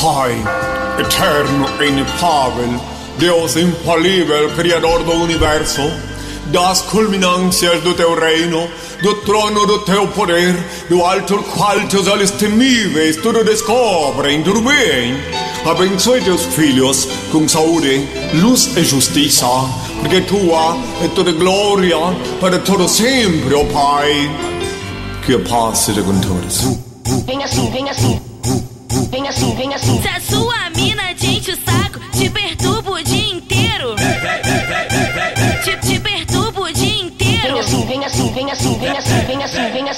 Pai, eterno e inefável, Deus infalível, Criador do Universo, das culminâncias do teu reino, do trono do teu poder, do alto qual teus olhos temíveis tudo descobrem, tudo bem. Abençoe teus filhos com saúde, luz e justiça, porque tua é toda glória para todo sempre, ó oh Pai. Que a paz seja com todos. Vem assim, vem assim. Vem assim, vem assim. Se a sua mina te enche o saco, te perturba o dia inteiro. Te, te perturba o dia inteiro. Vem assim, vem assim, vem assim, vem assim, vem assim, vem assim.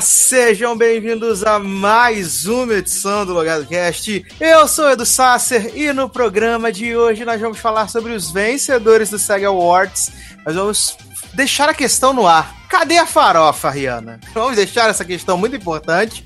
Galera! Sejam bem-vindos a mais uma edição do Logado Cast. Eu sou Edu Sasser e no programa de hoje nós vamos falar sobre os vencedores do SEG Awards. Nós vamos deixar a questão no ar. Cadê a farofa, Rihanna? Vamos deixar essa questão muito importante.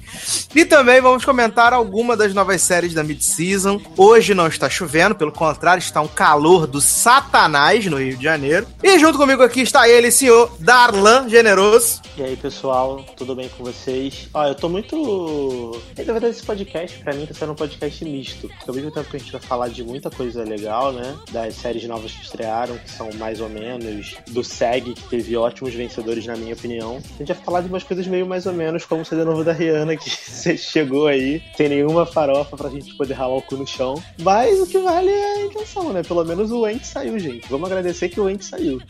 E também vamos comentar alguma das novas séries da mid-season. Hoje não está chovendo, pelo contrário, está um calor do satanás no Rio de Janeiro. E junto comigo aqui está ele, senhor Darlan Generoso. E aí, pessoal, tudo bem com vocês? Ó, eu tô muito. Na verdade, esse podcast, pra mim, tá sendo um podcast misto. Porque ao mesmo tempo que a gente vai falar de muita coisa legal, né? Das séries novas que estrearam, que são mais ou menos, do SEG, que teve ótimos vencedores na minha opinião. A gente vai falar de umas coisas meio mais ou menos, como o CD novo da Rihanna, que chegou aí, sem nenhuma farofa pra gente poder ralar o cu no chão. Mas o que vale é a intenção, né? Pelo menos o Ent saiu, gente. Vamos agradecer que o Ent saiu.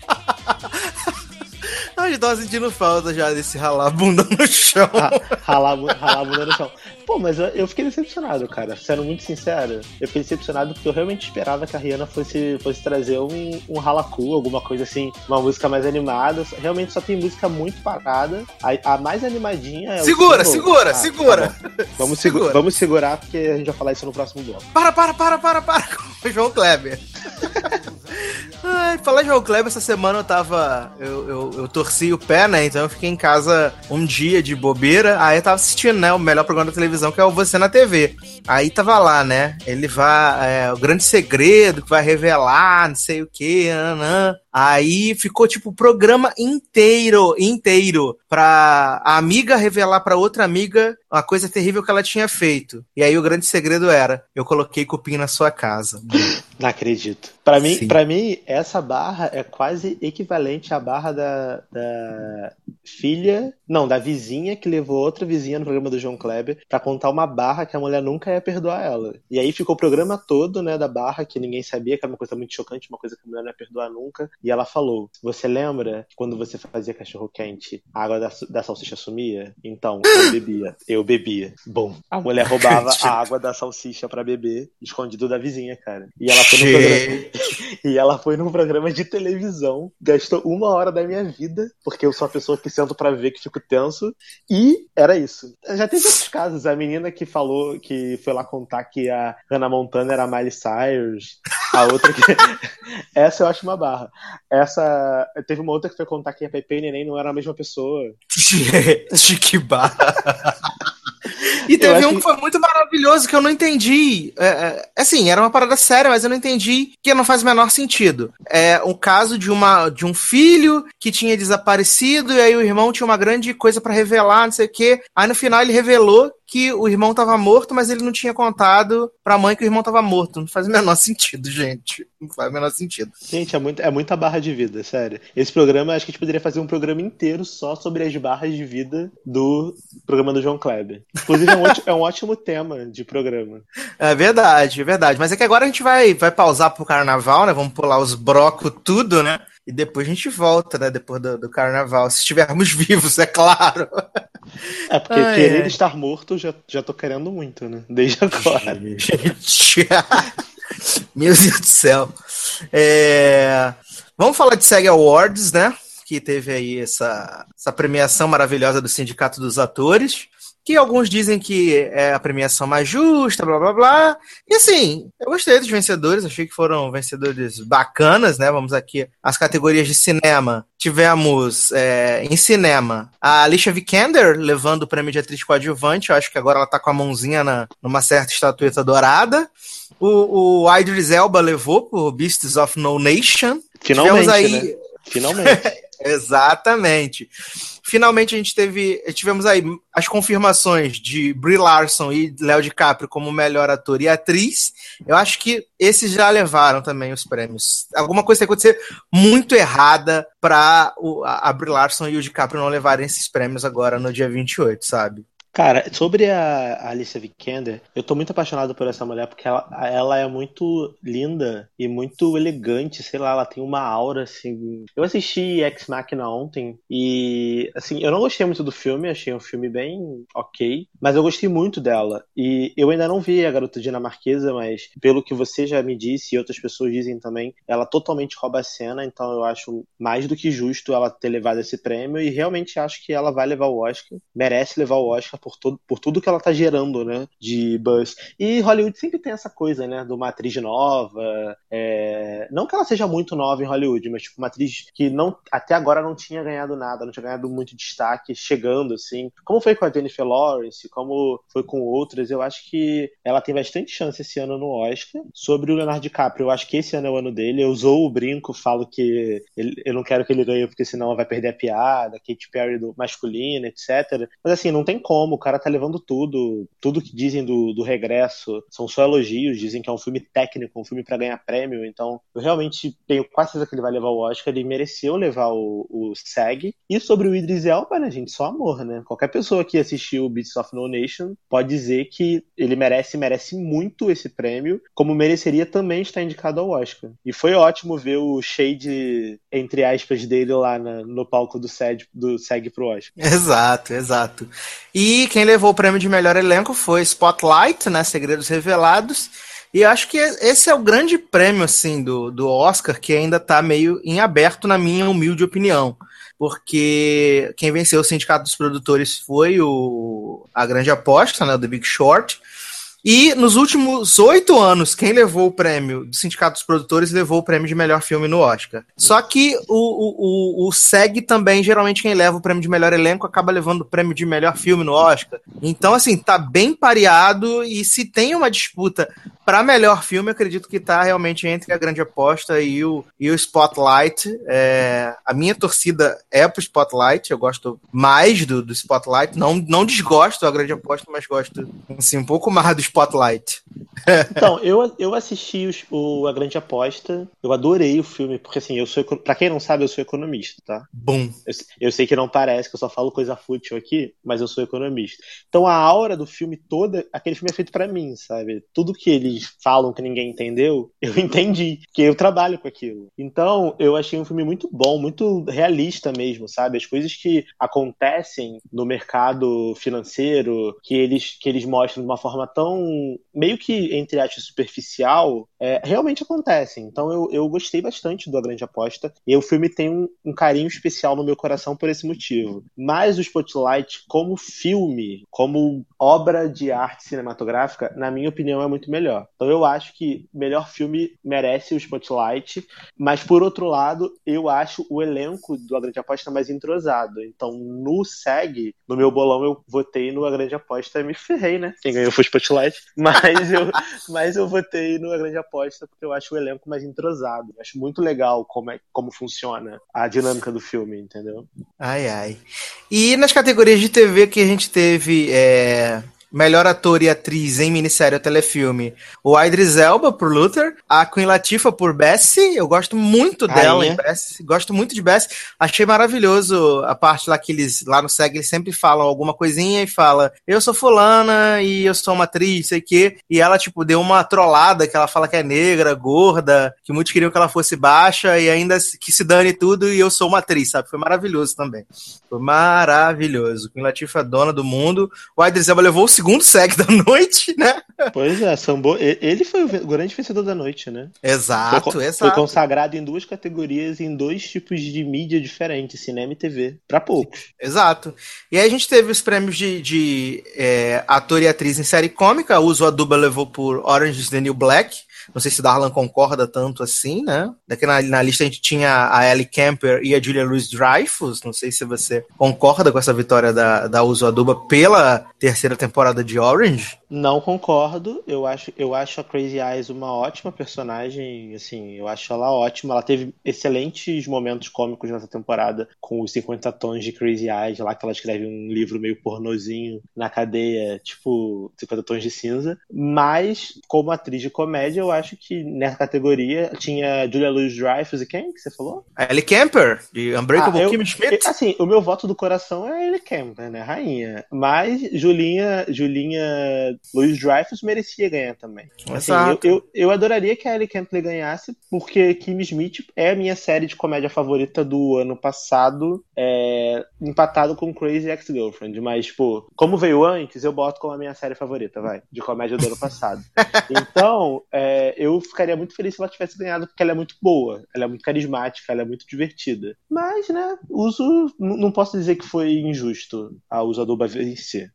A gente tava sentindo falta já desse ralar a bunda no chão. ralar, ralar a bunda no chão. Pô, mas eu, fiquei decepcionado, cara. Sendo muito sincero, eu fiquei decepcionado porque eu realmente esperava que a Rihanna fosse, fosse trazer um, um halacu, alguma coisa assim, uma música mais animada. Realmente só tem música muito parada. A, a mais animadinha é Segura, o segura, ah, segura! Tá vamos, segura. vamos segurar porque a gente vai falar isso no próximo bloco. Para, para, para, para, para! João Kleber. Ai, falar de João Kleber, essa semana eu tava. Eu, eu, eu, torci o pé, né? Então eu fiquei em casa um dia de bobeira. Aí eu tava assistindo, né? O melhor programa da televisão, que é o Você na TV. Aí tava lá, né? Ele vai. É, o grande segredo que vai revelar, não sei o que, nanã. Aí ficou tipo o programa inteiro, inteiro, pra a amiga revelar pra outra amiga uma coisa terrível que ela tinha feito. E aí o grande segredo era: eu coloquei cupim na sua casa. Não acredito. Para mim, para mim, essa barra é quase equivalente à barra da, da filha, não, da vizinha que levou outra vizinha no programa do João Kleber para contar uma barra que a mulher nunca ia perdoar ela. E aí ficou o programa todo, né, da barra que ninguém sabia, que era uma coisa muito chocante, uma coisa que a mulher não ia perdoar nunca. E ela falou: Você lembra quando você fazia cachorro quente, a água da, da salsicha sumia? Então, eu bebia. Eu bebia. Bom, a mulher roubava a água da salsicha para beber, escondido da vizinha, cara. E ela foi no programa. e ela foi num programa de televisão, gastou uma hora da minha vida, porque eu sou a pessoa que sento para ver que fico tenso, e era isso. Já teve outros casos, a menina que falou, que foi lá contar que a Hannah Montana era a Miley Cyrus, a outra que. Essa eu acho uma barra. Essa. Teve uma outra que foi contar que a Pepe e Neném não era a mesma pessoa. que barra. E teve um que... foi muito maravilhoso que eu não entendi. É, é, assim, era uma parada séria, mas eu não entendi que não faz o menor sentido. É um caso de, uma, de um filho que tinha desaparecido e aí o irmão tinha uma grande coisa para revelar, não sei o quê. Aí no final ele revelou que o irmão estava morto, mas ele não tinha contado pra mãe que o irmão estava morto. Não faz o menor sentido, gente. Não faz o menor sentido. Gente, é, muito, é muita barra de vida, sério. Esse programa, acho que a gente poderia fazer um programa inteiro só sobre as barras de vida do programa do João Kleber. Inclusive, é um, ótimo, é um ótimo tema de programa. É verdade, é verdade. Mas é que agora a gente vai, vai pausar pro carnaval, né? Vamos pular os brocos tudo, né? E depois a gente volta, né? Depois do, do carnaval. Se estivermos vivos, é claro. É, porque ah, querer é. estar morto já, já tô querendo muito, né? Desde agora. Meu Deus do céu. É... Vamos falar de SEG Awards, né? Que teve aí essa, essa premiação maravilhosa do Sindicato dos Atores. Que alguns dizem que é a premiação mais justa, blá blá blá. E assim, eu gostei dos vencedores, achei que foram vencedores bacanas, né? Vamos aqui as categorias de cinema. Tivemos é, em cinema a Alicia Vikander levando o prêmio de atriz coadjuvante. Eu acho que agora ela tá com a mãozinha na, numa certa estatueta dourada. O, o Idris Elba levou por Beasts of No Nation. Finalmente, Tivemos aí. né? Finalmente. Exatamente. Finalmente a gente teve, tivemos aí as confirmações de Brie Larson e Léo DiCaprio como melhor ator e atriz. Eu acho que esses já levaram também os prêmios. Alguma coisa tem que acontecer muito errada para a Brie Larson e o DiCaprio não levarem esses prêmios agora no dia 28, sabe? Cara, sobre a Alicia Vikander, eu tô muito apaixonado por essa mulher porque ela, ela é muito linda e muito elegante, sei lá, ela tem uma aura assim. Eu assisti Ex Machina ontem e assim, eu não gostei muito do filme, achei um filme bem ok, mas eu gostei muito dela. E eu ainda não vi a garota dinamarquesa, mas pelo que você já me disse e outras pessoas dizem também, ela totalmente rouba a cena, então eu acho mais do que justo ela ter levado esse prêmio e realmente acho que ela vai levar o Oscar, merece levar o Oscar por, todo, por tudo que ela tá gerando, né? De buzz. E Hollywood sempre tem essa coisa, né? De uma atriz nova. É... Não que ela seja muito nova em Hollywood, mas tipo, uma atriz que não, até agora não tinha ganhado nada, não tinha ganhado muito destaque, chegando, assim. Como foi com a Jennifer Lawrence, como foi com outras, eu acho que ela tem bastante chance esse ano no Oscar. Sobre o Leonardo DiCaprio, eu acho que esse ano é o ano dele. Eu usou o brinco, falo que ele, eu não quero que ele ganhe porque senão vai perder a piada, Katy Perry do masculino, etc. Mas assim, não tem como o cara tá levando tudo, tudo que dizem do, do regresso são só elogios, dizem que é um filme técnico, um filme para ganhar prêmio, então eu realmente tenho quase certeza que ele vai levar o Oscar, ele mereceu levar o, o SEG. E sobre o Idris Elba, né, gente, só amor, né? Qualquer pessoa que assistiu o Beats of No Nation pode dizer que ele merece, merece muito esse prêmio, como mereceria também estar indicado ao Oscar. E foi ótimo ver o shade, entre aspas, dele lá na, no palco do SEG, do SEG pro Oscar. Exato, exato. E quem levou o prêmio de melhor elenco foi Spotlight, né? Segredos Revelados. E acho que esse é o grande prêmio, assim, do, do Oscar, que ainda está meio em aberto, na minha humilde opinião. Porque quem venceu o Sindicato dos Produtores foi o, a grande aposta, né? O The Big Short. E nos últimos oito anos, quem levou o prêmio do Sindicato dos Produtores levou o prêmio de melhor filme no Oscar. Só que o, o, o, SEG também, geralmente, quem leva o prêmio de melhor elenco acaba levando o prêmio de melhor filme no Oscar. Então, assim, tá bem pareado e se tem uma disputa para melhor filme, acredito que tá realmente entre a grande aposta e o, e o Spotlight. É, a minha torcida é pro Spotlight, eu gosto mais do, do Spotlight. Não, não desgosto da grande aposta, mas gosto assim, um pouco mais do Spotlight. Então, eu, eu assisti os, o A Grande Aposta, eu adorei o filme, porque assim, eu sou. Pra quem não sabe, eu sou economista, tá? Bom. Eu, eu sei que não parece, que eu só falo coisa fútil aqui, mas eu sou economista. Então a aura do filme toda, aquele filme é feito para mim, sabe? Tudo que eles falam que ninguém entendeu, eu entendi, que eu trabalho com aquilo. Então, eu achei um filme muito bom, muito realista mesmo, sabe? As coisas que acontecem no mercado financeiro, que eles, que eles mostram de uma forma tão meio que, entre aspas, superficial, é, realmente acontecem. Então eu, eu gostei bastante do A Grande Aposta. E o filme tem um, um, carinho especial no meu coração por esse motivo. Mas o Spotlight, como filme, como obra de arte cinematográfica, na minha opinião, é muito melhor. Então eu acho que melhor filme merece o Spotlight. Mas por outro lado, eu acho o elenco do A Grande Aposta mais entrosado. Então no SEG, no meu bolão, eu votei no A Grande Aposta e me ferrei, né? Quem ganhou foi o Spotlight. Mas eu, mas eu votei no A Grande Aposta porque eu acho o elenco mais entrosado. Eu acho muito legal como, é, como funciona a dinâmica do filme, entendeu? Ai, ai. E nas categorias de TV que a gente teve é, melhor ator e atriz em minissérie ou telefilme, o Idris Elba por Luther, a Queen Latifah por Bessie, eu gosto muito dela em Bessie, gosto muito de Bessie, achei maravilhoso a parte lá que eles, lá no SEG, eles sempre falam alguma coisinha e fala, eu sou fulana e eu sou uma atriz, sei que, e ela, tipo, deu uma trollada, que ela fala que é negra, gorda, que muitos queriam que ela fosse baixa e ainda que se dane tudo e eu sou uma atriz, sabe? Foi maravilhoso também. Foi maravilhoso. Queen Latifah, dona do mundo. O Idris Elba levou o segundo SEG da noite, né? Pois é, Sambo, ele foi o grande vencedor da noite, né? Exato, foi, co- foi exato. consagrado em duas categorias, em dois tipos de mídia diferentes, cinema e TV. Pra poucos. Exato. E aí a gente teve os prêmios de, de, é, ator e atriz em série cômica. O Uso Aduba levou por Orange is the New Black. Não sei se Darlan concorda tanto assim, né? Daqui na, na lista a gente tinha a Ellie Kemper e a Julia Louis Dreyfus. Não sei se você concorda com essa vitória da, da Uso Aduba pela terceira temporada de Orange. Não concordo. Eu acho, eu acho a Crazy Eyes uma ótima personagem. Assim, eu acho ela ótima. Ela teve excelentes momentos cômicos nessa temporada com os 50 tons de Crazy Eyes, lá que ela escreve um livro meio pornozinho na cadeia, tipo 50 tons de cinza. Mas, como atriz de comédia, eu acho que nessa categoria tinha Julia Louis Dreyfus e quem que você falou? A Ellie Kemper, de Unbreakable Ah, eu- Kimmy Schmidt. Assim, o meu voto do coração é ele Campbell, né? Rainha. Mas Julinha, Julinha Louis Dreyfus merecia ganhar também. Assim, eu, Exato. eu, eu adoraria que a Ellie Campbell ganhasse, porque Kim Smith é a minha série de comédia favorita do ano passado, é, empatado com Crazy Ex-Girlfriend. Mas, tipo, como veio antes, eu boto como a minha série favorita, vai, de comédia do ano passado. Então, é, eu ficaria muito feliz se ela tivesse ganhado, porque ela é muito boa, ela é muito carismática, ela é muito divertida. Mas, né, uso. Não posso dizer que foi injusto a uso Adoba vencer.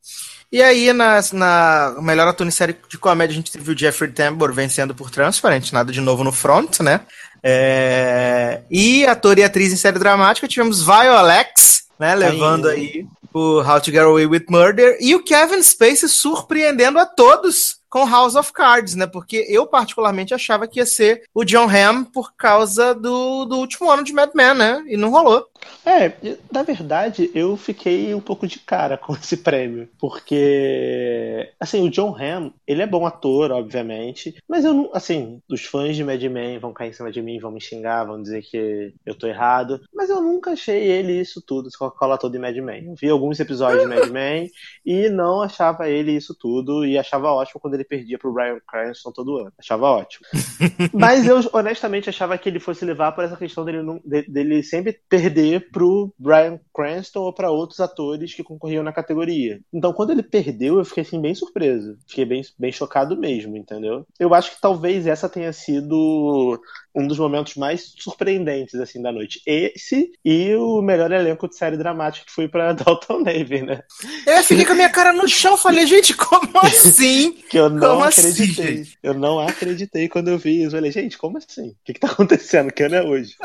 E aí, na, na melhor ator em série de comédia, a gente teve o Jeffrey Tambor vencendo por Transparent, nada de novo no front, né? É, E ator e atriz em série dramática, tivemos Viola Alex, né? Levando Ainda. aí o How to Get Away with Murder. E o Kevin Spacey surpreendendo a todos com House of Cards, né? Porque eu particularmente achava que ia ser o John Hamm por causa do, do último ano de Mad Men, né? E não rolou. É, na verdade, eu fiquei um pouco de cara com esse prêmio, porque, assim, o John Hamm, ele é bom ator, obviamente, mas eu não, assim, os fãs de Mad Men vão cair em cima de mim, vão me xingar, vão dizer que eu tô errado, mas eu nunca achei ele isso tudo, esse Coca-Cola todo em Mad Men. Eu vi alguns episódios de Mad Men e não achava ele isso tudo, e achava ótimo quando ele perdia pro Brian Cranston todo ano. Achava ótimo. Mas eu honestamente achava que ele fosse levar por essa questão dele, não- de- dele sempre perder pro Brian Cranston ou para outros atores que concorriam na categoria. Então, quando ele perdeu, eu fiquei assim bem surpreso. Fiquei bem, bem chocado mesmo, entendeu? Eu acho que talvez essa tenha sido um dos momentos mais surpreendentes assim da noite. Esse e o melhor elenco de série dramática que foi para Dalton Navy, né? Eu fiquei com a minha cara no chão, falei, gente, como assim? Que eu não Como assim, acreditei. gente? eu não acreditei quando eu vi isso. Eu falei, gente, como assim? O que, que tá acontecendo? Que ano é hoje?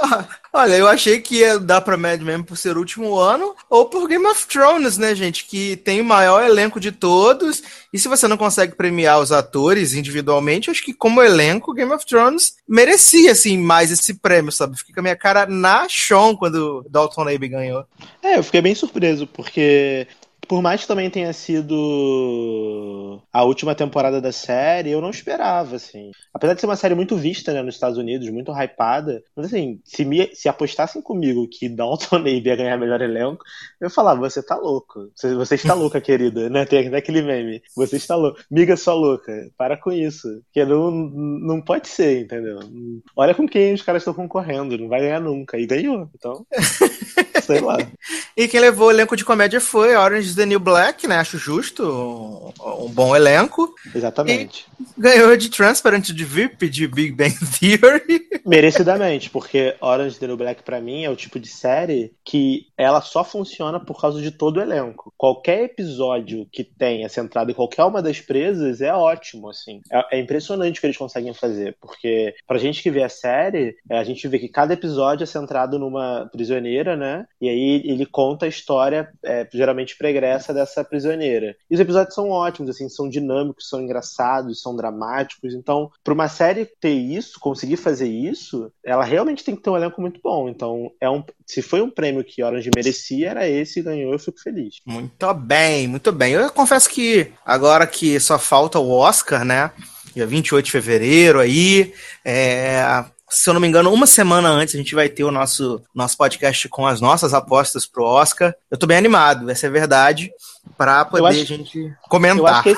Olha, eu achei que ia dar pra Mad Men por ser o último ano, ou por Game of Thrones, né, gente? Que tem o maior elenco de todos. E se você não consegue premiar os atores individualmente, acho que como elenco, Game of Thrones merecia, assim, mais esse prêmio, sabe? Fiquei com a minha cara na chão quando Dalton Abbey ganhou. É, eu fiquei bem surpreso, porque por mais que também tenha sido a última temporada da série, eu não esperava, assim. Apesar de ser uma série muito vista, né, nos Estados Unidos, muito hypada, mas assim, se, me, se apostassem comigo que Dalton Abbey ia ganhar melhor elenco, eu falava, você tá louco. Você, você está louca, querida, né? Tem até aquele meme. Você está louca. Miga sua louca. Para com isso. Porque não, não pode ser, entendeu? Olha com quem os caras estão concorrendo, não vai ganhar nunca. E ganhou. Então, sei lá. E quem levou o elenco de comédia foi Orange is the New Black, né? Acho justo, um, um bom elenco. Exatamente. Ganhou de Transparent, de VIP, de Big Bang Theory. Merecidamente, porque Orange the New Black pra mim é o tipo de série que ela só funciona por causa de todo o elenco. Qualquer episódio que tenha centrado em qualquer uma das presas é ótimo, assim. É, é impressionante o que eles conseguem fazer, porque pra gente que vê a série, é, a gente vê que cada episódio é centrado numa prisioneira, né? E aí ele conta a história, é, geralmente pregressa, dessa prisioneira. E os episódios são ótimos, assim, são dinâmicos, são engraçados, são dramáticos. Então, pra uma série ter isso, conseguir fazer isso, ela realmente tem que ter um elenco muito bom. Então, é um, se foi um prêmio que Orange merecia, era esse e ganhou, eu fico feliz. Muito bem, muito bem. Eu confesso que agora que só falta o Oscar, né? Dia 28 de fevereiro aí. É, se eu não me engano, uma semana antes a gente vai ter o nosso, nosso podcast com as nossas apostas pro Oscar. Eu tô bem animado, essa é a verdade, para poder acho- a gente Eu comentar. acho que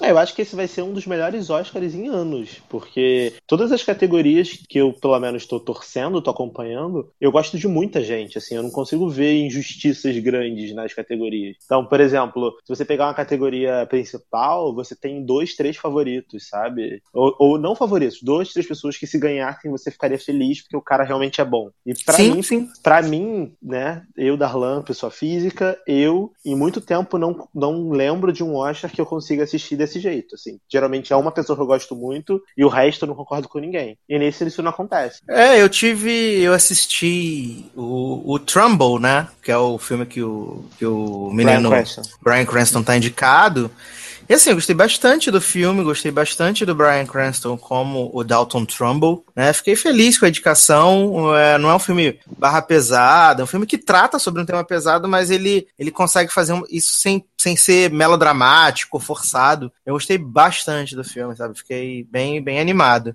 É, eu acho que esse vai ser um dos melhores Oscars em anos, porque todas as categorias que eu, pelo menos, estou torcendo, estou acompanhando, eu gosto de muita gente, assim, eu não consigo ver injustiças grandes nas categorias. Então, por exemplo, se você pegar uma categoria principal, você tem dois, três favoritos, sabe? Ou, ou não favoritos, duas, três pessoas que se ganhassem você ficaria feliz porque o cara realmente é bom. E pra Sim, mim, sim. Pra mim, né, eu, Darlan, pessoa física, eu, em muito tempo, não, não lembro de um Oscar que eu consiga assistir desse jeito, assim. Geralmente é uma pessoa que eu gosto muito e o resto eu não concordo com ninguém. E nesse isso não acontece. É, eu tive. Eu assisti o, o Trumbull, né? Que é o filme que o, que o menino Bryan Cranston. Bryan Cranston tá indicado. E assim, eu gostei bastante do filme, gostei bastante do Bryan Cranston como o Dalton Trumbull, né? Fiquei feliz com a indicação. É, não é um filme barra pesada, é um filme que trata sobre um tema pesado, mas ele, ele consegue fazer isso sem, sem ser melodramático, forçado. Eu gostei bastante do filme, sabe? Fiquei bem, bem animado.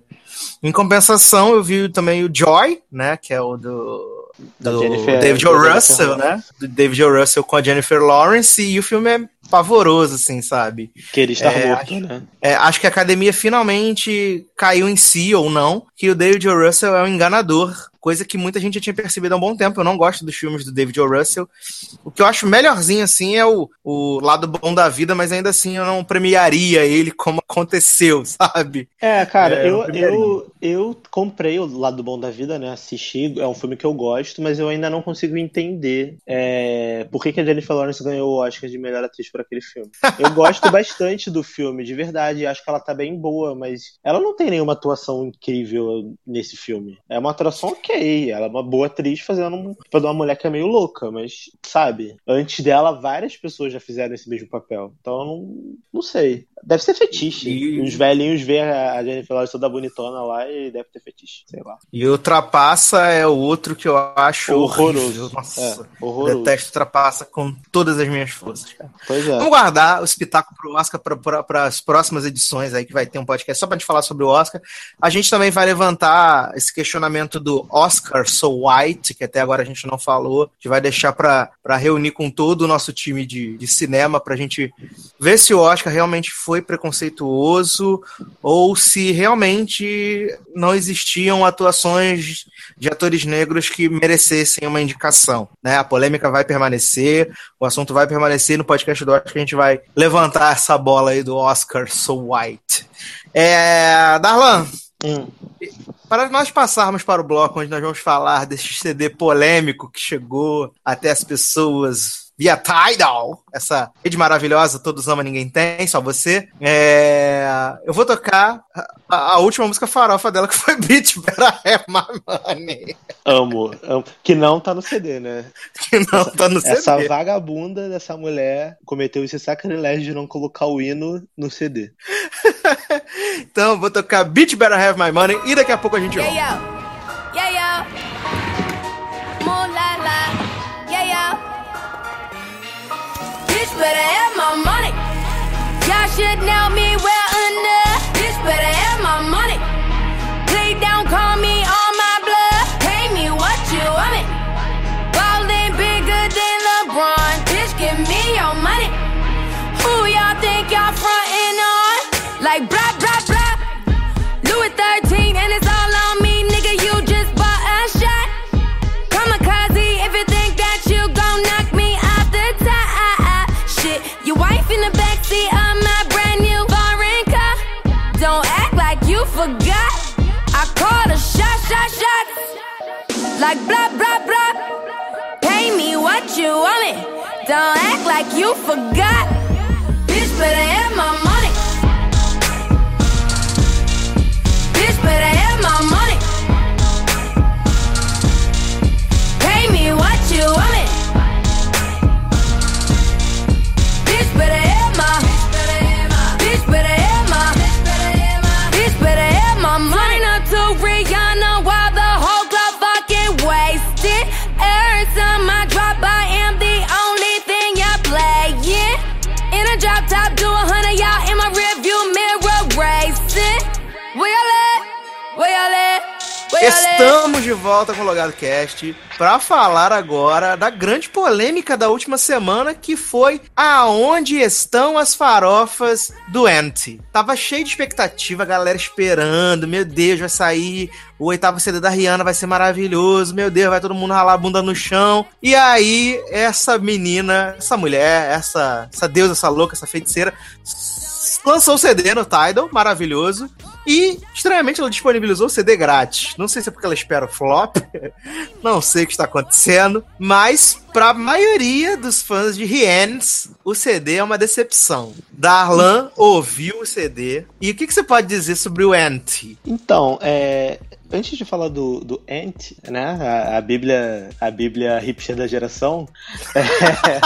Em compensação, eu vi também o Joy, né? Que é o do. Do Jennifer- David da O. Jennifer Russell, né? Do David O. Russell com a Jennifer Lawrence, e o filme é pavoroso, assim, sabe? Que ele está É, morto, acho- né? É, acho que a academia finalmente caiu em si, ou não, que o David O. Russell é um enganador, coisa que muita gente já tinha percebido há um bom tempo. Eu não gosto dos filmes do David O. Russell. O que eu acho melhorzinho, assim, é o, o lado bom da vida, mas ainda assim eu não premiaria ele como aconteceu, sabe? É, cara, É, eu, eu, eu comprei o Lado Bom da Vida, né? Assisti, é um filme que eu gosto, mas eu ainda não consigo entender é, por que, que a Jennifer Lawrence ganhou o Oscar de melhor atriz por aquele filme. Eu gosto bastante do filme, de verdade, acho que ela tá bem boa, mas ela não tem nenhuma atuação incrível nesse filme. É uma atuação ok, ela é uma boa atriz fazendo um, uma mulher que é meio louca, mas, sabe, antes dela, várias pessoas já fizeram esse mesmo papel. Então, eu não, não sei. Deve ser fetiche. E- Os velhinhos vê a Jennifer Lawrence toda bonitona lá e deve ter fetiche, sei lá. E o Trapaça é o outro que eu acho Horroroso. horrível. Nossa, É, horroroso. detesto Trapaça com todas as minhas forças. Pois é. Vamos guardar o espetáculo pro Oscar para as próximas edições aí, que vai ter um podcast só pra gente falar sobre o Oscar. A gente também vai levantar esse questionamento do Oscar So White, que até agora a gente não falou. A gente vai deixar pra reunir com todo o nosso time de, de cinema pra gente ver se o Oscar realmente foi preconceituoso ou se realmente não existiam atuações de atores negros que merecessem uma indicação. Né? A polêmica vai permanecer, o assunto vai permanecer no podcast do Oscar, a gente vai levantar essa bola aí do Oscar So White. É, Darlan, Hum. para nós passarmos para o bloco onde nós vamos falar desse CD polêmico que chegou até as pessoas via Tidal, essa rede maravilhosa, todos amam, ninguém tem, só você. É, eu vou tocar a, a última música farofa dela, que foi Bitch Better Have My Money, Amo, amo. Que não tá no CD, né? que não tá no CD. Essa vagabunda dessa mulher cometeu esse sacrilégio de não colocar o hino no CD. Então, vou tocar Bitch Better Have My Money e daqui a pouco a gente volta. Yeah, yo. Yeah, yo. Moon la la. Yeah, yo. Bitch better have my money. Y'all should know me well enough. Bitch better have my money. Like blah, blah, blah. Pay me what you want me. Don't act like you forgot. Bitch, better have my money. Bitch, better have my money. Oi, Ale. Estamos de volta com o Logado Cast para falar agora da grande polêmica da última semana que foi aonde estão as farofas do Anti. Tava cheio de expectativa, a galera esperando, meu Deus, vai sair o oitavo CD da Rihanna, vai ser maravilhoso, meu Deus, vai todo mundo ralar a bunda no chão. E aí, essa menina, essa mulher, essa, essa deusa, essa louca, essa feiticeira, lançou o CD no Tidal, maravilhoso. E, estranhamente, ela disponibilizou o CD grátis. Não sei se é porque ela espera o flop, não sei o que está acontecendo, mas pra maioria dos fãs de Rihanna, o CD é uma decepção. Darlan ouviu o CD. E o que, que você pode dizer sobre o Anti? Então, é, Antes de falar do, do Ant, né? A, a Bíblia, a Bíblia hipster da geração. é,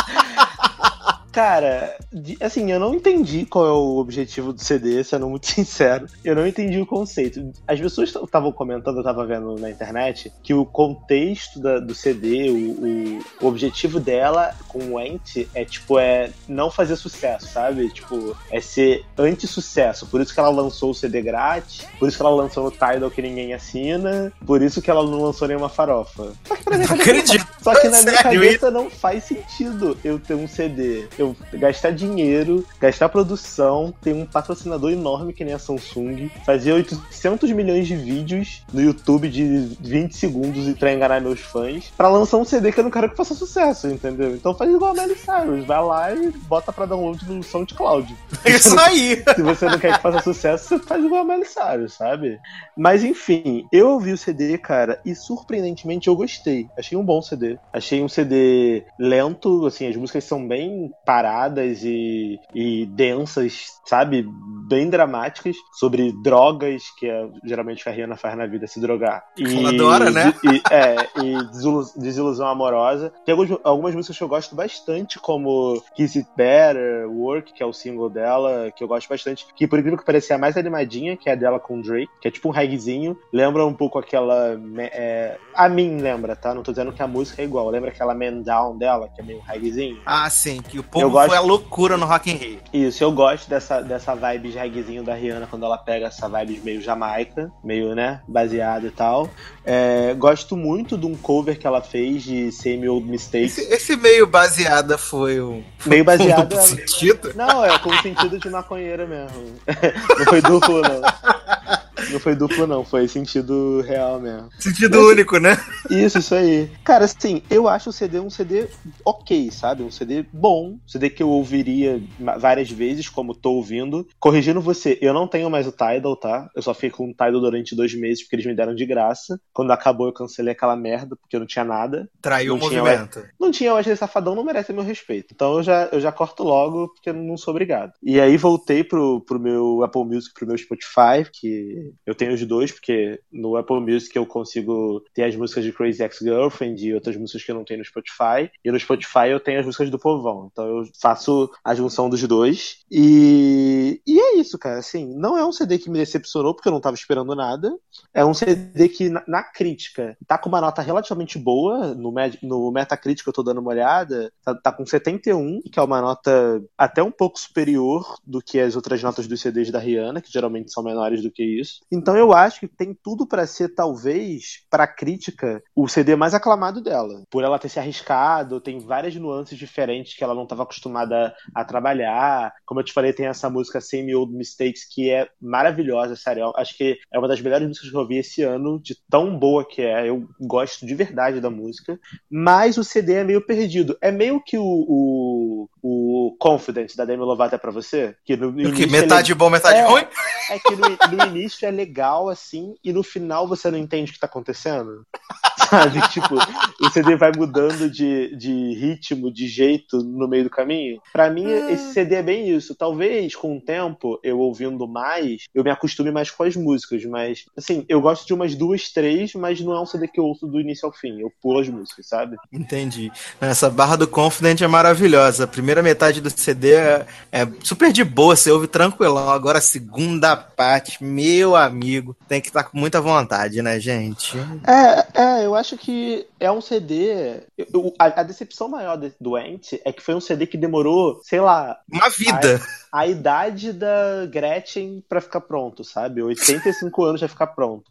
Cara, assim, eu não entendi qual é o objetivo do CD, sendo muito sincero. Eu não entendi o conceito. As pessoas estavam comentando, eu tava vendo na internet, que o contexto da- do CD, o, o- o objetivo dela com o Ant é, tipo, é não fazer sucesso, sabe? Tipo, é ser anti-sucesso. Por isso que ela lançou o CD grátis, por isso que ela lançou no Tidal que ninguém assina, por isso que ela não lançou nenhuma farofa. Só que pra minha cabeça-. Só que na minha cabeça não faz sentido eu ter um CD, eu gastar dinheiro, gastar produção, ter um patrocinador enorme que nem a Samsung, fazer 800 milhões de vídeos no YouTube de 20 segundos e pra enganar meus fãs, pra lançar um CD que eu não quero que faça sucesso, entendeu? Então faz igual a Miley Cyrus, vai lá e bota pra download no SoundCloud. É isso aí. Se você não quer que faça sucesso, você faz igual a Miley Cyrus, sabe? Mas enfim, eu ouvi o CD, cara, e surpreendentemente eu gostei. Achei um bom CD. Achei um CD lento, assim, as músicas são bem paradas e, e densas, sabe? Bem dramáticas, sobre drogas, que é geralmente o que a Rihanna faz na vida, se drogar. E, Ela adora, né? E, é, e desilu- desilusão amorosa. Tem algumas, algumas músicas que eu gosto bastante, como Kiss It Better, Work, que é o single dela, que eu gosto bastante. Que por incrível que pareça é a mais animadinha, que é a dela com o Drake, que é tipo um reggaezinho. Lembra um pouco aquela. É, a mim lembra, tá? Não tô dizendo que a música é igual. Lembra aquela Man Down dela, que é meio reggaezinho? Ah, sim, que o Eu povo gosto- foi a loucura no Rock in Rio. Isso, eu gosto dessa, dessa vibe de reggaezinho da Rihanna quando ela pega essa vibe meio jamaica, meio, né, baseada e tal. É, gosto muito de um cover que ela fez de Same Old Mistakes. Esse, esse meio baseada foi o. Meio baseada. duplo sentido? Não, é com o sentido de maconheira mesmo. Não foi duplo, não. Não foi duplo, não. Foi sentido real mesmo. Sentido único, né? Isso, isso aí. Cara, assim, eu acho o CD um CD ok, sabe? Um CD bom. Um CD que eu ouviria várias vezes, como tô ouvindo. Corrigindo você, eu não tenho mais o Tidal, tá? Eu só fiquei com o Tidal durante dois meses porque eles me deram de graça. Quando acabou, eu cancelei aquela merda porque eu não tinha nada. Traiu o Não tinha movimento. Não tinha Wesley Safadão, não merece meu respeito. Então eu já, eu já corto logo, porque eu não sou obrigado. E aí voltei pro, pro meu Apple Music, pro meu Spotify, que eu tenho os dois, porque no Apple Music eu consigo ter as músicas de Crazy Ex-Girlfriend e outras músicas que eu não tenho no Spotify. E no Spotify eu tenho as músicas do Povão. Então eu faço a junção dos dois. E, e é isso, cara. Assim, não é um CD que me decepcionou, porque eu não tava esperando nada. É um CD que, na, na crítica, tá com uma nota relativamente boa. No, no Metacritic eu tô dando uma olhada, tá, tá com 71, que é uma nota até um pouco superior do que as outras notas dos CDs da Rihanna, que geralmente são menores do que isso. Então eu acho que tem tudo pra ser, talvez, pra crítica, o CD mais aclamado dela. Por ela ter se arriscado, tem várias nuances diferentes que ela não estava acostumada a trabalhar. Como eu te falei, tem essa música Same Old Mistakes, que é maravilhosa, sério. Acho que é uma das melhores músicas que eu ouvi esse ano, de tão boa que é. Eu gosto de verdade da música. Mas o CD é meio perdido. É meio que o, o, o Confident da Demi Lovato é pra você. Que no, no O que? ele- Metade bom, metade É. ruim? é que no, no início é legal, assim, e no final você não entende o que tá acontecendo. Sabe? Tipo, o CD vai mudando de, de ritmo, de jeito no meio do caminho. Pra mim, esse CD é bem isso. Talvez, com o tempo, eu ouvindo mais, eu me acostume mais com as músicas. Mas, assim, eu gosto de umas duas, três, mas não é um CD que eu ouço do início ao fim. Eu pulo as músicas, sabe? Entendi. Essa barra do Confident é maravilhosa. A primeira metade do CD é, é super de boa, você ouve tranquilão. Agora a segunda parte, meu amigo, tem que estar com muita vontade, né, gente? É, é, eu acho que é um CD. eu- a, a decepção maior de Doente é que foi um CD que demorou, sei lá, Uma vida. a idade da Gretchen pra ficar pronto, sabe? 85 anos já ficar pronto.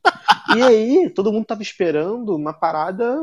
E aí, todo mundo tava esperando uma parada.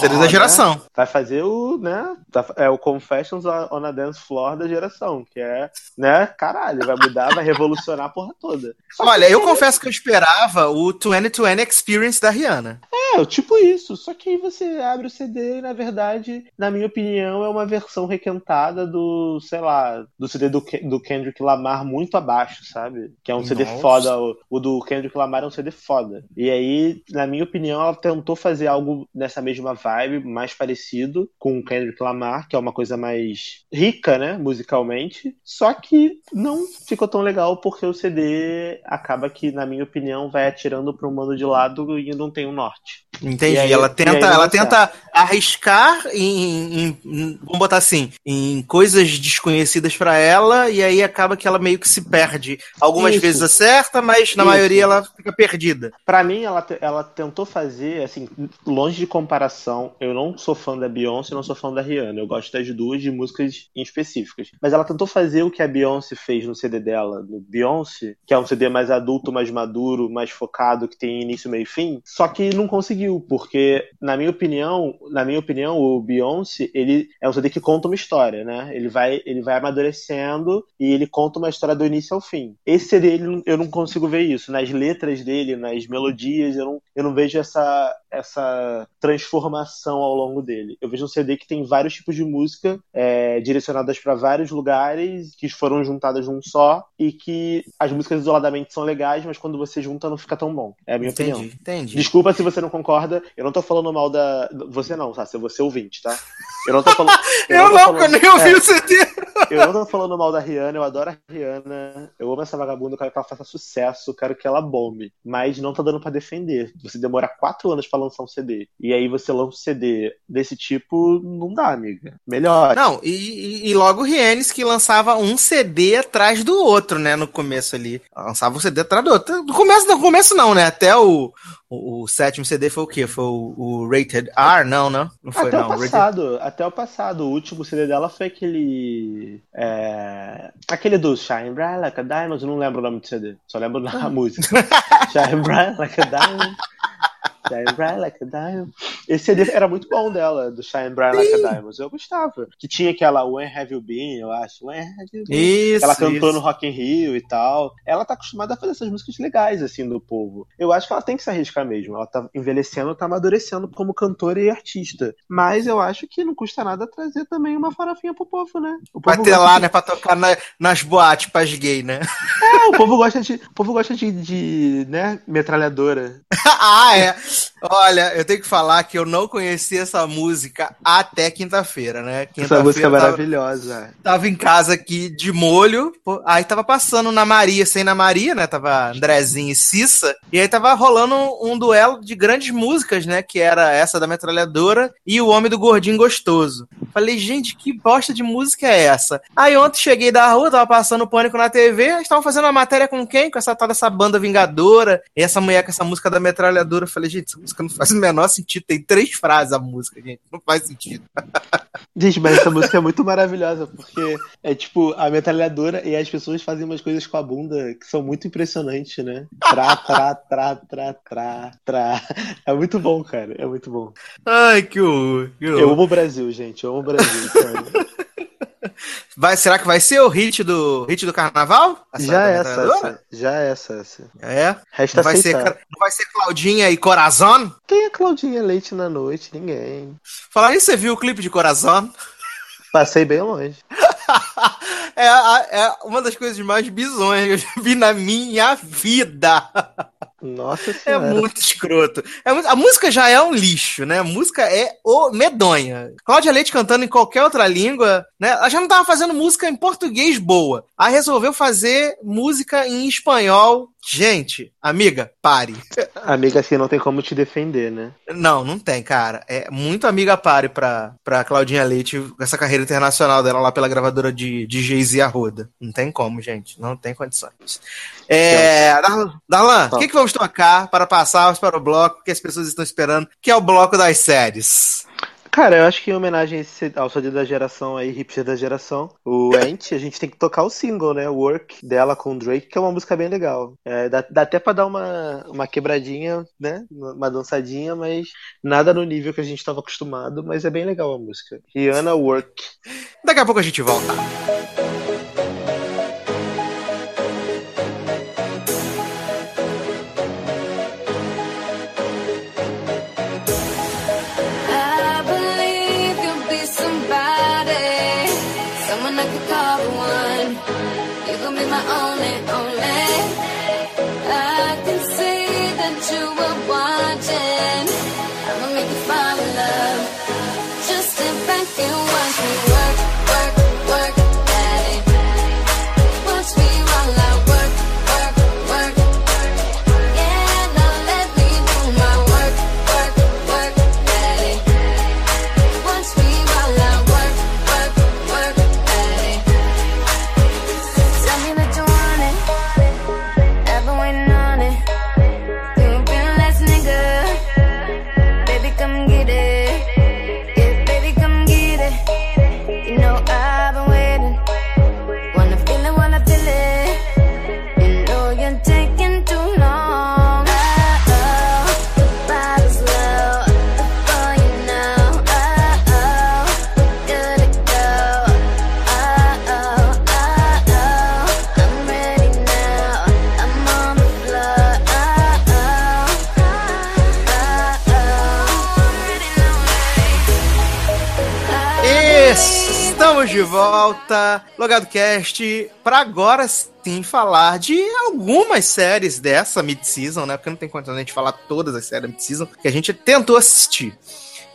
Seria da né? geração. Vai fazer o, né? tá- É o Confessions on a Dance Floor da geração, que é, né? Caralho, vai mudar, vai revolucionar a porra toda. Só Olha, eu confesso que eu esperava o 2020 Experience da Rihanna. É, tipo isso. Só que aí você abre o CD e, na verdade, na minha opinião, é uma versão requentada do, sei lá, do CD do, do Kendrick Lamar muito abaixo, sabe? Que é um CD Nossa. foda. O, o do Kendrick Lamar é um CD foda. E aí, na minha opinião, ela tentou fazer algo nessa mesma vibe, mais parecido com o Kendrick Lamar, que é uma coisa mais rica, né, musicalmente. Só que não ficou tão legal porque o CD acaba que, na minha opinião, vai atirando para um mano de lado e não tem um norte. Entendi. Aí- ela tenta, ela tenta arriscar em, em- vamos botar assim, em coisas desconhecidas pra ela e aí acaba que ela meio que se perde. Algumas Isso. vezes acerta, mas na Isso. maioria ela fica perdida. Pra mim, ela, ela tentou fazer, assim, longe de comparação. Eu não sou fã da Beyoncé, não sou fã da Rihanna. Eu gosto das duas de músicas em específicas. Mas ela tentou fazer o que a Beyoncé fez no CD dela, no Beyoncé, que é um CD mais adulto, mais maduro, mais focado, que tem início, meio e fim. Só que não conseguiu, porque, na minha opinião, na minha opinião, o Beyoncé, ele é um CD que conta uma história, né? Ele vai, ele vai amadurecendo e ele conta uma história do início ao fim. Esse CD, ele eu não consigo ver isso. Nas letras dele, nas melodias, eu não, eu não vejo essa, essa transformação ao longo dele. Eu vejo um CD que tem vários tipos de música é, direcionadas para vários lugares, que foram juntadas num só, e que as músicas isoladamente são legais, mas quando você junta não fica tão bom. É a minha opinião. Entendi, entendi. Desculpa se você não concorda, eu não tô falando mal da. Você não? Se você é ouvinte, tá? Eu não tô falando. Eu não, falando- porque eu nem ouvi é, o CD. eu não tô falando mal da Rihanna, eu adoro a Rihanna. Eu amo essa vagabunda, eu quero que ela faça sucesso, eu quero que ela bombe. Mas não tá dando pra defender. Você demora quatro anos pra lançar um CD. E aí você lança um CD desse tipo, não dá, amiga. Melhor. Não, e, e- e logo o Rienes que lançava um CD atrás do outro, né? No começo ali. Lançava um CD atrás do outro. No começo, no começo não, né? Até o, o, o sétimo CD foi o quê? Foi o, o Rated R? Não, não. Não foi, até não. o Rated- passado, até o passado. O último CD dela foi aquele. é, aquele do Shine Bright Like a Diamond, eu não lembro o nome do CD, só lembro da música. Shine Bright Like a Diamond. Shine Bright Like a Diamond. Esse CD era muito bom dela, do Shine Bright Like a Diamond. Eu gostava. Que tinha aquela When Have You Been, eu acho. When Have You Been. Isso. Ela cantou isso. no Rock in Rio e tal. Ela tá acostumada a fazer essas músicas legais, assim, do povo. Eu acho que ela tem que se arriscar mesmo. Ela tá envelhecendo, tá amadurecendo como cantora e artista. Mas eu acho que não custa nada trazer também uma farofinha pro povo, né? O Pra povo ter gosta lá, de- né? Pra tocar na- nas boates pras gay, né? É, o povo gosta de, o povo gosta de, de, né, metralhadora. ah, é. Olha, eu tenho que falar que eu não conhecia essa música até quinta-feira, né? Essa música é maravilhosa. Tava em casa aqui de molho, aí tava passando na Maria, sem na Maria, né? Tava Andrezinho e Cissa, e aí tava rolando um, um duelo de grandes músicas, né? Que era essa da metralhadora e o Homem do Gordinho Gostoso. Falei, gente, que bosta de música é essa? Aí ontem cheguei da rua, tava passando pânico na TV, estavam fazendo uma matéria com quem? Com essa tal dessa banda Vingadora, e essa mulher com essa música da metralhadora. Falei, gente, essa música não faz o menor sentido, tem três frases a música, gente, não faz sentido. Gente, mas essa música é muito maravilhosa, porque é tipo a metralhadora e as pessoas fazem umas coisas com a bunda que são muito impressionantes, né? Tra, tra, tra, tra, tra, tra. É muito bom, cara. É muito bom. Ai, que horror, que horror. Eu amo o Brasil, gente. Eu amo o Brasil. cara. Vai, será que vai ser o hit do hit do carnaval? Essa Já é metralhadora? essa. Já é essa. essa. É. Resta Não vai, ser, não vai ser Claudinha e Corazon? Quem é Claudinha Leite na noite? Ninguém. Falar isso, você viu o clipe de Corazon? Passei bem longe. É, é uma das coisas mais bizonhas que eu já vi na minha vida. Nossa É senhora. muito escroto. É a música já é um lixo, né? A música é o medonha. Cláudia Leite cantando em qualquer outra língua, né? Ela já não tava fazendo música em português boa. Aí resolveu fazer música em espanhol Gente, amiga, pare. Amiga, assim, não tem como te defender, né? Não, não tem, cara. É muito amiga pare pra, pra Claudinha Leite com essa carreira internacional dela lá pela gravadora de, de Jay-Z Arruda. Não tem como, gente. Não tem condições. É, Darlan, Darlan, o que, que vamos tocar para passarmos para o bloco que as pessoas estão esperando, que é o bloco das séries? Cara, eu acho que em homenagem ao CD da geração aí, hipster da geração, o Ant, a gente tem que tocar o single, né? Work dela com o Drake, que é uma música bem legal. É, dá, dá até pra dar uma, uma quebradinha, né? Uma dançadinha, mas nada no nível que a gente tava acostumado, mas é bem legal a música. Rihanna Work. Daqui a pouco a gente volta. De volta, Logado Cast, para agora sim falar de algumas séries dessa mid-season, né? Porque não tem condição de a gente falar todas as séries mid-season que a gente tentou assistir.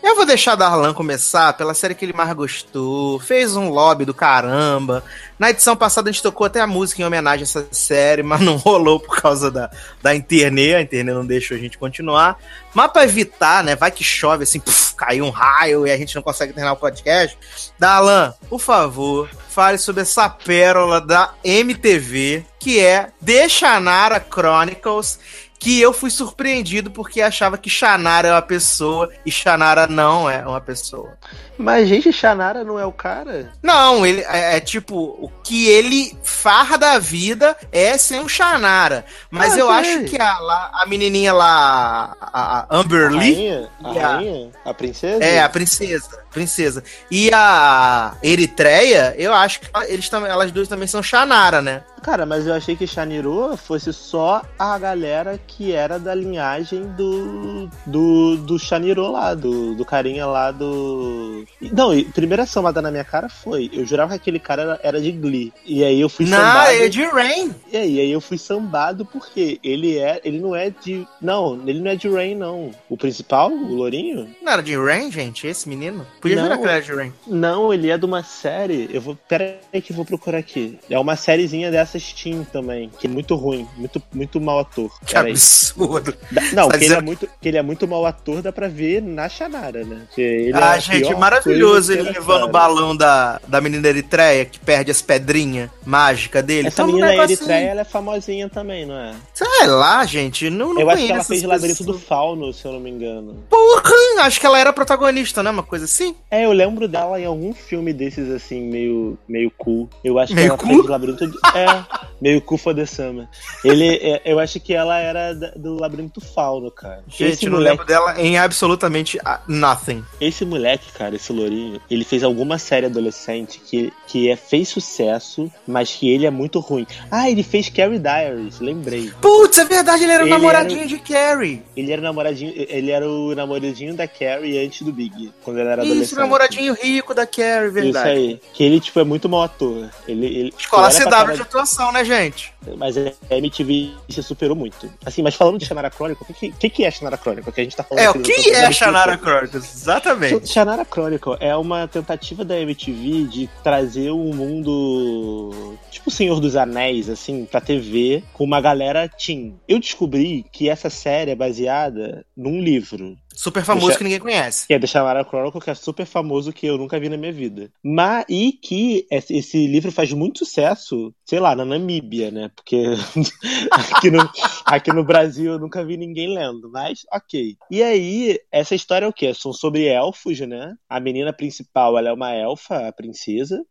Eu vou deixar Darlan começar pela série que ele mais gostou, fez um lobby do caramba. Na edição passada a gente tocou até a música em homenagem a essa série, mas não rolou por causa da, da internet, a internet não deixou a gente continuar. Mas pra evitar, né, vai que chove assim, puf, caiu um raio e a gente não consegue terminar o podcast. Darlan, por favor, fale sobre essa pérola da MTV, que é The Shannara Chronicles, que eu fui surpreendido porque achava que Shannara é uma pessoa e Shannara não é uma pessoa. Mas, gente, Shannara não é o cara? Não, ele é, é tipo, o que ele farra da vida é ser um Shannara. Mas Ah, eu acho que a, lá- a menininha lá, a, a Amber A Lee, rainha? A a- rainha? A princesa? é a princesa, princesa. E a Eritreia, eu acho que eles também, elas duas também são Shannara, né? Cara, mas eu achei que Shaniro fosse só a galera que era da linhagem do. do, do Shaniro lá, do, do carinha lá do. Não, a primeira somada na minha cara foi. Eu jurava que aquele cara era, era de Glee. E aí eu fui Não, sambado. é de Rain. E aí, aí eu fui sambado porque ele é. Ele não é de. Não, ele não é de Rain, não. O principal, o Lourinho? Não era de Rain, gente, esse menino? Podia Não. jurar que ele era de Rain. Não, ele é de uma série. Eu vou. Pera aí que eu vou procurar aqui. É uma sériezinha Steam também. Que é muito ruim. Muito, muito mau ator. Que Pera absurdo. Da- Não, Tá que ele, é dizendo- muito, que ele é muito mau ator, dá pra ver na Chanara, né? É ah, a gente, maravilhoso ele levando o balão da, da menina Eritreia que perde as pedrinhas mágicas dele. Essa Então, um menina negocinho- Eritreia, ela é famosinha também, não é? Sei lá, gente, não, não eu acho que ela fez Labirinto do. Fauno, se eu não me engano. Porra, acho que ela era protagonista, né? Uma coisa assim. É, eu lembro dela em algum filme desses, assim, meio, meio cool. Eu acho Meio que ela cool? fez Labirinto do... É, meio for the summer. Ele, é, eu acho que ela era da- do Labirinto Fauno, cara. Gente, esse, não moleque, lembro dela em absolutamente ah, nothing. esse moleque, cara, esse lourinho, ele fez alguma série adolescente que, que é, fez sucesso, mas que ele é muito ruim. Ah, ele fez Carrie Diaries, lembrei. Putz, é verdade, ele era o Ele namoradinho era de Carrie. Ele era o namoradinho, ele era o namoradinho da Carrie antes do Big, quando ele era adolescente. Isso, namoradinho rico da Carrie, verdade. Isso aí. Que ele, tipo, é muito mau ator. Ele, ele, Escola CW de atuação, né, gente? Mas a MTV se superou muito. Assim, mas falando de Shannara Chronicle, o que, que, que é Shannara Chronicle? Que a gente tá falando É, o que é Shannara aqui. Chronicles? Exatamente. Shannara Chronicle é uma tentativa da MTV de trazer um mundo tipo Senhor dos Anéis, assim, pra TV, com uma galera teen. eu descobri que essa série é baseada num livro. Super famoso Deixa- que ninguém conhece. Que é The Shannara Chronicle, que é super famoso, que eu nunca vi na minha vida. Mas, e que esse livro faz muito sucesso, sei lá, na Namíbia, né? Porque aqui, no, aqui no Brasil eu nunca vi ninguém lendo, mas ok. E aí, essa história é o quê? São sobre elfos, né? A menina principal, ela é uma elfa, a princesa.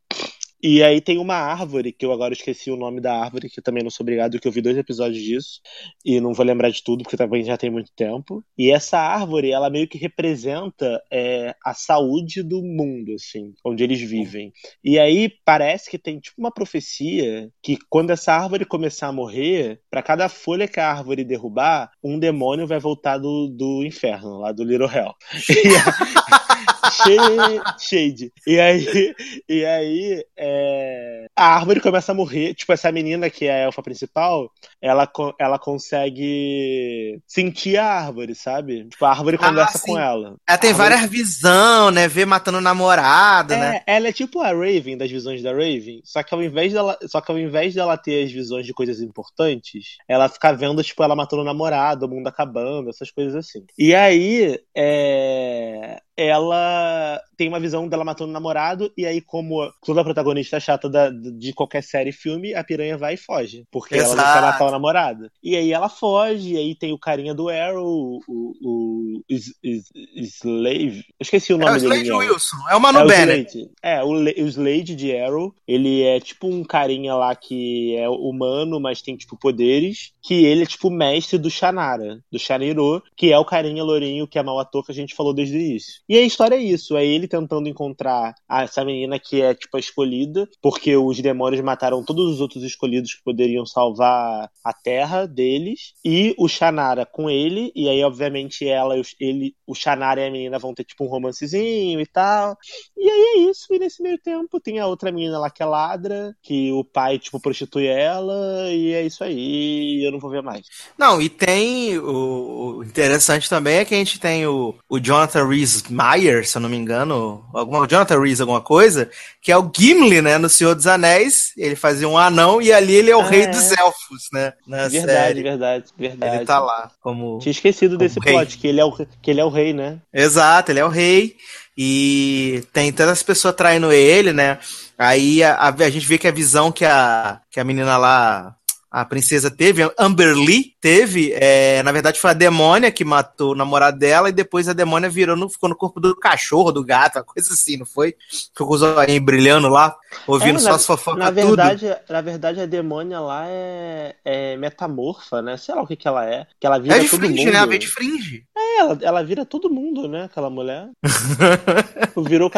E aí tem uma árvore, que eu agora esqueci o nome da árvore, que também não sou obrigado, que eu vi dois episódios disso, e não vou lembrar de tudo, porque também já tem muito tempo. E essa árvore, ela meio que representa é, a saúde do mundo, assim, onde eles vivem. E aí parece que tem tipo uma profecia que quando essa árvore começar a morrer, para cada folha que a árvore derrubar, um demônio vai voltar do, do inferno, lá do Little Hell. E Shade. E aí, e aí é, a árvore começa a morrer. Tipo, essa menina que é a elfa principal, ela, ela consegue sentir a árvore, sabe? Tipo, a árvore Ah, conversa sim. com ela. Ela tem árvore- várias visão, né? Vê matando namorada, né? É, ela é tipo a Raven das visões da Raven, só que ao invés dela, só que ao invés dela ter as visões de coisas importantes, ela fica vendo tipo ela matando o namorado, o mundo acabando, essas coisas assim. E aí, é, ela tem uma visão dela matando o namorado e aí como toda protagonista chata da- de qualquer série e filme, a piranha vai e foge, porque ela não quer Exato. matar o namorado. E aí ela foge, e aí tem o carinha do Arrow, o, o, o Is- Is- Slave, eu esqueci o É, nome o dele. Slade Arrow. Wilson, é o Manu É o Bennett. É, o, o Slade de Arrow, ele é tipo um carinha lá que é humano, mas tem tipo poderes, que ele é tipo mestre do Shannara, do Shaniro, que é o carinha lourinho que é mau ator que a gente falou desde o início. E a história é isso, é ele tentando encontrar essa menina que é tipo a escolhida, porque os demônios mataram todos os outros escolhidos que poderiam salvar a terra deles, e o Shannara com ele, e aí obviamente ela, ele, o Shannara e a menina vão ter tipo um romancezinho e tal. E aí é isso, e nesse meio tempo tem a outra menina lá que é ladra, que o pai, tipo, prostitui ela, e é isso aí, eu não vou ver mais. Não, e tem o, o interessante também é que a gente tem o, o Jonathan Rhys Meyer, se eu não me engano, alguma, Jonathan Rhys alguma coisa, que é o Gimli, né, no Senhor dos Anéis, ele fazia um anão e ali ele é o Ah, rei é. dos elfos, né, na verdade, série. verdade, verdade. Ele tá lá como... Tinha esquecido desse rei. plot, que ele, é o, que ele é o rei, né? Exato, ele é o rei. E tem tantas pessoas traindo ele, né? Aí a, a- a gente vê que a visão que a, que a menina lá, a princesa teve, a Amber Lee teve, é, na verdade foi a demônia que matou o namorado dela e depois a demônia virou no, ficou no corpo do cachorro, do gato, uma coisa assim, não foi? Ficou com os olhinhos brilhando lá, ouvindo É, só as fofocas Na tudo. verdade, na verdade, a demônia lá é, é metamorfa, né? Sei lá o que, que ela é. Que ela vira É de todo fringe, mundo. né? A vez de fringe. É, ela, ela vira todo mundo, né? Aquela mulher. Virou.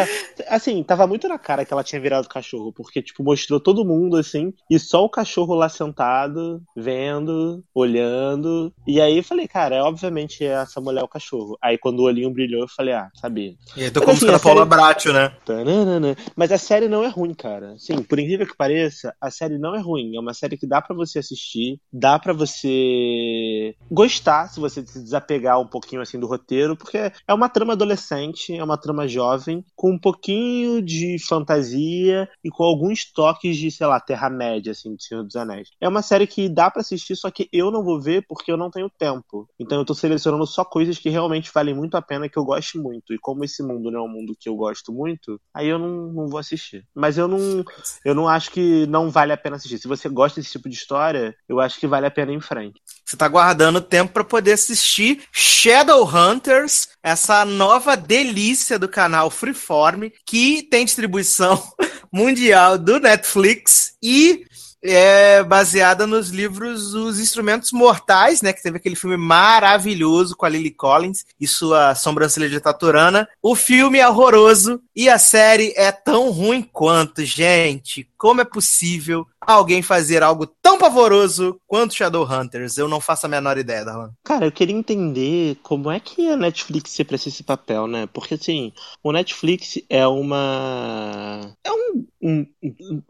Assim, tava muito na cara que ela tinha virado cachorro, porque, tipo, mostrou todo mundo, assim, e só o cachorro lá sentado, vendo, olhando. E aí eu falei, cara, é, obviamente essa mulher é o cachorro. Aí quando o olhinho brilhou, eu falei, ah, sabia. E aí tô Mas, como assim, a Paula série- Bracho, né? Tananana. Mas a série não é ruim, cara. Sim, por incrível que pareça, a série não é ruim. É uma série que dá pra você assistir, dá pra você gostar se você se desapegar um pouquinho assim do roteiro, porque é uma trama adolescente, é uma trama jovem, com um pouquinho de fantasia e com alguns toques de, sei lá, Terra-média, assim, de Senhor dos Anéis. É uma série que dá pra assistir, só que eu não vou ver porque eu não tenho tempo. Então eu tô selecionando só coisas que realmente valem muito a pena, que eu gosto muito. E como esse mundo não é um mundo que eu gosto muito, aí eu não, não vou assistir. Mas eu não, eu não acho que não vale a pena assistir. Se você gosta desse tipo de história, eu acho que vale a pena ir em frente. Você tá guardando tempo pra poder assistir Shadowhunters, essa nova delícia do canal Freeform, que tem distribuição mundial do Netflix e é baseada nos livros Os Instrumentos Mortais, né? Que teve aquele filme maravilhoso com a Lily Collins e sua sobrancelha de taturana. O filme é horroroso e a série é tão ruim quanto, gente. Como é possível alguém fazer algo tão pavoroso quanto Shadowhunters? Eu não faço a menor ideia, Darlan. Cara, eu queria entender como é que a Netflix se presta esse papel, né? Porque assim, o Netflix é uma. É um. um-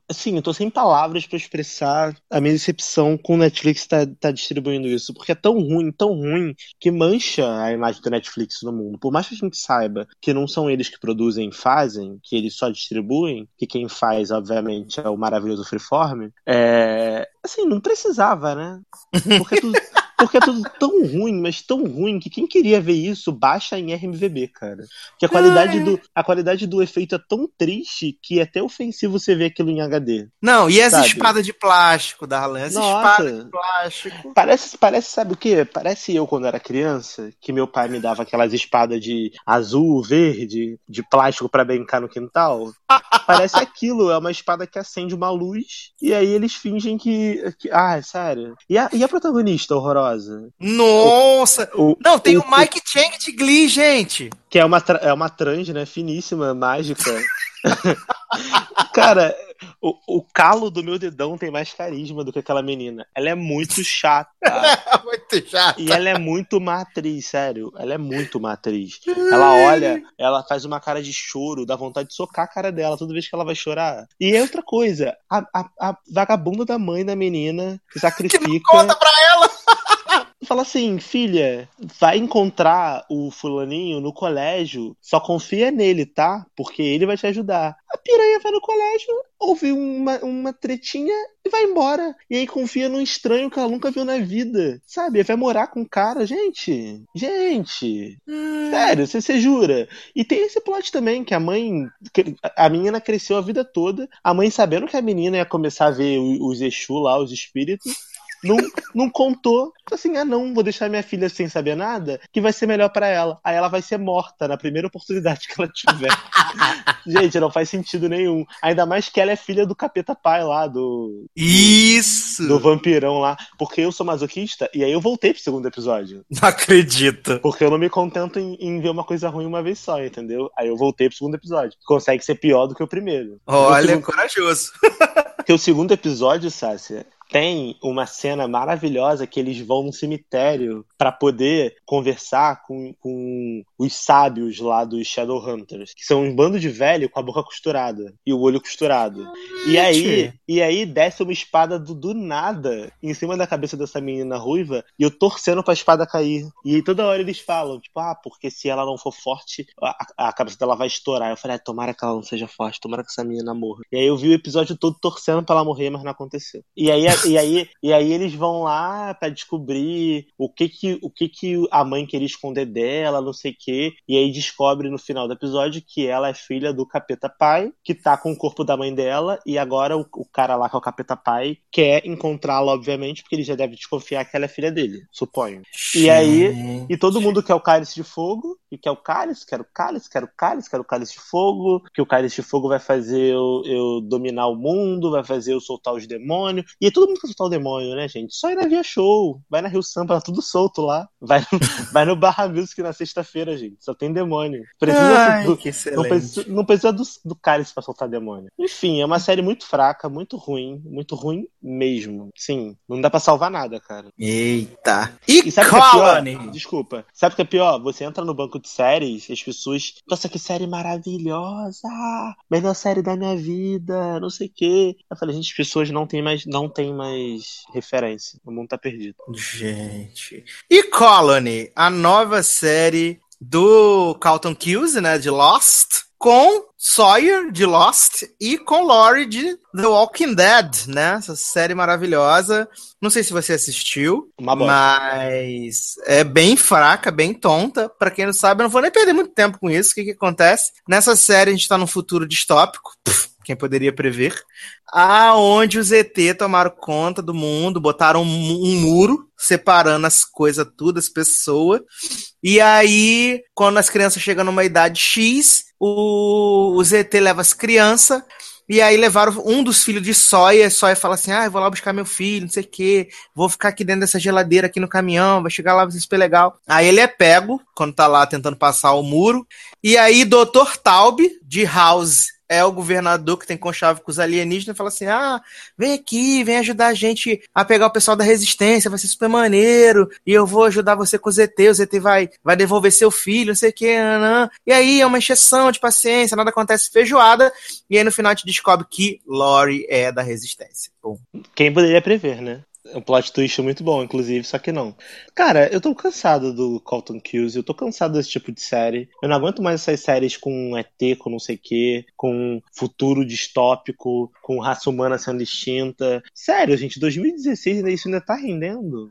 assim, eu tô sem palavras pra expressar a minha decepção com o Netflix tá, tá distribuindo isso. Porque é tão ruim, tão ruim, que mancha a imagem da Netflix no mundo. Por mais que a gente saiba que não são eles que produzem e fazem, que eles só distribuem, que quem faz, obviamente, é o maravilhoso Freeform. É, assim, não precisava, né? Porque tudo, porque é tudo tão ruim, mas tão ruim que quem queria ver isso baixa em RMVB, cara. Que a qualidade, do, a qualidade do efeito é tão triste que é até ofensivo você ver aquilo em HD. Não, e as Sabe? espadas de plástico, Darlan? As Nossa. espadas de plástico. Parece, parece, sabe o quê? Parece eu quando era criança, que meu pai me dava aquelas espadas de azul, verde, de plástico pra brincar no quintal. Parece aquilo, é uma espada que acende uma luz e aí eles fingem que. que ah, é sério. E a, e a protagonista horrorosa? Nossa! O- Não, tem o, o- Mike Chang de Glee, gente. Que é uma, é uma trans, né? Finíssima, mágica. Cara, o, o calo do meu dedão tem mais carisma do que aquela menina. Ela é muito chata. Muito chato. E ela é muito má atriz, sério. Ela é muito má atriz. Ela olha, ela faz uma cara de choro, dá vontade de socar a cara dela toda vez que ela vai chorar. E é outra coisa, a, a, a vagabunda da mãe da menina se sacrifica. Conta pra ela. Fala assim, filha, vai encontrar o fulaninho no colégio, só confia nele, tá? Porque ele vai te ajudar. A piranha vai no colégio, ouve uma, uma tretinha e vai embora. E aí confia num estranho que ela nunca viu na vida, sabe? Vai morar com o cara, gente. Gente. Sério, você, você jura? E tem esse plot também, que a mãe. A menina cresceu a vida toda, a mãe sabendo que a menina ia começar a ver os Exu lá, os espíritos. Não, não contou. Assim, ah, não, vou deixar minha filha sem saber nada, que vai ser melhor pra ela. Aí ela vai ser morta na primeira oportunidade que ela tiver. Gente, não faz sentido nenhum. Ainda mais que ela é filha do capeta pai lá, do, Isso! do vampirão lá. Porque eu sou masoquista, e aí eu voltei pro segundo episódio. Não acredito. Porque eu não me contento em, em ver uma coisa ruim uma vez só, entendeu? Aí eu voltei pro segundo episódio. Consegue ser pior do que o primeiro. Olha, segundo- corajoso. Porque o segundo episódio, Sácia, tem uma cena maravilhosa que eles vão num cemitério pra poder conversar com, com os sábios lá dos Shadowhunters, que são um bando de velho com a boca costurada e o olho costurado. E aí, e aí desce uma espada do, do nada em cima da cabeça dessa menina ruiva e eu torcendo pra espada cair. E toda hora eles falam, tipo, ah, porque se ela não for forte, a, a cabeça dela vai estourar. Eu falei, ah, tomara que ela não seja forte, tomara que essa menina morra. E aí eu vi o episódio todo torcendo pra ela morrer, mas não aconteceu. E aí, e aí, e aí eles vão lá pra descobrir o que que, o que que a mãe queria esconder dela, não sei o quê. E aí descobre no final do episódio que ela é filha do capeta pai, que tá com o corpo da mãe dela, e agora o, o cara lá que é o capeta pai quer encontrá-la, obviamente, porque ele já deve desconfiar que ela é filha dele, suponho. E aí, e todo mundo quer o cálice de fogo, e quer o cálice, quer o cálice, quer o cálice, quer o cálice de fogo, que o cálice de fogo vai fazer eu, eu dominar o mundo, vai fazer eu soltar os demônios. E aí todo mundo quer soltar o demônio, né, gente? Só ir na Via Show, vai na Rio Sampa, tá tudo solto lá. Vai, no- vai no Barra Music na sexta-feira, gente. Só tem demônio. Precisa Ai, do- que não excelente. precisa, não precisa do, do cálice pra soltar demônio. Enfim, é uma série muito fraca, muito ruim, muito ruim mesmo. Sim, não dá pra salvar nada, cara. Eita. E, E sabe que é? Colony? Desculpa. Sabe o que é pior? Você entra no banco de séries, as pessoas. Nossa, que série maravilhosa! Melhor série da minha vida, não sei o quê. Eu falei, gente, as pessoas não têm mais, não têm mais referência. O mundo tá perdido. Gente. E Colony, a nova série do Carlton Cuse, né, de Lost, com Sawyer de Lost e com Laurie de The Walking Dead, né? Essa série maravilhosa. Não sei se você assistiu, mas é bem fraca, bem tonta. Pra quem não sabe, eu não vou nem perder muito tempo com isso. O que, que acontece? Nessa série a gente tá num futuro distópico. Pff, quem poderia prever? Aonde os ET tomaram conta do mundo, botaram um, mu- muro separando as coisas tudo, as pessoas. E aí, quando as crianças chegam numa idade X, o, o ZT leva as crianças. E aí levaram um dos filhos de Sawyer. Sawyer fala assim: Ah, eu vou lá buscar meu filho, não sei o quê. Vou ficar aqui dentro dessa geladeira aqui no caminhão. Vai chegar lá, vai ser super legal. Aí ele é pego quando tá lá tentando passar o muro. E aí, Dr. Taub, de House, é o governador que tem conchave com os alienígenas, fala assim: ah, vem aqui, vem ajudar a gente a pegar o pessoal da resistência, vai ser super maneiro, e eu vou ajudar você com o ZT, o ZT vai, vai devolver seu filho, não sei o que, e aí é uma encheção de paciência, nada acontece feijoada, e aí no final a gente descobre que Lori é da resistência. Bom, Quem poderia prever, né? Um plot twist muito bom, inclusive, só que não. Cara, eu tô cansado do Colton Kills, eu tô cansado desse tipo de série. Eu não aguento mais essas séries com ET, com não sei o quê, com futuro distópico, com raça humana sendo extinta. Sério, gente, 2016 ainda isso ainda tá rendendo.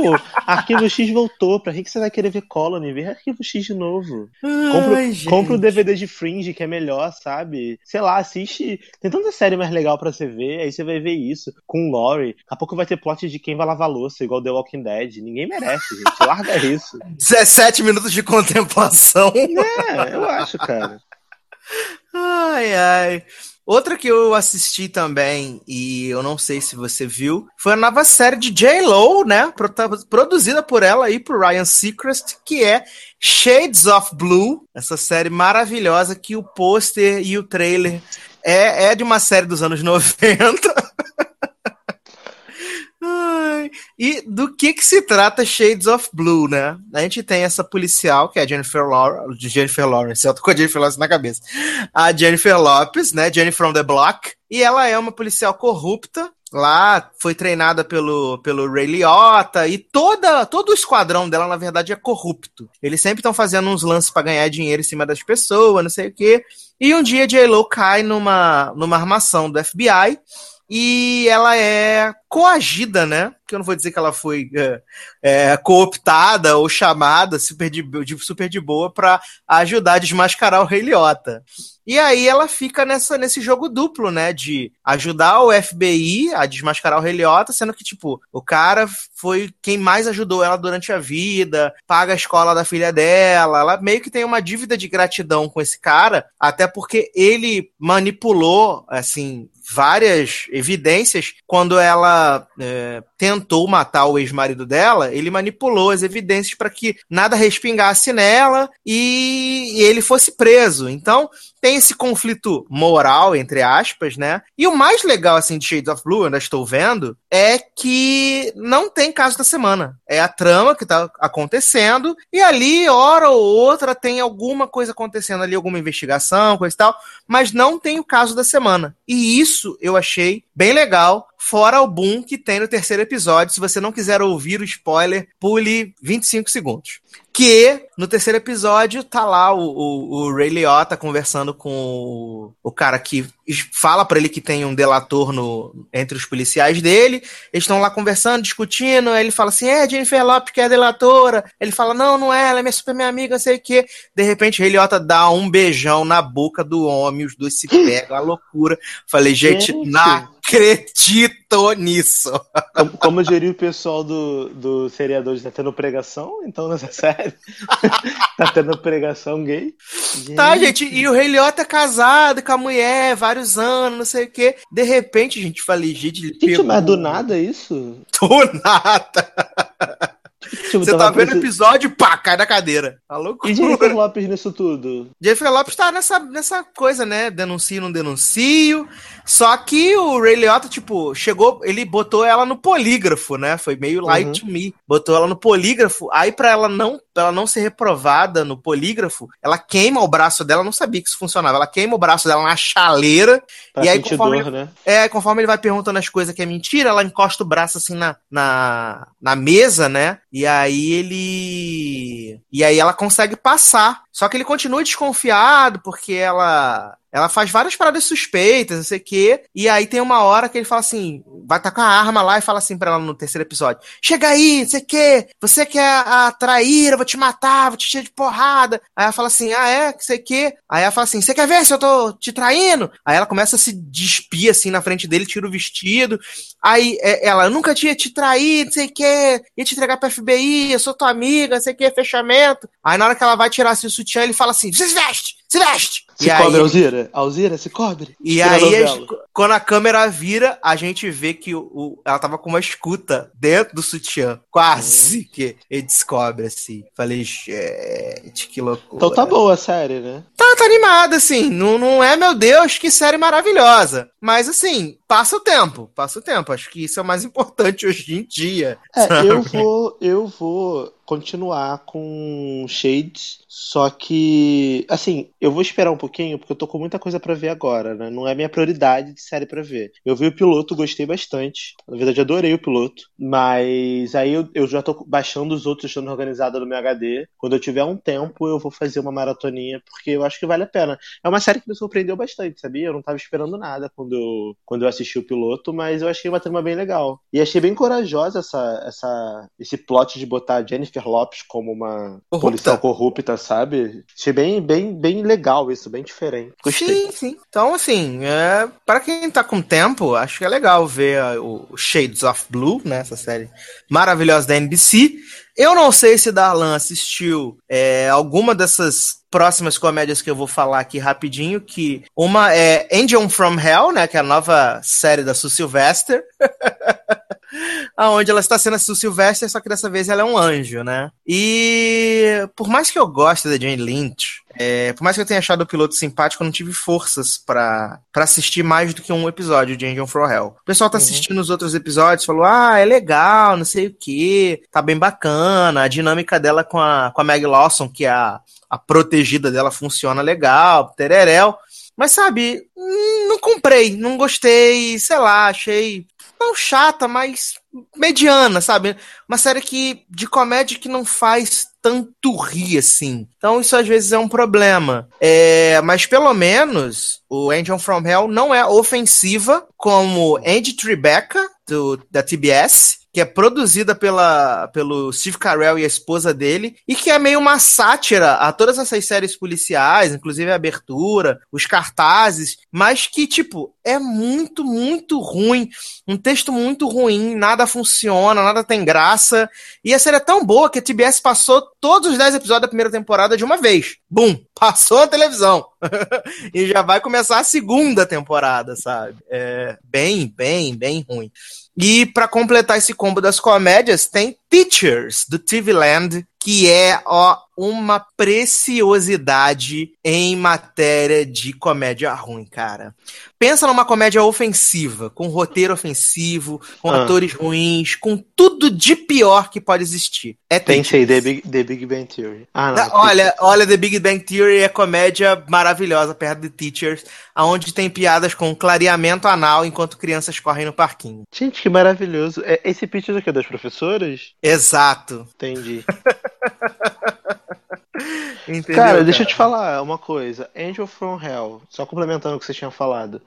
tipo, Arquivo X voltou, pra que você vai querer ver Colony? Vê Arquivo X de novo. Compra, Ai, compra o DVD de Fringe, que é melhor, sabe? Sei lá, assiste. Tem tanta série mais legal pra você ver, aí você vai ver isso com Lori. Daqui a pouco vai ter plot de quem vai lavar louça, igual The Walking Dead. Ninguém merece, gente. Larga isso. 17 minutos de contemplação. É, eu acho, cara. Ai, ai. Outra que eu assisti também, e eu não sei se você viu, foi a nova série de J-Lo, né? Produzida por ela e por Ryan Seacrest, que é Shades of Blue. Essa série maravilhosa que o pôster e o trailer é, é de uma série dos anos 90. E do que que se trata Shades of Blue, né? A gente tem essa policial, que é a Jennifer Lawrence, Jennifer Lawrence, eu tô com a Jennifer Lawrence na cabeça. A Jennifer Lopes, né? Jennifer from the Block. E ela é uma policial corrupta. Lá foi treinada pelo, pelo Ray Liotta e toda, todo o esquadrão dela, na verdade, é corrupto. Eles sempre estão fazendo uns lances para ganhar dinheiro em cima das pessoas, não sei o quê. E um dia J-Lo cai numa, numa armação do FBI e ela é coagida, né? Que eu não vou dizer que ela foi é, é, cooptada ou chamada super de, de- super de boa para ajudar a desmascarar o Rei Liotta. E aí ela fica nessa, nesse jogo duplo, né? De ajudar o FBI a desmascarar o Rei Liotta, sendo que, tipo, o cara foi quem mais ajudou ela durante a vida, paga a escola da filha dela, ela meio que tem uma dívida de gratidão com esse cara, até porque ele manipulou, assim, várias evidências quando ela é, tentou matar o ex-marido dela, ele manipulou as evidências para que nada respingasse nela e, e ele fosse preso. Então, tem esse conflito moral, entre aspas, né? E o mais legal, assim, de Shades of Blue, eu ainda estou vendo, é que não tem caso da semana. É a trama que tá acontecendo, e ali, hora ou outra, tem alguma coisa acontecendo ali, alguma investigação, coisa e tal, mas não tem o caso da semana. E isso eu achei bem legal, fora o boom que tem no terceiro episódio. Se você não quiser ouvir o spoiler, pule 25 segundos. Que no terceiro episódio tá lá o, o, o Ray Liotta conversando com o, o cara que fala pra ele que tem um delator no, entre os policiais dele. Eles estão lá conversando, discutindo. Aí ele fala assim: é Jennifer Lopes que é a delatora. Ele fala: não, não é, ela é minha super minha amiga, não sei o quê. De repente, o Ray Liotta dá um beijão na boca do homem, os dois se pegam, a loucura. Falei, gente, Gente. não acredito nisso. Como, como diria o pessoal do, do seriadores, tá tendo pregação, então, nessa série? tá tendo pregação gay? Tá, gente, e o Rei Liotta é casado com a mulher, vários anos, não sei o quê. De repente, gente, falei, gente, ele Gente, pegou- mas do nada isso? Do nada. Você tá vendo o episódio, pá, cai da cadeira. Tá loucura. E Jennifer Lopes nisso tudo? Jennifer Lopes tá nessa, nessa coisa, né? Denuncio, não denuncio. Só que o Ray Liotta, tipo, chegou, ele botou ela no polígrafo, né? Foi meio light Uhum. to me. Botou ela no polígrafo. Aí, pra ela não, pra ela não ser reprovada no polígrafo, ela queima o braço dela. Eu não sabia que isso funcionava. Ela queima o braço dela na chaleira. Pra E aí, conforme dor, né? É, conforme ele vai perguntando as coisas que é mentira, ela encosta o braço assim na, na, na mesa, né? E aí ele. E aí ela consegue passar. Só que ele continua desconfiado, porque ela. Ela faz várias paradas suspeitas, não sei o quê. E aí tem uma hora que ele fala assim: vai estar com a arma lá e fala assim pra ela no terceiro episódio: Chega aí, não sei o quê. Você que é a traíra, vou te matar, vou te encher de porrada. Aí ela fala assim: Ah, é? Não sei o quê. Aí ela fala assim: Você quer ver se eu tô te traindo? Aí ela começa a se despir assim na frente dele, tira o vestido. Aí é, ela, eu nunca tinha te traído, não sei o quê. Ia te entregar pra FBI, eu sou tua amiga, não sei o quê, fechamento. Aí na hora que ela vai tirar assim, o sutiã, ele fala assim: se veste! Se veste! Se E cobre, aí- Alzira? Alzira, se cobre? e Tira a aí, as- quando a câmera vira, a gente vê que o, o- ela tava com uma escuta dentro do sutiã. Quase que ele descobre, assim. Falei, gente, que loucura. Então tá boa a série, né? Tá, tá animada, assim. Não, não é, meu Deus, que série maravilhosa. Mas, assim, passa o tempo. Passa o tempo. Acho que isso é o mais importante hoje em dia. É, sabe? eu vou, eu vou continuar com Shades, só que, assim, eu vou esperar um pouquinho, porque eu tô com muita coisa pra ver agora, né? Não é minha prioridade de série pra ver. Eu vi o piloto, gostei bastante. Na verdade, adorei o piloto, mas aí eu, eu já tô baixando os outros, estando organizado no meu HD. Quando eu tiver um tempo, eu vou fazer uma maratoninha, porque eu acho que vale a pena. É uma série que me surpreendeu bastante, sabia? Eu não tava esperando nada quando eu, quando eu assisti o piloto, mas eu achei uma trama bem legal. E achei bem corajosa essa, essa, esse plot de botar a Jennifer Lopes como uma Corrupta. policial corrupta, sabe? Achei bem, bem, bem legal isso, bem diferente. Gostei. Sim, sim. Então, assim, é, para quem tá com tempo, acho que é legal ver a- o Shades of Blue, né? Essa série maravilhosa da NBC. Eu não sei se Darlan assistiu é, alguma dessas próximas comédias que eu vou falar aqui rapidinho, que uma é Angel from Hell, né? Que é a nova série da Sue Sylvester. Aonde ela está sendo a Sue Sylvester, só que dessa vez ela é um anjo, né? E por mais que eu goste da Jane Lynch, é, por mais que eu tenha achado o piloto simpático, eu não tive forças pra assistir mais do que um episódio de Angel from Hell. O pessoal tá assistindo os outros episódios, falou, ah, é legal, não sei o que, tá bem bacana, a dinâmica dela com a, com a Meg Lawson, que é a, a protegida dela, funciona legal, tereréu. Mas sabe, hum, não comprei, não gostei, sei lá, achei não chata, mas mediana, sabe? Uma série que de comédia que não faz tanto rir assim. Então isso às vezes é um problema. É, mas pelo menos o Angel from Hell não é ofensiva como Andy Tribeca do, da TBS. Que é produzida pela, pelo Steve Carell e a esposa dele, e que é meio uma sátira a todas essas séries policiais, inclusive a abertura, os cartazes, mas que, tipo, é muito, muito ruim. Um texto muito ruim, nada funciona, nada tem graça. E a série é tão boa que a TBS passou todos os 10 episódios da primeira temporada de uma vez. Bum! Passou a televisão. e já vai começar a segunda temporada, sabe? É bem, bem, bem ruim. E pra completar esse combo das comédias, tem Teachers, do TV Land, que é, ó, uma preciosidade em matéria de comédia ruim, cara. Pensa numa comédia ofensiva, com roteiro ofensivo, com Ah. atores ruins, com tudo de pior que pode existir. É Pensei, The Teachers. Big, The Big Bang Theory. Ah, não. olha, olha, The Big Bang Theory é comédia maravilhosa perto de Teachers, aonde tem piadas com clareamento anal enquanto crianças correm no parquinho. Gente, que maravilhoso. É, esse pitch do que? Das professoras? Exato. Entendi. Entendeu, cara, deixa eu cara? te falar uma coisa. Angel from Hell, só complementando o que você tinha falado.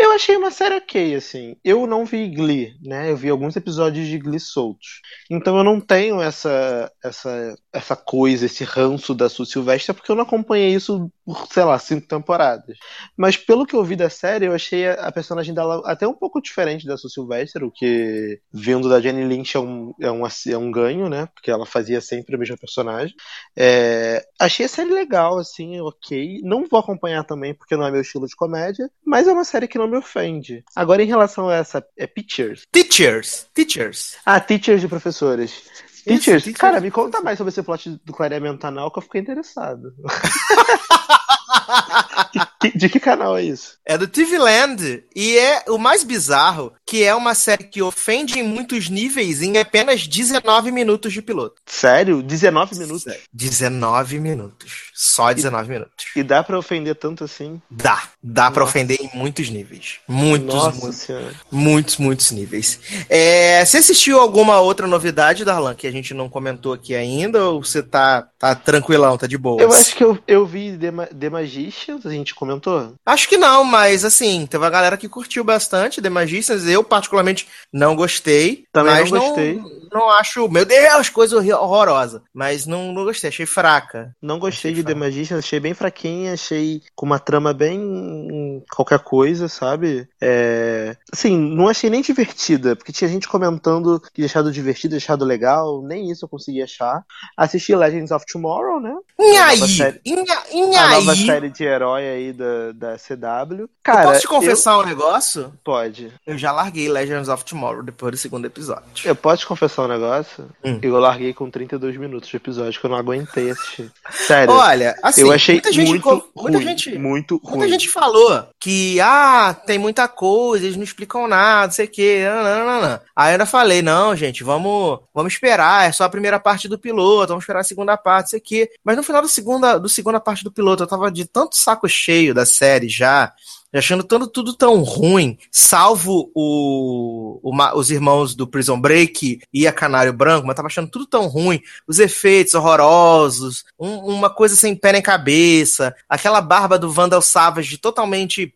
Eu achei uma série ok, assim. Eu não vi Glee, né? Eu vi alguns episódios de Glee soltos. Então eu não tenho essa essa essa coisa, esse ranço da Sue Sylvester, porque eu não acompanhei isso por, sei lá, cinco temporadas. Mas pelo que eu vi da série, eu achei a, a personagem dela até um pouco diferente da Sue Sylvester, o que, vindo da Jenny Lynch, é um, é um, é um ganho, né? Porque ela fazia sempre a mesma personagem. É, achei a série legal, assim, ok. Não vou acompanhar também, porque não é meu estilo de comédia, mas é uma série que não me ofende. Agora, em relação a essa, é Pictures. Teachers. Teachers. Ah, Teachers de professores. Teachers, Teachers. cara, me conta mais sobre esse plot do clareamento anal que eu fiquei interessado. de, que- de que canal é isso? É do TV Land. E é o mais bizarro, que é uma série que ofende em muitos níveis em apenas 19 minutos de piloto. Sério? 19 minutos? 19 minutos. Só 19 minutos. E dá pra ofender tanto assim? Dá. Dá pra Nossa. ofender em muitos níveis. Muitos, Nossa muitos. senhora. Muitos, muitos níveis. É, você assistiu alguma outra novidade, Darlan, que a gente não comentou aqui ainda? Ou você tá, tá tranquilão, tá de boa? Eu acho que eu, eu vi The, Ma- The Magicians, a gente comentou? Acho que não, mas assim, teve uma galera que curtiu bastante The Magicians. Eu, particularmente, não gostei. Também não gostei. Não, acho, meu Deus, coisa horrorosa. Mas não, não gostei, achei fraca. Não gostei Achei de The fraco. Magicians, achei bem fraquinha, achei com uma trama bem qualquer coisa, sabe? É... Assim, não achei nem divertida, porque tinha gente comentando que achado divertido, achado legal, nem isso eu consegui achar. Assisti Legends of Tomorrow, né? Inhaí! nova série- Inha- A nova Inhaí! série de herói aí da, da CW. Eu Cara, posso te confessar um negócio? eu- pode. Eu já larguei Legends of Tomorrow depois do segundo episódio. Eu posso te confessar confessar um negócio? Hum. Eu larguei com 32 minutos de episódio, que eu não aguentei assistir. Sério. Olha, assim, eu achei muita gente, muito ruim. muita gente, muito muita ruim. gente falou que, ah, tem muita coisa, eles não explicam nada, não sei o quê. Não, não, não. Aí eu ainda falei, não, gente, vamos, vamos esperar, é só a primeira parte do piloto, vamos esperar a segunda parte, não sei o quê. Mas no final da segunda, do segunda parte do piloto, eu tava de tanto saco cheio da série já, achando tudo, tudo tão ruim, salvo o, o os irmãos do Prison Break e a Canário Branco, mas tava achando tudo tão ruim, os efeitos horrorosos, um- uma coisa sem pé nem cabeça, aquela barba do Vandal Savage totalmente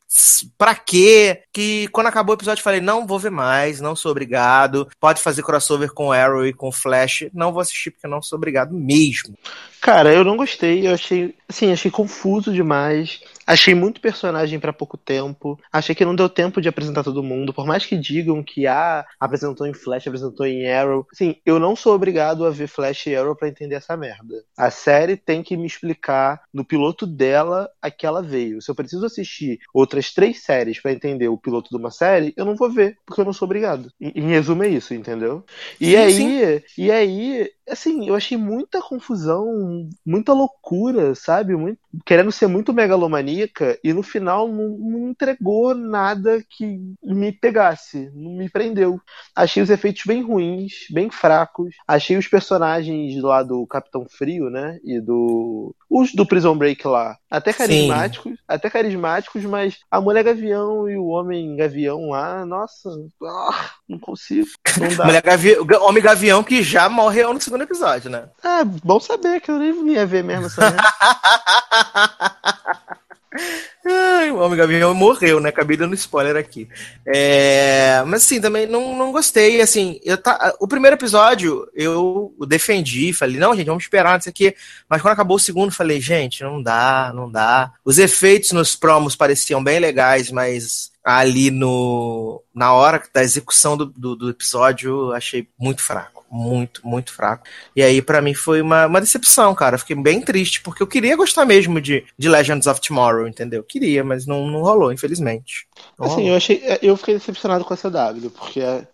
pra quê? Que quando acabou o episódio eu falei, não vou ver mais, não sou obrigado, pode fazer crossover com Arrow e com Flash, não vou assistir porque não sou obrigado mesmo. Cara, eu não gostei, eu achei, assim, achei confuso demais. Achei muito personagem pra pouco tempo. Achei que não deu tempo de apresentar todo mundo. Por mais que digam que ah, apresentou em Flash, apresentou em Arrow. Assim, eu não sou obrigado a ver Flash e Arrow pra entender essa merda. A série tem que me explicar no piloto dela a que ela veio. Se eu preciso assistir outras três séries pra entender o piloto de uma série, eu não vou ver, porque eu não sou obrigado. Em, em resumo é isso, entendeu? E Sim, aí, sim. e aí, assim, eu achei muita confusão, muita loucura, sabe? Muito, querendo ser muito megalomaníaca e no final não, não entregou nada que me pegasse, não me prendeu. Achei os efeitos bem ruins, bem fracos. Achei os personagens lá do Capitão Frio, né? E do. Os do Prison Break lá. Até carismáticos, até carismáticos, mas a mulher gavião e o homem gavião lá, nossa, ah, não consigo. Não dá. Mulher Gavi... Homem Gavião que já morreu no segundo episódio, né? Ah, bom saber que eu nem ia ver mesmo essa. Ai, o Homem Gavião morreu, né? Acabei dando spoiler aqui. É, Mas assim, também não, não gostei. Assim, eu tá... o primeiro episódio eu defendi, falei, não, gente, vamos esperar, não sei o quê. Mas quando acabou o segundo, falei, gente, não dá, não dá. Os efeitos nos promos pareciam bem legais, mas ali no na hora da execução do, do, do episódio achei muito fraco. Muito, muito fraco. E aí, pra mim, foi uma, uma decepção, cara. Fiquei bem triste, porque eu queria gostar mesmo de, de Legends of Tomorrow, entendeu? Queria, mas não, não rolou, infelizmente. Assim, eu achei. Eu fiquei decepcionado com a CW, porque é,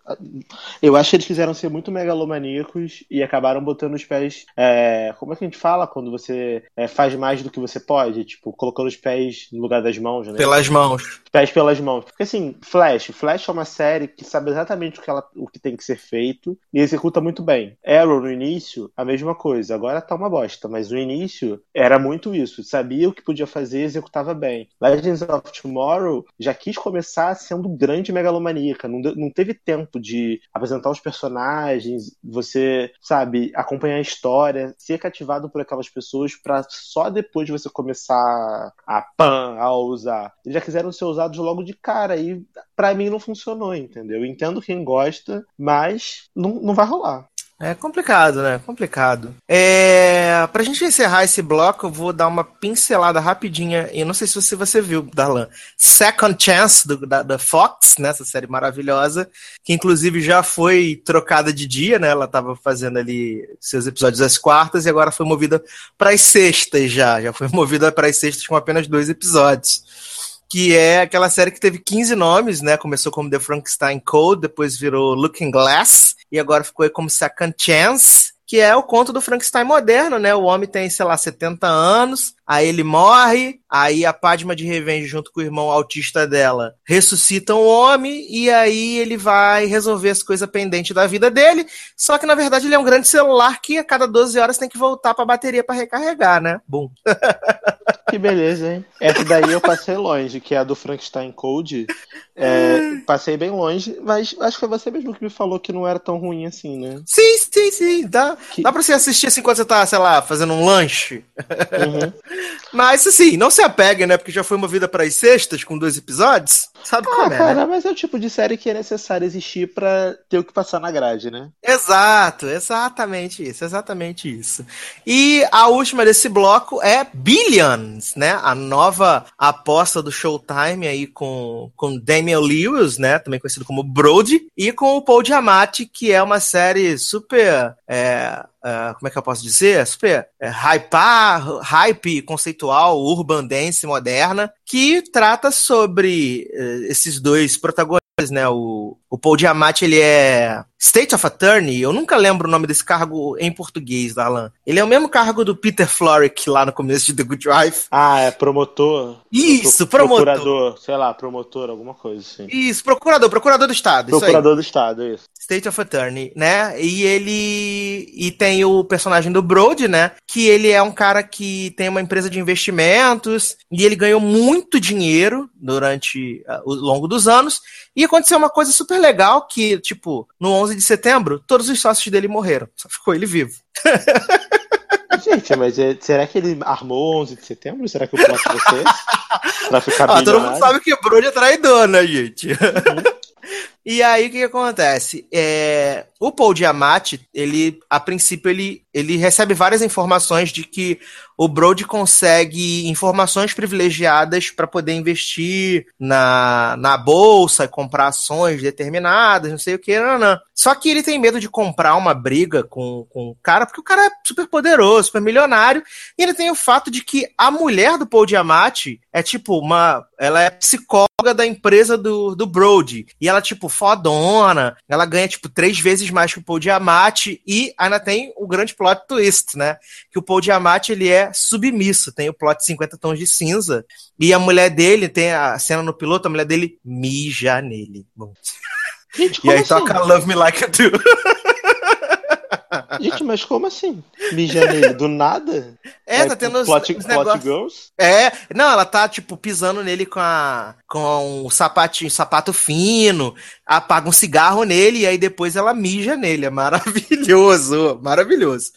eu acho que eles quiseram ser muito megalomaníacos e acabaram botando os pés. é, como é que a gente fala quando você é, faz mais do que você pode? Tipo, colocando os pés no lugar das mãos, né? Pelas mãos. pés pelas mãos. Porque assim, Flash, Flash é uma série que sabe exatamente o que, ela, o que tem que ser feito e executa muito bem. Arrow no início, a mesma coisa. Agora tá uma bosta, mas no início era muito isso. Sabia o que podia fazer e executava bem. Legends of Tomorrow já quis começar sendo grande megalomaníaca. Não, deu- não teve tempo de apresentar os personagens, você, sabe, acompanhar a história, ser cativado por aquelas pessoas pra só depois você começar a pan, a usar. Eles já quiseram ser usados logo de cara e pra mim não funcionou, entendeu? Eu entendo quem gosta, mas não, não vai rolar. É complicado, né? Complicado. É... Pra gente encerrar esse bloco, eu vou dar uma pincelada rapidinha. Eu não sei se você, você viu, Darlan. Second Chance, do- da, da Fox, né? Essa série maravilhosa, que inclusive já foi trocada de dia, né? Ela tava fazendo ali seus episódios às quartas e agora foi movida para as sextas já. Já foi movida para as sextas com apenas dois episódios. Que é aquela série que teve 15 nomes, né? Começou como The Frankenstein Code, depois virou Looking Glass, e agora ficou aí como Second Chance, que é o conto do Frankenstein moderno, né? O homem tem, sei lá, 70 anos, aí ele morre, aí a Padma de Revenge, junto com o irmão autista dela, ressuscitam o homem, e aí ele vai resolver as coisas pendentes da vida dele, só que na verdade ele é um grande celular que a cada 12 horas tem que voltar pra bateria pra recarregar, né? Bom. Que beleza, hein? Essa daí eu passei longe, que é a do Frankenstein Code. É, passei bem longe, mas acho que foi você mesmo que me falou que não era tão ruim assim, né? Sim, sim, sim. Dá, Que- dá pra você assistir assim quando você tá, sei lá, fazendo um lanche. Uhum. Mas assim, não se apegue, né? Porque já foi movida para as sextas com dois episódios. Sabe Ah, como é, né? cara, mas é o tipo de série que é necessário existir pra ter o que passar na grade, né? Exato, exatamente isso, exatamente isso. E a última desse bloco é Né? A nova aposta do Showtime aí com, com Damian Lewis, né? Também conhecido como Brody, e com o Paul Giamatti, que é uma série super é, uh, como é que eu posso dizer? Super é, hypar, hype conceitual, urban dance moderna, que trata sobre uh, esses dois protagonistas né? O, o Paul Diamante, ele é State of Attorney. Eu nunca lembro o nome desse cargo em português, Alan. Ele é o mesmo cargo do Peter Florrick lá no começo de The Good Wife. Ah, é promotor. Isso, pro, promotor. Procurador, sei lá, promotor, alguma coisa assim. Isso, procurador, procurador do Estado. Procurador do Estado, isso. State of Attorney, né? E ele. E tem o personagem do Brody, né? Que ele é um cara que tem uma empresa de investimentos e ele ganhou muito dinheiro durante uh, o longo dos anos. E aconteceu uma coisa super legal que, tipo, no 11 de setembro, todos os sócios dele morreram. Só ficou ele vivo. Gente, mas é, será que ele armou 11 de setembro? Será que o plot vai ser pra ficar ah, Todo mundo sabe que o Brody é traidor, né, gente? Uhum. E aí, o que, que acontece? É, o Paul Diamante, ele, a princípio, ele, ele recebe várias informações de que o Brody consegue informações privilegiadas para poder investir na, na bolsa, comprar ações determinadas, não sei o que, não, não. Só que ele tem medo de comprar uma briga com, com o cara, porque o cara é super poderoso, super milionário, e ele tem o fato de que a mulher do Paul Diamante é tipo uma. Ela é psicóloga da empresa do, do Brody. E ela, tipo, fodona. Ela ganha, tipo, três vezes mais que o Paul Diamante. E ainda tem o grande plot twist, né? Que o Paul Diamante, ele é submisso. Tem o plot 50 tons de cinza. E a mulher dele, tem a cena no piloto, a mulher dele mija nele. Bom. Gente, e aí assim? toca Love Me Like I Do. Gente, mas como assim? Mija nele do nada? É, Vai tá tendo os, plot, os plot girls? É, não, ela tá, tipo, pisando nele com a com um sapatinho, sapato fino, apaga um cigarro nele e aí depois ela mija nele. É maravilhoso, maravilhoso.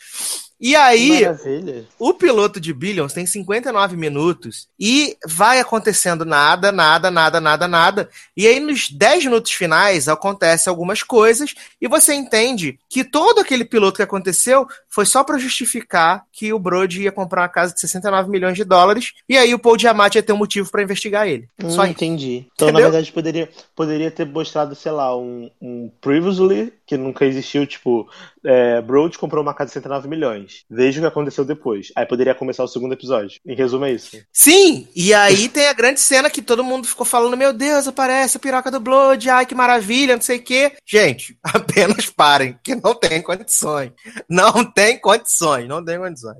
E aí, Maravilha. o piloto de Billions tem 59 minutos e vai acontecendo nada, nada, nada, nada, nada. E aí, nos 10 minutos finais, acontece algumas coisas e você entende que todo aquele piloto que aconteceu foi só para justificar que o Brody ia comprar uma casa de 69 milhões de dólares e aí o Paul Diamante ia ter um motivo para investigar ele. Hum, só entendi. Então, Entendeu? na verdade, poderia, poderia ter mostrado, sei lá, um, um previously que nunca existiu, tipo, é, Brody comprou uma casa de 109 milhões. Veja o que aconteceu depois. Aí poderia começar o segundo episódio. Em resumo, é isso. Sim! E aí tem a grande cena que todo mundo ficou falando: Meu Deus, aparece a piroca do Blood, ai que maravilha, não sei o quê. Gente, apenas parem, que não tem condições. Não tem condições, não tem condições.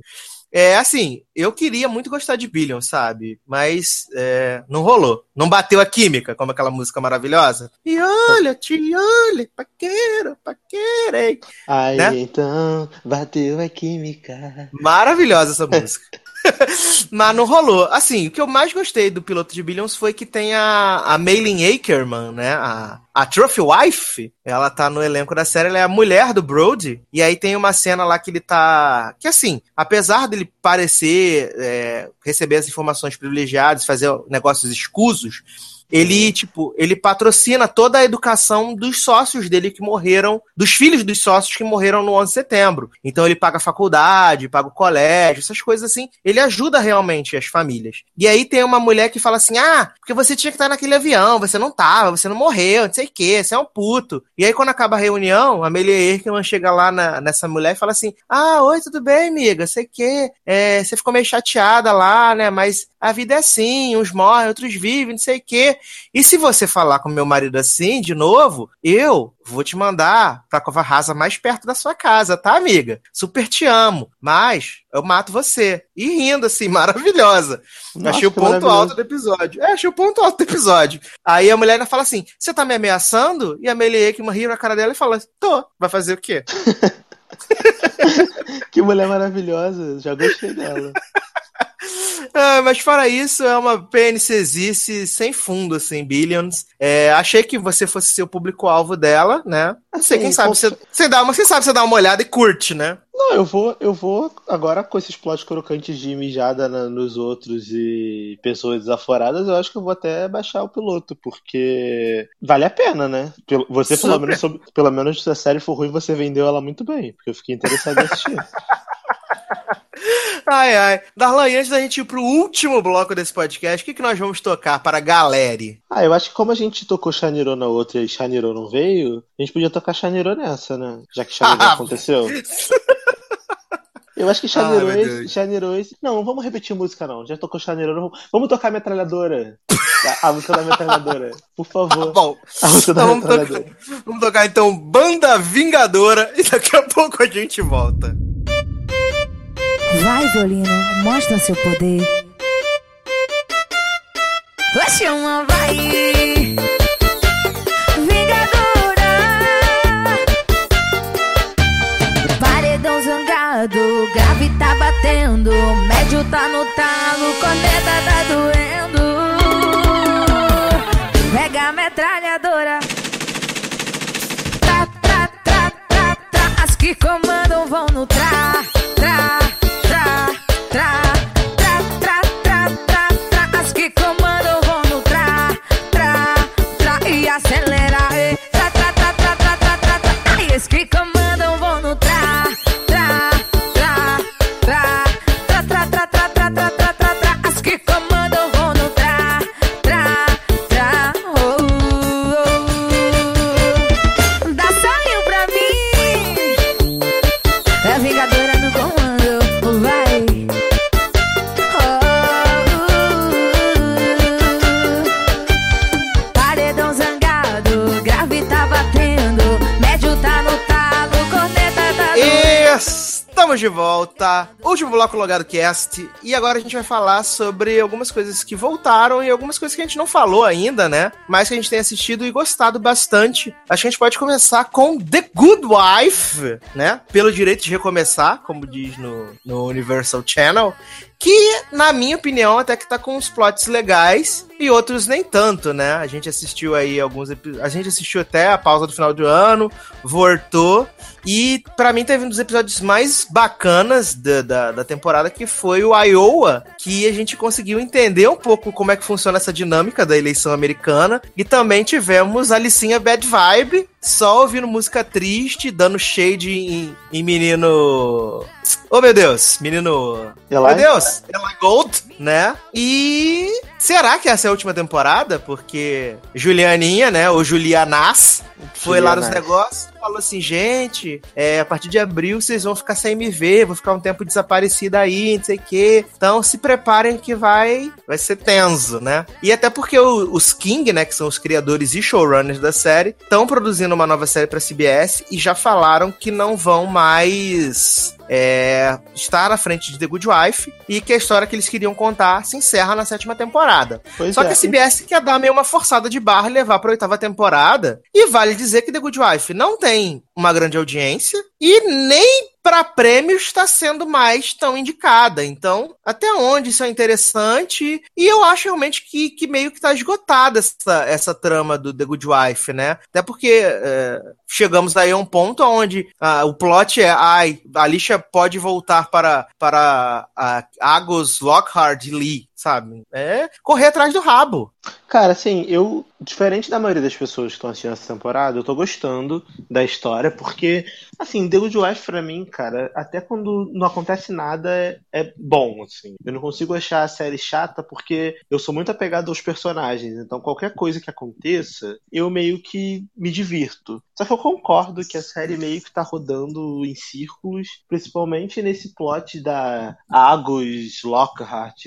É assim, eu queria muito gostar de Billion, sabe? Mas é, não rolou. Não bateu a química, como aquela música maravilhosa. E olha, te olha, paqueiro, paqueirei. Aí né? então, bateu a química. Maravilhosa essa música. Mas não rolou. Assim, o que eu mais gostei do piloto de Billions foi que tem a, a Maylin Akerman, né? A, a Trophy Wife, ela tá no elenco da série, ela é a mulher do Brody. E aí tem uma cena lá que ele tá. Que assim, apesar dele parecer é, receber as informações privilegiadas, fazer negócios escusos ele, tipo, ele patrocina toda a educação dos sócios dele que morreram, dos filhos dos sócios que morreram no 11 de setembro. Então ele paga a faculdade, paga o colégio, essas coisas assim. Ele ajuda realmente as famílias. E aí tem uma mulher que fala assim: ah, porque você tinha que estar naquele avião, você não tava, você não morreu, não sei o quê, você é um puto. E aí quando acaba a reunião, a Amelia Erkman chega lá na, nessa mulher e fala assim: ah, oi, tudo bem, amiga, sei que é, você ficou meio chateada lá, né, mas a vida é assim, uns morrem, outros vivem, não sei o quê. E se você falar com meu marido assim, de novo, eu vou te mandar pra cova rasa mais perto da sua casa, tá, amiga? Super te amo, mas eu mato você. E rindo, assim, maravilhosa. Nossa, achei o ponto alto do episódio. É, achei o ponto alto do episódio. Aí a mulher ainda fala assim: Você tá me ameaçando? E a Melie que ri na cara dela e fala: Tô, vai fazer o quê? que mulher maravilhosa, já gostei dela. Ah, mas fora isso, é uma PNCzice sem fundo, assim, Billions. É, achei que você fosse ser o público-alvo dela, né? Não sei, quem sabe você, você, dá uma, você sabe você dá uma olhada e curte, né? Não, eu vou, eu vou agora com esses plots crocantes de mijada na, nos outros e pessoas desaforadas, eu acho que eu vou até baixar o piloto, porque vale a pena, né? Você, pelo menos, pelo menos se a série for ruim, você vendeu ela muito bem, porque eu fiquei interessado em assistir. Ai, ai. Darlan, antes da gente ir pro último bloco desse podcast, o que, que nós vamos tocar para a galera? Ah, eu acho que como a gente tocou Shaniro na outra e Shaniro não veio, a gente podia tocar Shaniro nessa, né? Já que Shaniro aconteceu. Eu acho que Chaneirões. Chaneirões. Não, vamos repetir música, não. Já tocou Chaneirões. Vamos tocar metralhadora. A, a música da metralhadora. Por favor. Bom, A música da então vamos, metralhadora. tocar, vamos tocar então Banda Vingadora e daqui a pouco a gente volta. Vai, violino, mostra seu poder. Vai chama, vai. Vingadora. Paredão zangado, grave tá batendo, médio tá no talo, corneta tá doendo. Pega a metralhadora. Tra, tra, tra, tra, tra. As que comandam de volta, último bloco logado cast, e agora a gente vai falar sobre algumas coisas que voltaram e algumas coisas que a gente não falou ainda, né? Mas que a gente tem assistido e gostado bastante. Acho que a gente pode começar com The Good Wife, né? Pelo direito de recomeçar, como diz no, no Universal Channel. Que, na minha opinião, até que tá com uns plots legais e outros nem tanto, né? A gente assistiu aí alguns A gente assistiu até a pausa do final do ano, voltou. E pra mim teve um dos episódios mais bacanas da, da, da temporada, que foi o Iowa, que a gente conseguiu entender um pouco como é que funciona essa dinâmica da eleição americana. E também tivemos a Licinha Bad Vibe, só ouvindo música triste, dando shade em, em menino. Oh meu Deus, menino. Eli? Meu Deus, Eli Gold, né? E será que essa é a última temporada? Porque Julianinha, né? Ou Julianas, foi lá nos negócios e falou assim: gente, é, a partir de abril vocês vão ficar sem me ver, vou ficar um tempo desaparecida aí, não sei o quê. Então se preparem que vai, vai ser tenso, né? E até porque o- os King, né, que são os criadores e showrunners da série, estão produzindo uma nova série pra CBS e já falaram que não vão mais é, estar à frente de The Good Wife e que a história que eles queriam contar se encerra na sétima temporada. Pois Só é. que a CBS quer dar meio uma forçada de barra e levar pra oitava temporada. E vale dizer que The Good Wife não tem uma grande audiência e nem pra prêmios está sendo mais tão indicada. Então, até onde isso é interessante? E eu acho realmente que, que meio que tá esgotada essa, essa trama do The Good Wife, né? Até porque é, chegamos aí a um ponto onde ah, o plot é ai, a Alicia pode voltar para, para a Agos Lockhart Lee, sabe? É correr atrás do rabo. Cara, assim, eu, diferente da maioria das pessoas que estão assistindo essa temporada, eu tô gostando da história, porque, assim, The Good Wife pra mim, cara, até quando não acontece nada é, é bom, assim. Eu não consigo achar a série chata porque eu sou muito apegado aos personagens, então qualquer coisa que aconteça, eu meio que me divirto. Só que eu concordo que a série meio que tá rodando em círculos, principalmente nesse plot da Agus Lockhart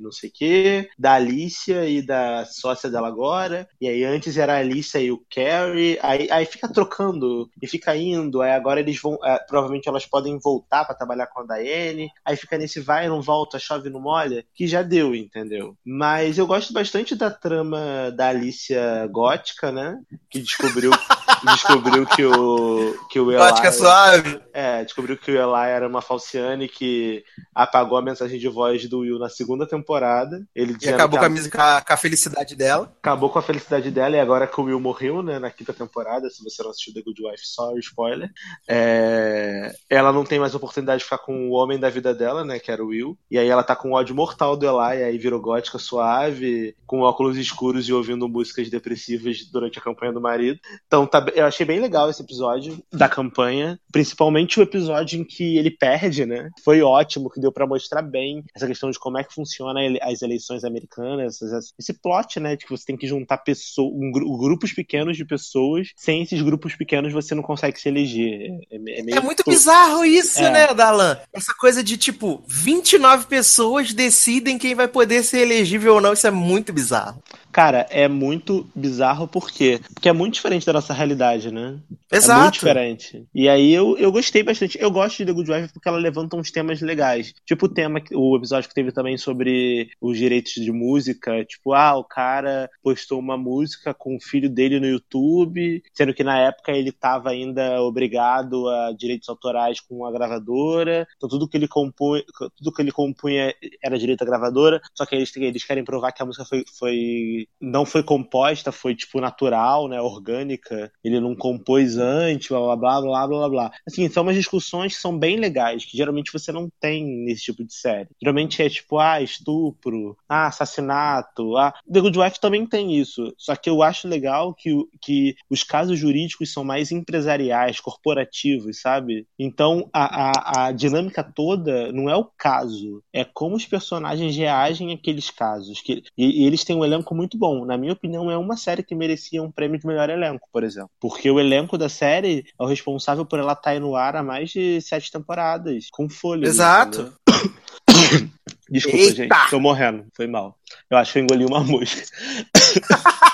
não sei o quê, da Alicia e da sócia dela agora, e aí antes era a Alicia e o Carrie, aí, aí fica trocando e fica indo, aí agora eles vão, é, provavelmente elas podem voltar pra trabalhar com a Diane, aí fica nesse vai não volta, chove não molha, que já deu, entendeu? Mas eu gosto bastante da trama da Alicia gótica, né? Que descobriu, descobriu que o que o Eli, suave. é, descobriu que o Eli era uma falciane que apagou a mensagem de voz do Will na segunda temporada. Ele E acabou que com a, com a- com a felicidade dela. acabou com a felicidade dela e agora que o Will morreu, né, na quinta temporada, se você não assistiu The Good Wife, sorry, spoiler. É, ela não tem mais oportunidade de ficar com o homem da vida dela, né, que era o Will. E aí ela tá com ódio mortal do Eli, aí virou gótica suave, com óculos escuros e ouvindo músicas depressivas durante a campanha do marido. Então tá, eu achei bem legal esse episódio da campanha, principalmente o episódio em que ele perde, né? Foi ótimo, que deu para mostrar bem essa questão de como é que funciona as eleições americanas, esse plot, né, de que você tem que juntar pessoas, um, grupos pequenos de pessoas, sem esses grupos pequenos você não consegue se eleger. É, é, é muito bizarro isso, é. né, Dalan? Essa coisa de tipo 29 pessoas decidem quem vai poder ser elegível ou não, isso é muito bizarro. Cara, é muito bizarro por quê? Porque é muito diferente da nossa realidade, né? Exato. É muito diferente. E aí eu, eu gostei bastante. Eu gosto de The Good Wife porque ela levanta uns temas legais. Tipo o tema, o episódio que teve também sobre os direitos de música. Tipo, ah, o cara postou uma música com o filho dele no YouTube, sendo que na época ele estava ainda obrigado a direitos autorais com a gravadora. Então tudo que ele compunha, tudo que ele compunha era direito à gravadora. Só que eles, eles querem provar que a música foi, foi não foi composta, foi tipo natural, né, orgânica. Ele não compôs antes, blá blá blá blá blá blá. Assim, são umas discussões que são bem legais, que geralmente você não tem nesse tipo de série. Geralmente é tipo, ah, estupro, ah, assassinato, ah. The Good Wife também tem isso. Só que eu acho legal que, que os casos jurídicos são mais empresariais, corporativos, sabe? Então a, a, a dinâmica toda não é o caso, é como os personagens reagem àqueles casos. Que, e, e eles têm um elenco muito bom. Na minha opinião, é uma série que merecia um prêmio de melhor elenco, por exemplo. Porque o elenco da série é o responsável por ela estar no ar há mais de sete temporadas, com folha. Exato. Desculpa, Eita. gente. Tô morrendo. Foi mal. Eu acho que eu engoli uma música.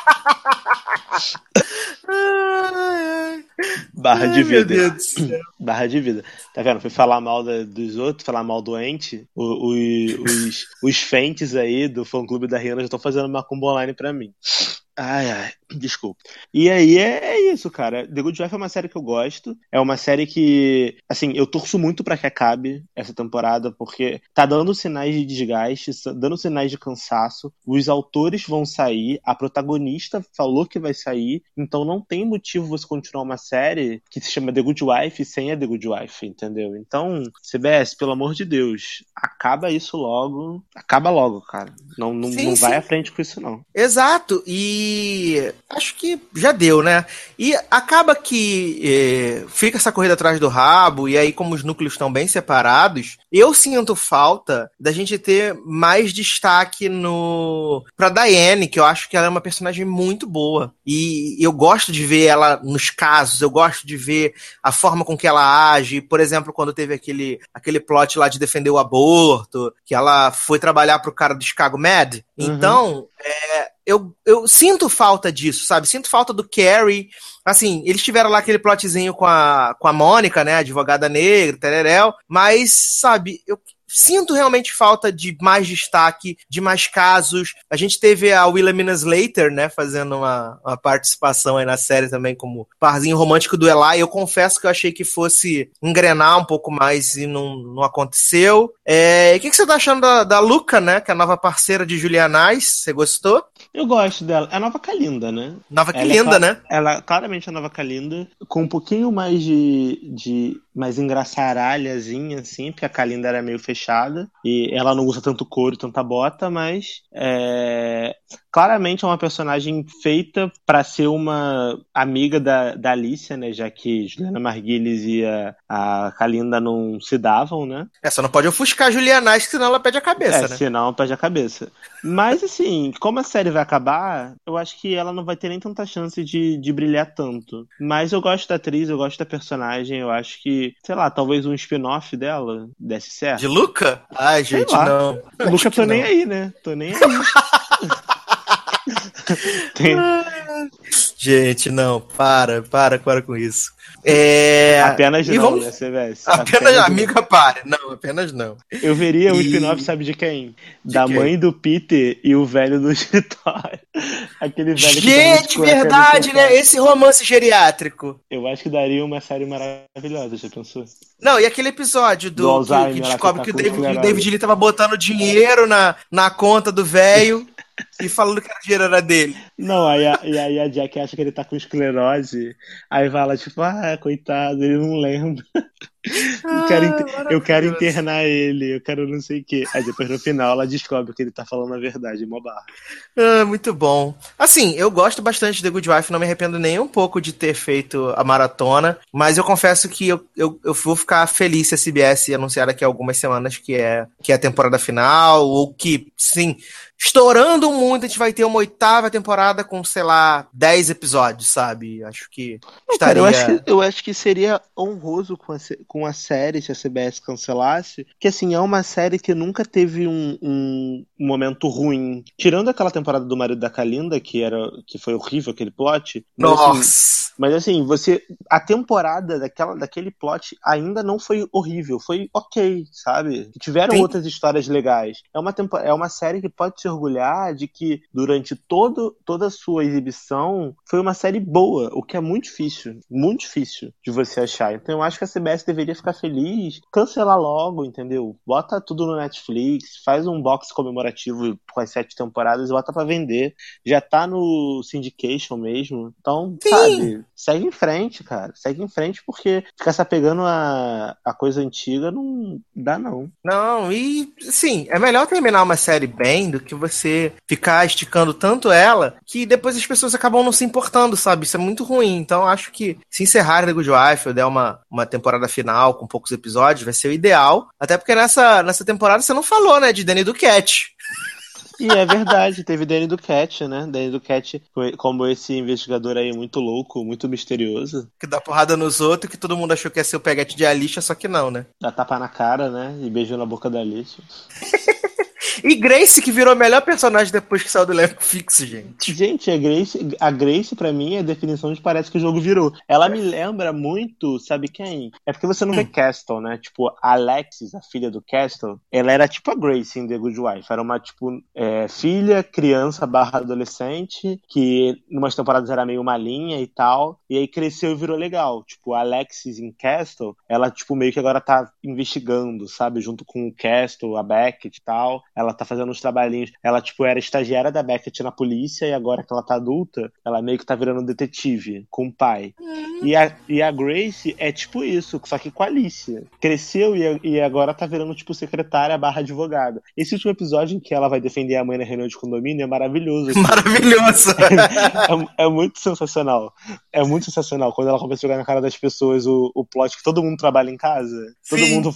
Barra Ai, de vida. Barra de vida. Tá vendo? Foi falar mal da, dos outros, falar mal doente. O, o, os, os fentes aí do fã clube da Rihanna já estão fazendo uma combo online pra mim. Ai, ai, desculpa. E aí é, é, isso, cara. The Good Wife é uma série que eu gosto. É uma série que, assim, eu torço muito para que acabe essa temporada, porque tá dando sinais de desgaste, dando sinais de cansaço. Os autores vão sair, a protagonista falou que vai sair, então não tem motivo você continuar uma série que se chama The Good Wife sem a The Good Wife, entendeu? Então, CBS, pelo amor de Deus, acaba isso logo. Acaba logo, cara. Não, não, sim, não vai à frente com isso, não. Exato. E e acho que já deu, né? E acaba que é, fica essa corrida atrás do rabo, e aí, como os núcleos estão bem separados, eu sinto falta da gente ter mais destaque no pra Diane, que eu acho que ela é uma personagem muito boa. E eu gosto de ver ela nos casos, eu gosto de ver a forma com que ela age. Por exemplo, quando teve aquele, aquele plot lá de defender o aborto, que ela foi trabalhar pro cara do Chicago Med. Uhum. Então, é, eu, eu sinto falta disso, sabe? Sinto falta do Carrie. Assim, eles tiveram lá aquele plotzinho com a, com a Mônica, né? Advogada negra, tereréu. Mas, sabe, eu sinto realmente falta de mais destaque, de mais casos. A gente teve a Wilhelmina Slater, né, fazendo uma, uma participação aí na série também como parzinho romântico do Eli. Eu confesso que eu achei que fosse engrenar um pouco mais e não, não aconteceu. É, o que, que você tá achando da, da Luca, né, que é a nova parceira de Julianais? Você gostou? Eu gosto dela. É a nova Kalinda, né? Nova Kalinda, é, né? Ela claramente é a nova Kalinda, com um pouquinho mais de, de mais engraçaralhazinha, assim, porque a Kalinda era meio fechada e ela não usa tanto couro, tanta bota, mas é, claramente é uma personagem feita para ser uma amiga da, da Alicia, né? Já que Juliana Marguilis e a, a Kalinda não se davam, né? É, só não pode ofuscar a Juliana, senão ela perde a cabeça, é, né? senão perde a cabeça. Mas, assim, como a série vai acabar, eu acho que ela não vai ter nem tanta chance de, de brilhar tanto. Mas eu gosto da atriz, eu gosto da personagem, eu acho que, sei lá, talvez um spin-off dela desse certo. De Luca? Ai, gente, não. Luca tô nem aí, né? Tô nem aí. Tem... Gente, não, para, para, para com isso. É... Apenas não, vamos... né, CBS? Apenas, apenas amiga, pare. Não, apenas não. Eu veria um e... spin-off, sabe de quem? De da quem? mãe do Peter e o velho do escritório. Aquele velho Gente, verdade, né? Esse romance geriátrico. Eu acho que daria uma série maravilhosa, já pensou? Não, e aquele episódio do, do que, que descobre que, tá que o David, David Lee tava botando dinheiro na, na conta do velho e falando que a dinheiro era dele. Não, aí a, e aí a Jack acha que ele tá com esclerose, aí fala, tipo, ah, coitado, ele não lembra. Eu quero, inter- Ah, eu quero maravilhoso. internar ele, eu quero não sei o quê. Aí depois no final ela descobre que ele tá falando a verdade, mó barra. Ah, muito bom. Assim, eu gosto bastante de The Good Wife, não me arrependo nem um pouco de ter feito a maratona, mas eu confesso que eu, eu, eu vou ficar feliz se a CBS anunciar daqui a algumas semanas que é, que é a temporada final, ou que, sim, estourando muito, a gente vai ter uma oitava temporada com, sei lá, 10 episódios, sabe? Acho que Cara, estaria... eu acho, que, eu acho que seria honroso com a, com a série se a CBS cancelasse, que assim, é uma série que nunca teve um, um momento ruim. Tirando aquela temporada do Marido da Kalinda, que, era, que foi horrível aquele plot. mas, assim, Nossa! Mas assim, você. A temporada daquela, daquele plot ainda não foi horrível, foi ok, sabe? Tiveram Sim. outras histórias legais. É uma, tempo, é uma série que pode se orgulhar de que durante todo, toda a sua exibição foi uma série boa, o que é muito difícil. Muito difícil de você achar. Então eu acho que a CBS deveria ficar feliz, cancelar logo, entendeu? Bota tudo no Netflix, faz um box comemorativo com as sete temporadas e bota pra vender. Já tá no Syndication mesmo. Então, Sim. sabe? segue em frente, cara. Segue em frente porque ficar se apegando a, a coisa antiga não dá, não. Não, e sim, é melhor terminar uma série bem do que você ficar esticando tanto ela que depois as pessoas acabam não se importando, sabe? Isso é muito ruim. Então acho que se encerrar The Good Wife ou der uma, uma temporada final com poucos episódios, vai ser o ideal. Até porque nessa, nessa temporada você não falou, né, de Danny Duquette. E é verdade, teve Danny Duquette, né? Danny Duquette, foi- como esse investigador aí muito louco, muito misterioso, Que dá porrada nos outros, que todo mundo achou que ia ser o peguete de Alicia, só que não, né? dá tapa na cara, né? E beijo na boca da Alice. E Grace, que virou a melhor personagem depois que saiu do elenco fixo, gente. Gente, a Grace, a Grace pra mim é a definição de parece que o jogo virou. Ela me lembra muito, sabe quem? É porque você não vê Castle, né? Tipo, a Alexis, a filha do Castle, ela era tipo a Grace em The Good Wife. Era uma, tipo, é, filha, criança barra adolescente, que numas temporadas era meio malinha e tal. E aí cresceu e virou legal. Tipo, a Alexis em Castle, ela, tipo, meio que agora tá investigando, sabe? Junto com o Castle, a Beckett e tal. Ela tá fazendo uns trabalhinhos. Ela, tipo, era estagiária da Beckett na polícia e agora que ela tá adulta, ela meio que tá virando detetive com o pai. E, a, e a Grace é tipo isso, só que com a Alicia. Cresceu e, e agora tá virando, tipo, secretária barra advogada. Esse último episódio em que ela vai defender a mãe na reunião de condomínio é maravilhoso. Maravilhoso. É, é muito sensacional. É muito sensacional quando ela começa a jogar na cara das pessoas o, o plot que todo mundo trabalha em casa. Todo Sim. mundo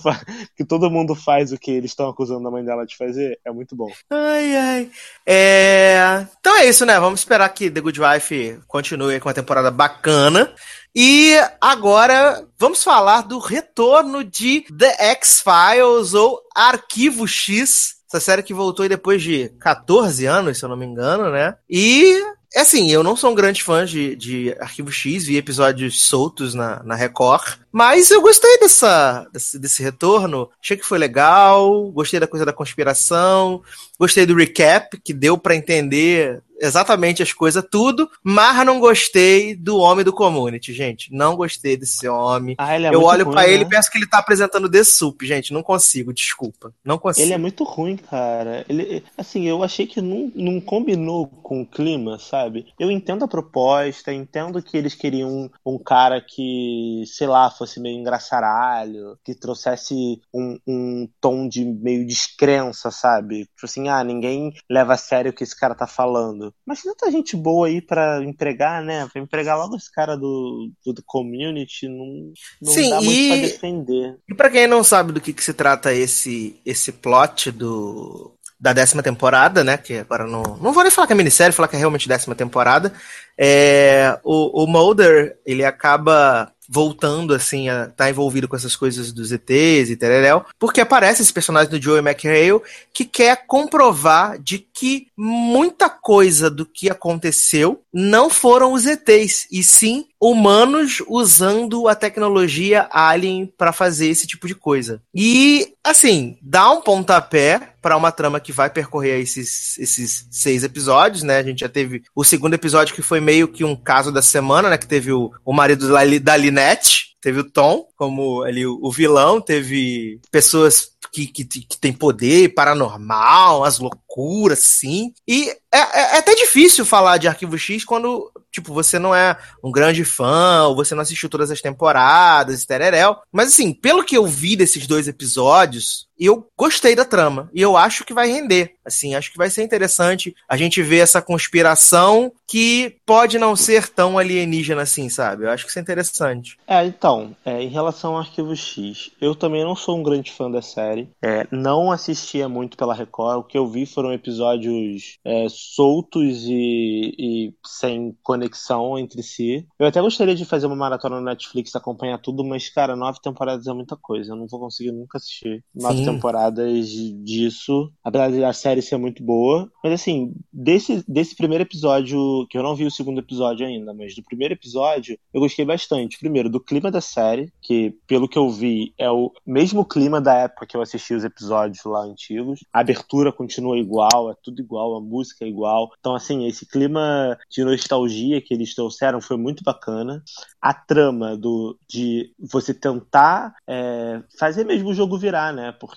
que todo mundo faz o que eles estão acusando a mãe dela de fazer. É muito bom. Ai, ai. É... Então é isso, né? Vamos esperar que The Good Wife continue com uma temporada bacana. E agora vamos falar do retorno de The X-Files ou Arquivo X. Essa série que voltou depois de 14 anos, se eu não me engano, né? E, assim, eu não sou um grande fã de, de Arquivo X, vi episódios soltos na, na Record, mas eu gostei dessa, desse, desse retorno. Achei que foi legal, gostei da coisa da conspiração, gostei do recap, que deu pra entender exatamente as coisas, tudo, mas não gostei do homem do community, gente. Não gostei desse homem. Ah, é eu olho ruim, pra ele e né? penso que ele tá apresentando The gente. Não consigo, desculpa. Não consigo. Ele é muito ruim, cara. Ele, assim, eu achei que não, não combinou com o clima, sabe? Eu entendo a proposta, entendo que eles queriam um, um cara que, sei lá, fosse meio engraçaralho, que trouxesse um, um tom de meio descrença, sabe? Tipo assim, ah, ninguém leva a sério o que esse cara tá falando. Mas tem tanta gente boa aí pra empregar, né? Pra empregar logo esse cara do, do, do community, não, não Sim, dá muito e- pra defender. E pra quem não sabe do que, que se trata esse, esse plot do, da décima temporada, né? Que agora não. Não vou nem falar que é minissérie, falar que é realmente décima temporada. É, o, o Mulder, ele acaba voltando, assim, a estar tá envolvido com essas coisas dos ETs e tereréu, porque aparece esse personagem do Joey McHale que quer comprovar de que muita coisa do que aconteceu não foram os ETs, e sim humanos usando a tecnologia alien para fazer esse tipo de coisa. E, assim, dá um pontapé para uma trama que vai percorrer esses, esses seis episódios, né? A gente já teve o segundo episódio que foi meio que um caso da semana, né? Que teve o, o marido da, Li- da Linette, teve o Tom como ali o, o vilão, teve pessoas que, que, que tem poder paranormal, as loucuras, sim. E é, é- é até difícil falar de Arquivo X quando, tipo, você não é um grande fã, ou você não assistiu todas as temporadas, tereréu. Mas assim, pelo que eu vi desses dois episódios, eu gostei da trama. E eu acho que vai render. Assim, acho que vai ser interessante a gente ver essa conspiração que pode não ser tão alienígena assim, sabe? Eu acho que isso é interessante. É, então, é, em relação ao Arquivo X, eu também não sou um grande fã da série. É, não assistia muito pela Record. O que eu vi foram episódios é, soltos e, e, sem conexão entre si. Eu até gostaria de fazer uma maratona no Netflix, acompanhar tudo, mas, cara, nove temporadas é muita coisa. Eu não vou conseguir nunca assistir nove Sim. Temporadas disso, apesar da série ser muito boa. Mas, assim, desse, desse primeiro episódio, que eu não vi o segundo episódio ainda, mas do primeiro episódio, eu gostei bastante. Primeiro, do clima da série, que, pelo que eu vi, é o mesmo clima da época que eu assisti os episódios lá antigos. A abertura continua igual, é tudo igual, a música é igual. Então, assim, esse clima de nostalgia que eles trouxeram foi muito bacana. A trama do, de você tentar é, fazer mesmo o jogo virar, né? Porque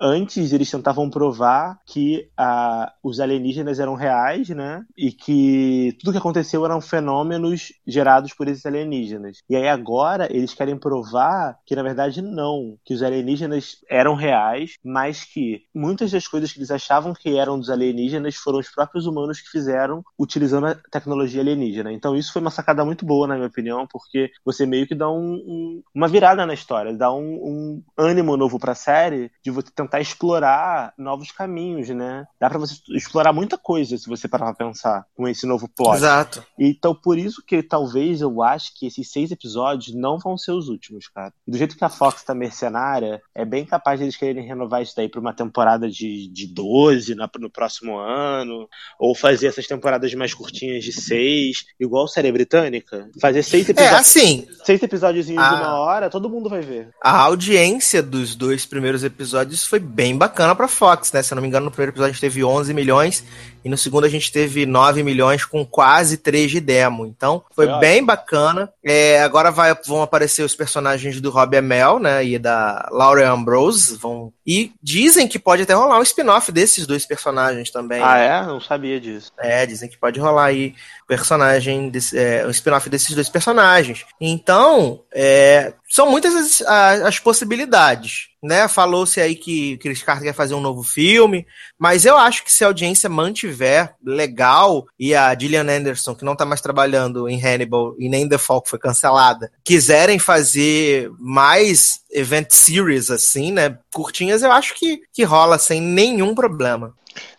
antes eles tentavam provar que a, os alienígenas eram reais, né? E que tudo que aconteceu eram fenômenos gerados por esses alienígenas. E aí agora eles querem provar que na verdade não, que os alienígenas eram reais, mas que muitas das coisas que eles achavam que eram dos alienígenas foram os próprios humanos que fizeram utilizando a tecnologia alienígena. Então isso foi uma sacada muito boa, na minha opinião, porque você meio que dá um, um, uma virada na história, dá um, um ânimo novo pra série de você tentar explorar novos caminhos, né? Dá pra você explorar muita coisa se você parar pra pensar com esse novo plot. Exato. Então por isso que talvez eu acho que esses seis episódios não vão ser os últimos, cara. E do jeito que a Fox tá mercenária, é bem capaz de eles quererem renovar isso daí pra uma temporada de, de 12 na, no próximo ano, ou fazer essas temporadas mais curtinhas de seis, igual a série britânica. Fazer seis episódios. É, assim. Seis episódios a... de uma hora, todo mundo vai ver. A audiência dos dois primeiros episódios foi bem bacana pra Fox, né? Se eu não me engano, no primeiro episódio a gente teve 11 milhões e no segundo a gente teve 9 milhões com quase 3 de demo. Então foi é bem bacana. É, agora vai, vão aparecer os personagens do Robbie Amell, né? E da Laura Ambrose. Vão... E dizem que pode até rolar um spin-off desses dois personagens também. Ah, é? Não sabia disso. É, dizem que pode rolar aí personagem, desse, é, um spin-off desses dois personagens. Então, é, são muitas as, as, as possibilidades. Né? Falou-se aí que o Chris Carter quer fazer um novo filme, mas eu acho que se a audiência mantiver legal e a Gillian Anderson, que não tá mais trabalhando em Hannibal e nem The Fall, que foi cancelada, quiserem fazer mais event series assim, né? Curtinhas, eu acho que, que rola sem nenhum problema.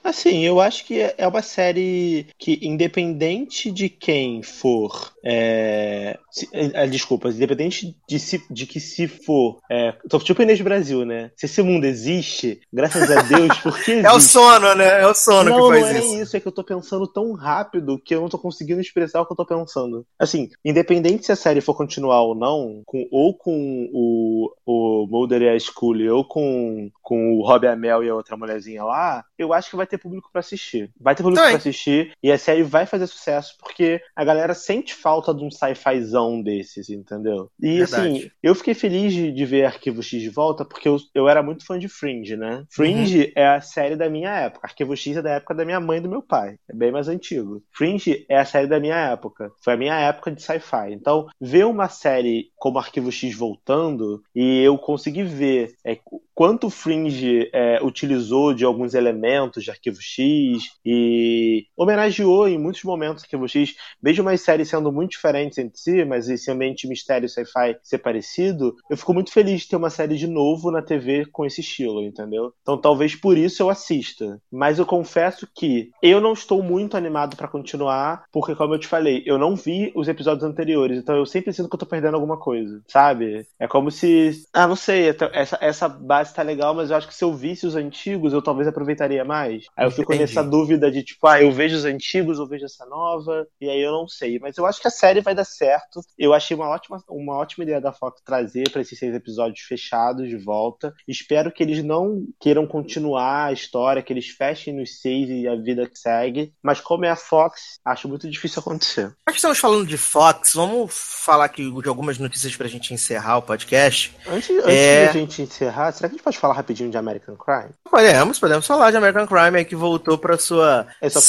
Assim, eu acho que é uma série que, independente de quem for. É... Se, é, desculpa, independente de, se, de que se for. É... Tô tipo Inês Brasil, né? Se esse mundo existe, graças a Deus, porque existe. é o sono, né? É o sono não, que faz não isso. Não é isso, é que eu tô pensando tão rápido que eu não tô conseguindo expressar o que eu tô pensando. Assim, independente se a série for continuar ou não, com, ou com o, o Mulder e a Scully, ou com, com o Robbie Amell e a outra mulherzinha lá, eu acho que vai ter público para assistir. Vai ter público para assistir e a série vai fazer sucesso porque a galera sente falta de um sci-fizão desses, entendeu? E Verdade. assim, eu fiquei feliz de, de, ver Arquivo X de volta porque eu, eu era muito fã de Fringe, né? Fringe uhum. é a série da minha época. Arquivo X é da época da minha mãe e do meu pai. É bem mais antigo. Fringe é a série da minha época. Foi a minha época de sci-fi. Então, ver uma série como Arquivo X voltando e eu conseguir ver é, quanto o Fringe é, utilizou de alguns elementos de Arquivo X e homenageou em muitos momentos Arquivo X, mesmo as séries sendo muito diferentes entre si, mas esse ambiente mistério sci-fi ser parecido, eu fico muito feliz de ter uma série de novo na TV com esse estilo, entendeu? Então talvez por isso eu assista. Mas eu confesso que eu não estou muito animado para continuar, porque como eu te falei, eu não vi os episódios anteriores, então eu sempre sinto que eu tô perdendo alguma coisa, sabe? É como se, ah, não sei, essa, essa base tá legal, mas eu acho que se eu visse os antigos, eu talvez aproveitaria mais. Aí eu fico Entendi. nessa dúvida de tipo, ah, eu vejo os antigos, eu vejo essa nova, e aí eu não sei. Mas eu acho que a série vai dar certo. Eu achei uma ótima, uma ótima ideia da Fox trazer para esses seis episódios fechados de volta. Espero que eles não queiram continuar a história, que eles fechem nos seis e a vida que segue. Mas como é a Fox, acho muito difícil acontecer. Já que estamos falando de Fox, vamos falar aqui de algumas notícias pra gente encerrar o podcast. Antes, antes é... de a gente encerrar, será que gente pode falar rapidinho de American Crime? Podemos, podemos falar de American Crime aí que voltou pra sua dizer o-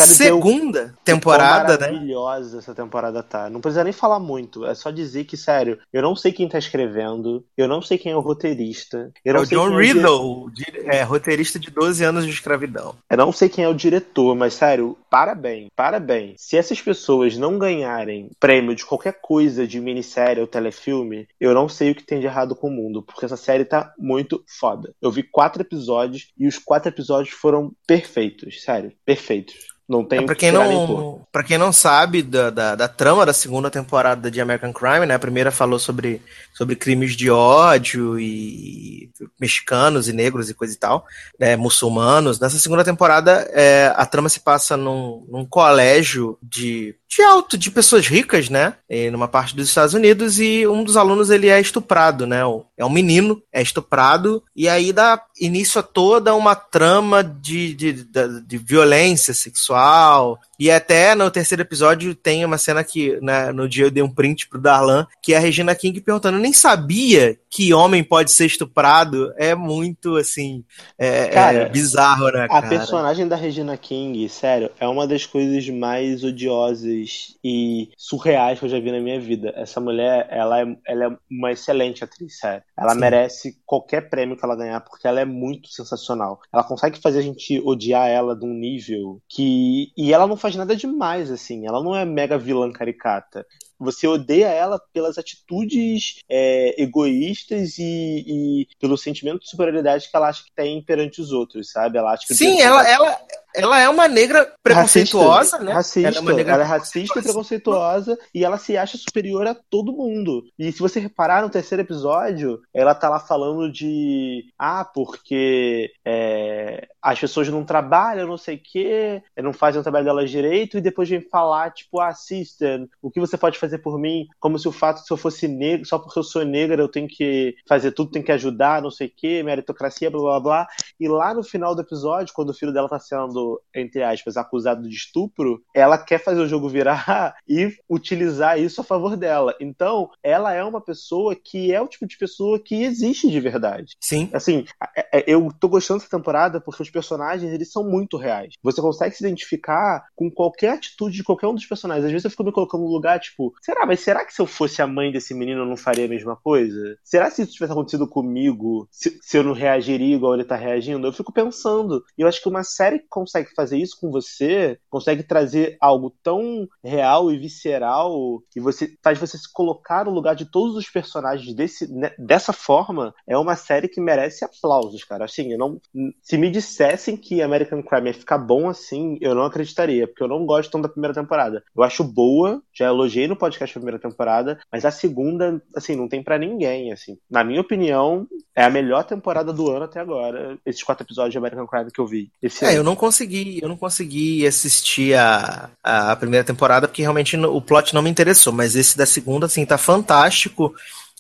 segunda temporada, né? maravilhosa essa temporada tá. Não precisa nem falar muito. É só dizer que, sério, eu não sei quem tá escrevendo, eu não sei quem é o roteirista. É o John é o dire- Riddle, di- é, roteirista de 12 anos de escravidão. Eu não sei quem é o diretor, mas sério, parabéns, parabéns. Se essas pessoas não ganharem prêmio de qualquer coisa de minissérie ou telefilme, eu não sei o que tem de errado com o mundo, porque essa série tá muito foda. Eu vi quatro episódios e os quatro episódios foram perfeitos, sério, perfeitos. Não tem É, pra, que quem pôr. não, pra quem não sabe da, da, da trama da segunda temporada de American Crime, né? A primeira falou sobre, sobre crimes de ódio e mexicanos e negros e coisa e tal, né, muçulmanos. Nessa segunda temporada, é, a trama se passa num, num colégio de, de alto, de pessoas ricas, né? em numa parte dos Estados Unidos, e um dos alunos ele é estuprado, né? o- É um menino, é estuprado, e aí dá início a toda uma trama de, de, de, de violência sexual. E até no terceiro episódio tem uma cena que né, no dia eu dei um print pro Darlan, que é a Regina King perguntando: eu nem sabia que homem pode ser estuprado. É muito assim. É, Cara, é bizarro, né? A Cara? personagem da Regina King, sério, é uma das coisas mais odiosas e surreais que eu já vi na minha vida. Essa mulher, ela é, ela é uma excelente atriz, sério. Ela Sim. merece qualquer prêmio que ela ganhar, porque ela é muito sensacional. Ela consegue fazer a gente odiar ela de um nível que. E ela não faz nada demais, assim. Ela não é mega vilã caricata. Você odeia ela pelas atitudes é, egoístas e, e pelo sentimento de superioridade que ela acha que tem perante os outros, sabe? Ela acha que Sim, ela, tá- ela, ela é uma negra preconceituosa, racista, né? Racista, ela é uma negra ela é racista e preconceituosa e ela se acha superior a todo mundo. E se você reparar no terceiro episódio, ela tá lá falando de ah, porque é, as pessoas não trabalham, não sei o quê, não fazem o trabalho delas direito, e depois vem falar, tipo, ah, sister, o que você pode fazer por mim? Como se o fato de se eu fosse negro, só porque eu sou negra, eu tenho que fazer tudo, tenho que ajudar, não sei o quê, meritocracia, blá blá blá. E lá no final do episódio, quando o filho dela tá sendo, entre aspas, acusado de estupro, ela quer fazer o jogo virar e utilizar isso a favor dela. Então, ela é uma pessoa que é o tipo de pessoa que existe de verdade. Sim. Assim, eu tô gostando dessa temporada porque os personagens, eles são muito reais. Você consegue se identificar com qualquer atitude de qualquer um dos personagens. Às vezes eu fico me colocando no lugar, tipo, será, mas será que se eu fosse a mãe desse menino eu não faria a mesma coisa? Será se isso tivesse acontecido comigo, se, se eu não reagiria igual ele tá reagindo? Eu fico pensando. E eu acho que uma série que consegue fazer isso com você, consegue trazer algo tão real e visceral, e você faz você se colocar no lugar de todos os personagens desse, né, dessa forma, é uma série que merece aplausos, cara. Assim, eu não. Se me dissessem que American Crime ia ficar bom assim, eu não acreditaria, porque eu não gosto tanto da primeira temporada. Eu acho boa, já elogiei no podcast a primeira temporada, mas a segunda, assim, não tem pra ninguém, assim. Na minha opinião, é a melhor temporada do ano até agora, esses quatro episódios de American Crime que eu vi. É, ano. eu não consegui, eu não consegui assistir a, a primeira temporada porque realmente o plot não me interessou, mas esse da segunda, assim, tá fantástico.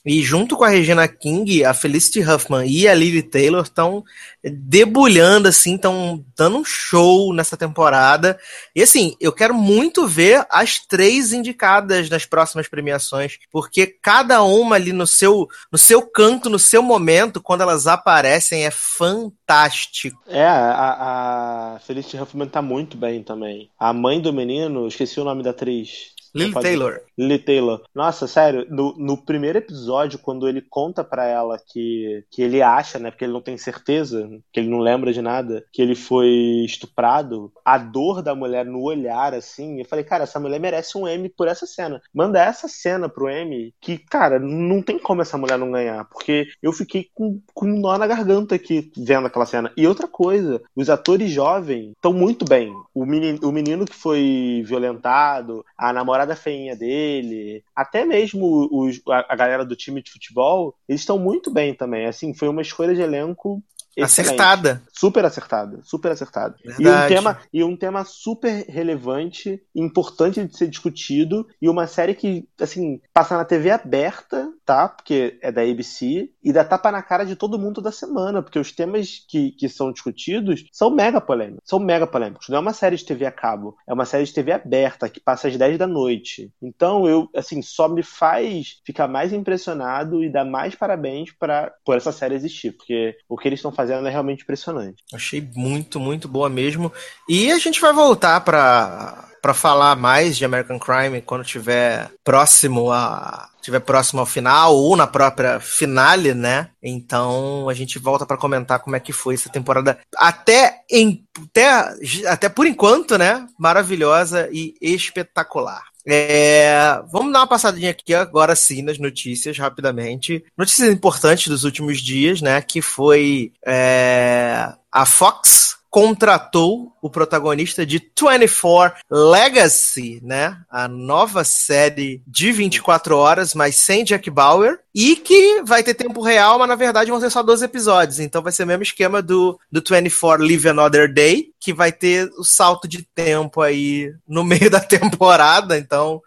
E junto com a Regina King, a Felicity Huffman e a Lily Taylor estão debulhando, assim, estão dando um show nessa temporada. E assim, eu quero muito ver as três indicadas nas próximas premiações, porque cada uma ali no seu, no seu canto, no seu momento, quando elas aparecem, é fantástico. É, a, a Felicity Huffman tá muito bem também. A mãe do menino, esqueci o nome da atriz. Lily Taylor. Lily Taylor. Nossa, sério, no, no primeiro episódio, quando ele conta pra ela que, que ele acha, né, porque ele não tem certeza, que ele não lembra de nada, que ele foi estuprado, a dor da mulher no olhar, assim, eu falei, cara, essa mulher merece um M por essa cena. Manda essa cena pro M, que, cara, não tem como essa mulher não ganhar, porque eu fiquei com, com um nó na garganta aqui vendo aquela cena. E outra coisa, os atores jovens estão muito bem. O menino, o menino que foi violentado, a namorada feinha dele, até mesmo os, a, a galera do time de futebol, eles estão muito bem também. Assim, foi uma escolha de elenco excelente. Acertada. Super acertada, super acertada. E um, tema, e um tema super relevante, importante de ser discutido, e uma série que, assim, passa na TV aberta, tá? Porque é da ABC, e dá tapa na cara de todo mundo da semana, porque os temas que, que são discutidos são mega polêmicos. São mega polêmicos. Não é uma série de TV a cabo, é uma série de TV aberta, que passa às 10 da noite. Então, eu, assim, só me faz ficar mais impressionado e dar mais parabéns para por essa série existir, porque o que eles estão fazendo é realmente impressionante. Achei muito, muito boa mesmo. E a gente vai voltar para para falar mais de American Crime quando tiver próximo a tiver próximo ao final ou na própria finale, né? Então a gente volta para comentar como é que foi essa temporada até em até, até por enquanto, né? Maravilhosa e espetacular. É, vamos dar uma passadinha aqui agora sim nas notícias, rapidamente. Notícias importantes dos últimos dias, né? Que foi é, a Fox contratou o protagonista de 24 Legacy, né? A nova série de 24 horas, mas sem Jack Bauer. E que vai ter tempo real, mas na verdade vão ser só 12 episódios. Então vai ser o mesmo esquema do, do 24 Live Another Day, que vai ter o salto de tempo aí no meio da temporada. Então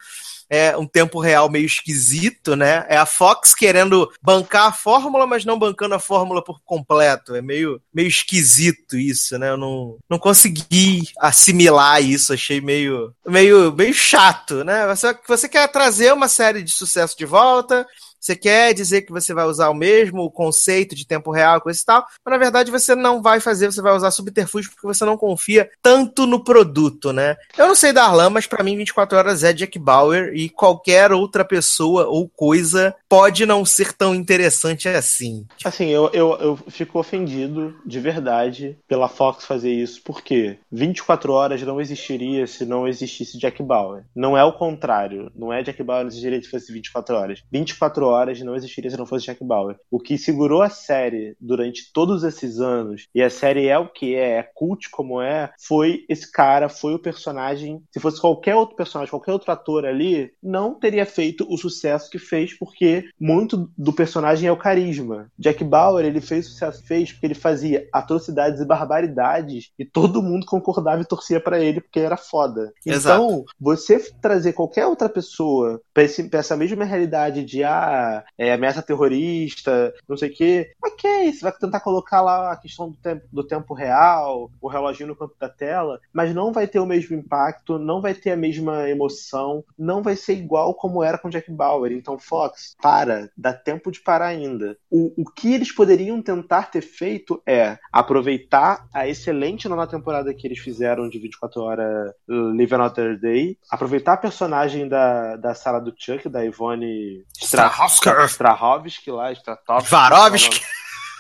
é um tempo real meio esquisito, né? É a Fox querendo bancar a fórmula, mas não bancando a fórmula por completo. É meio, meio esquisito isso, né? Eu não, não consegui assimilar isso, achei meio, meio, meio chato, né? Você, você quer trazer uma série de sucesso de volta, você quer dizer que você vai usar o mesmo conceito de tempo real, coisa e tal, mas na verdade você não vai fazer, você vai usar subterfúgio porque você não confia tanto no produto, né? Eu não sei da Arlan, mas para mim 24 horas é Jack Bauer e qualquer outra pessoa ou coisa pode não ser tão interessante assim. Assim, eu, eu, eu fico ofendido de verdade pela Fox fazer isso, porque 24 horas não existiria se não existisse Jack Bauer. Não é o contrário. Não é Jack Bauer não existiria se fosse 24 horas. 24 horas não existiria se não fosse Jack Bauer. O que segurou a série durante todos esses anos, e a série é o que é, é cult como é, foi esse cara, foi o personagem. Se fosse qualquer outro personagem, qualquer outro ator ali, não teria feito o sucesso que fez, porque muito do personagem é o carisma. Jack Bauer, ele fez o sucesso que fez porque ele fazia atrocidades e barbaridades e todo mundo concordava e torcia para ele porque era foda. Exato. Então, você trazer qualquer outra pessoa pra, esse, pra essa mesma realidade de ah, é, ameaça terrorista, não sei o quê. Ok, você vai tentar colocar lá a questão do tempo, do tempo real, o reloginho no canto da tela, mas não vai ter o mesmo impacto, não vai ter a mesma emoção, não vai ser igual como era com Jack Bauer. Então, Fox, para, dá tempo de parar ainda. O, o que eles poderiam tentar ter feito é aproveitar a excelente nona temporada que eles fizeram de 24 horas Live Another Day, aproveitar a personagem da, da sala do Chuck, da Ivone Strahovski, Strahovski lá, Stratovski. Varovski.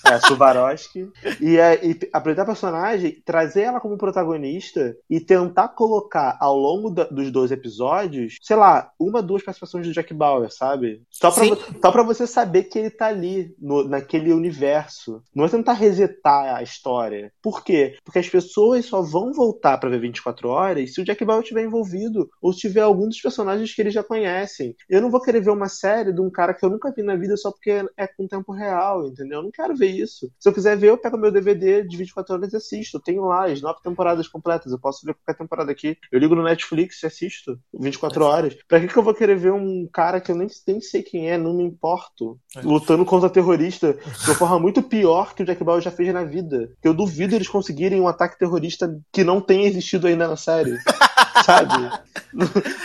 É, Suvarovski. e, é, e apresentar a personagem, trazer ela como protagonista e tentar colocar ao longo da, dos dois episódios, sei lá, uma, duas participações do Jack Bauer, sabe? Só pra, só pra você saber que ele tá ali, no, naquele universo. Não é tentar resetar a história. Por quê? Porque as pessoas só vão voltar para ver 24 horas se o Jack Bauer estiver envolvido ou se tiver algum dos personagens que eles já conhecem. Eu não vou querer ver uma série de um cara que eu nunca vi na vida só porque é com tempo real, entendeu? Eu não quero ver isso. Se eu quiser ver, eu pego meu DVD de 24 horas e assisto. Eu tenho lá as nove temporadas completas. Eu posso ver qualquer temporada aqui. Eu ligo no Netflix e assisto 24 horas. Pra que, que eu vou querer ver um cara que eu nem, nem sei quem é, não me importo, lutando contra terrorista de uma forma muito pior que o Jack Bauer já fez na vida? Que eu duvido eles conseguirem um ataque terrorista que não tenha existido ainda na série. Sabe?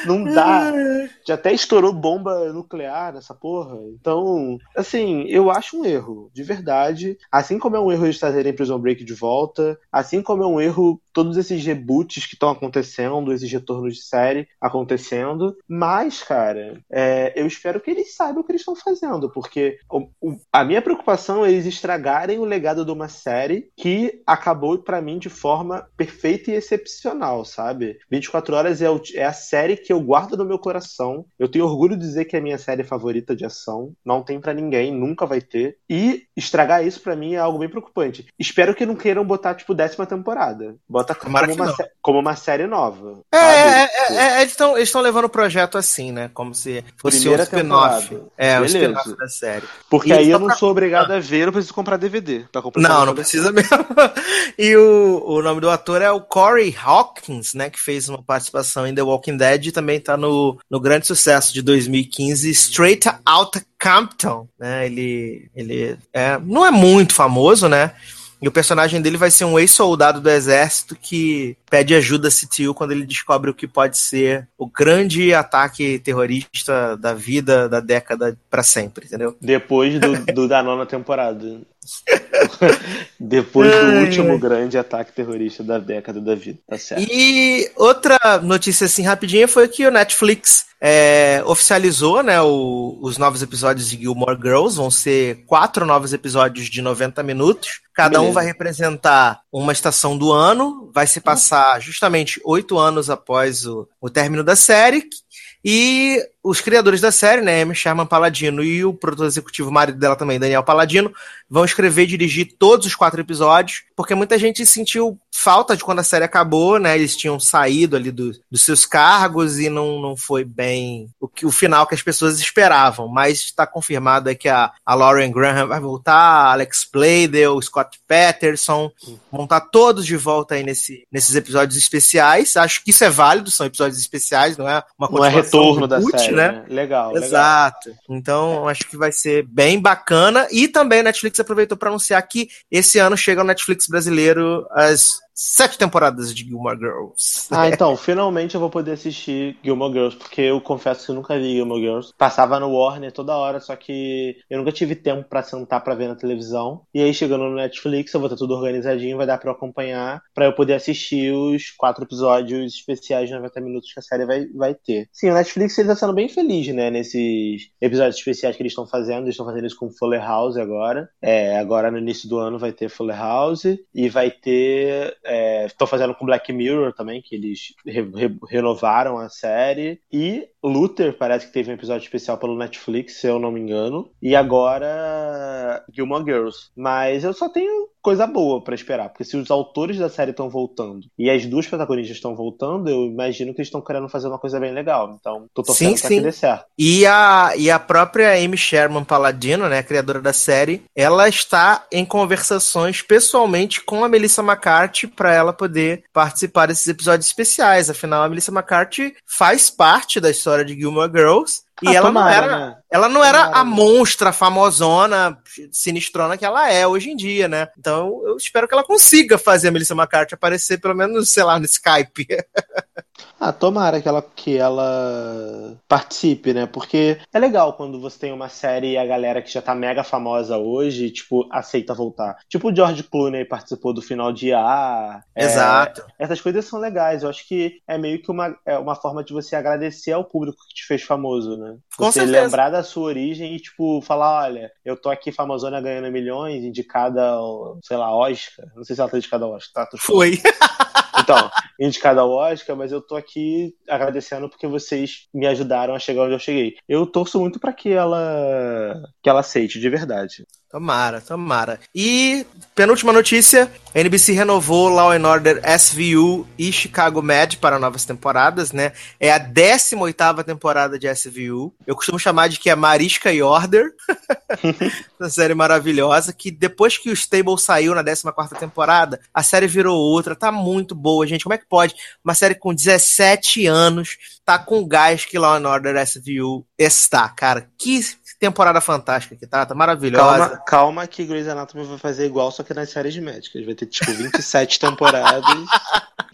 não dá. Já até estourou bomba nuclear nessa porra. Então, assim, eu acho um erro, de verdade. Assim como é um erro eles trazerem Prison Break de volta, assim como é um erro todos esses reboots que estão acontecendo, esses retornos de série acontecendo. Mas, cara, é, eu espero que eles saibam o que eles estão fazendo, porque o, o, a minha preocupação é eles estragarem o legado de uma série que acabou para mim de forma perfeita e excepcional, sabe? 24 Horas é, o, é a série que eu guardo no meu coração. Eu tenho orgulho de dizer que é a minha série favorita de ação. Não tem para ninguém, nunca vai ter. E estragar isso para mim é algo bem preocupante. Espero que não queiram botar, tipo, décima temporada. Bota Tomara como uma, como uma série nova. É, é, Tipo, é, é, eles estão eles tão levando o projeto assim, né? Como se fosse Primeira um spin-off. É, um Beleza. spin-off da série. Porque E aí eu não pra- sou obrigado a ver, eu preciso comprar DVD pra comprar Não, não precisa mesmo. E o, o nome do ator é o Corey Hawkins, né? Que fez uma participação em The Walking Dead e também tá no, no grande sucesso de 2015, Straight Outta Compton, né? Ele, ele é, não é muito famoso, né? E o personagem dele vai ser um ex-soldado do exército que pede ajuda a CTU quando ele descobre o que pode ser o grande ataque terrorista da vida da década pra sempre, entendeu? Depois do, do- da nona temporada. Depois do Ai, último ai. grande ataque terrorista da década da vida. Tá certo. E outra notícia assim rapidinha foi que o Netflix é, oficializou né, o- os novos episódios de Gilmore Girls. Vão ser quatro novos episódios de 90 minutos. Cada um Beleza. vai representar uma estação do ano. Vai se passar justamente oito anos após o, o término da série. E os criadores da série, né, Amy Sherman Paladino e o produtor executivo marido dela também, Daniel Paladino, vão escrever e dirigir todos os quatro episódios, porque muita gente sentiu falta de quando a série acabou, né? Eles tinham saído ali do- dos seus cargos e não, não foi bem o, que, o final que as pessoas esperavam. Mas está confirmado é que a, a Lauren Graham vai voltar, a Alex Bladel, o Scott Patterson, vão estar todos de volta aí nesse, nesses episódios especiais. Acho que isso é válido, são episódios especiais, não é uma Não é retorno da série, né? Legal, legal. Exato. Então, acho que vai ser bem bacana. E também a Netflix aproveitou para anunciar que esse ano chega ao Netflix brasileiro as sete temporadas de Gilmore Girls. Ah, então, finalmente eu vou poder assistir Gilmore Girls, porque eu confesso que eu nunca vi Gilmore Girls. Passava no Warner toda hora, só que eu nunca tive tempo pra sentar pra ver na televisão. E aí, chegando no Netflix, eu vou ter tudo organizadinho, vai dar pra eu acompanhar, pra eu poder assistir os quatro episódios especiais de 90 minutos que a série vai, vai ter. Sim, o Netflix ele tá sendo bem feliz, né, nesses episódios especiais que eles estão fazendo. Eles estão fazendo isso com Fuller House agora. É, agora no início do ano vai ter Fuller House e vai ter Estou fazendo com Black Mirror também, que eles re- re- renovaram a série. E Luther parece que teve um episódio especial pelo Netflix, se eu não me engano. E agora Gilmore Girls. Mas eu só tenho coisa boa pra esperar, porque se os autores da série estão voltando e as duas protagonistas estão voltando, eu imagino que eles estão querendo fazer uma coisa bem legal. Então, tô torcendo Sim, pra sim. que dê certo. E a, e a própria Amy Sherman Paladino, né, criadora da série, ela está em conversações pessoalmente com a Melissa McCarthy para ela poder participar desses episódios especiais. Afinal, a Melissa McCarthy faz parte da história de Gilmore Girls. E Ah, ela tomara, não era, né? ela não era Tomara, a né? monstra famosona, sinistrona que ela é hoje em dia, né? Então eu espero que ela consiga fazer a Melissa McCarthy aparecer pelo menos, sei lá, no Skype. Ah, tomara que ela, que ela participe, né? Porque é legal quando você tem uma série e a galera que já tá mega famosa hoje, tipo, aceita voltar. Tipo o George Clooney participou do final de A. é, Exato. essas coisas são legais. Eu acho que é meio que uma, é uma forma de você agradecer ao público que te fez famoso, né? Com Você certeza. lembrar da sua origem e, tipo, falar, olha, eu tô aqui famosona ganhando milhões, indicada sei lá, Oscar. Não sei se ela tá indicada ao Oscar, tá? Foi. então, indicada ao Oscar, mas eu tô aqui agradecendo porque vocês me ajudaram a chegar onde eu cheguei. Eu torço muito pra que ela que ela aceite, de verdade. Tomara, tomara. E penúltima notícia: a NBC renovou Law and Order SVU e Chicago Med para novas temporadas, né? É a 18ª temporada de SVU. Eu costumo chamar de que é Marisca e Order. Essa série maravilhosa que depois que o Stable saiu na 14ª temporada, a série virou outra, tá muito boa, gente. Como é que pode? Uma série com 17 anos, tá com o gás que Law and Order SVU está, cara. Que temporada fantástica que tá, tá maravilhosa. Calma, calma que Grey's Anatomy vai fazer igual, só que nas séries médicas. Vai ter, tipo, 27 temporadas.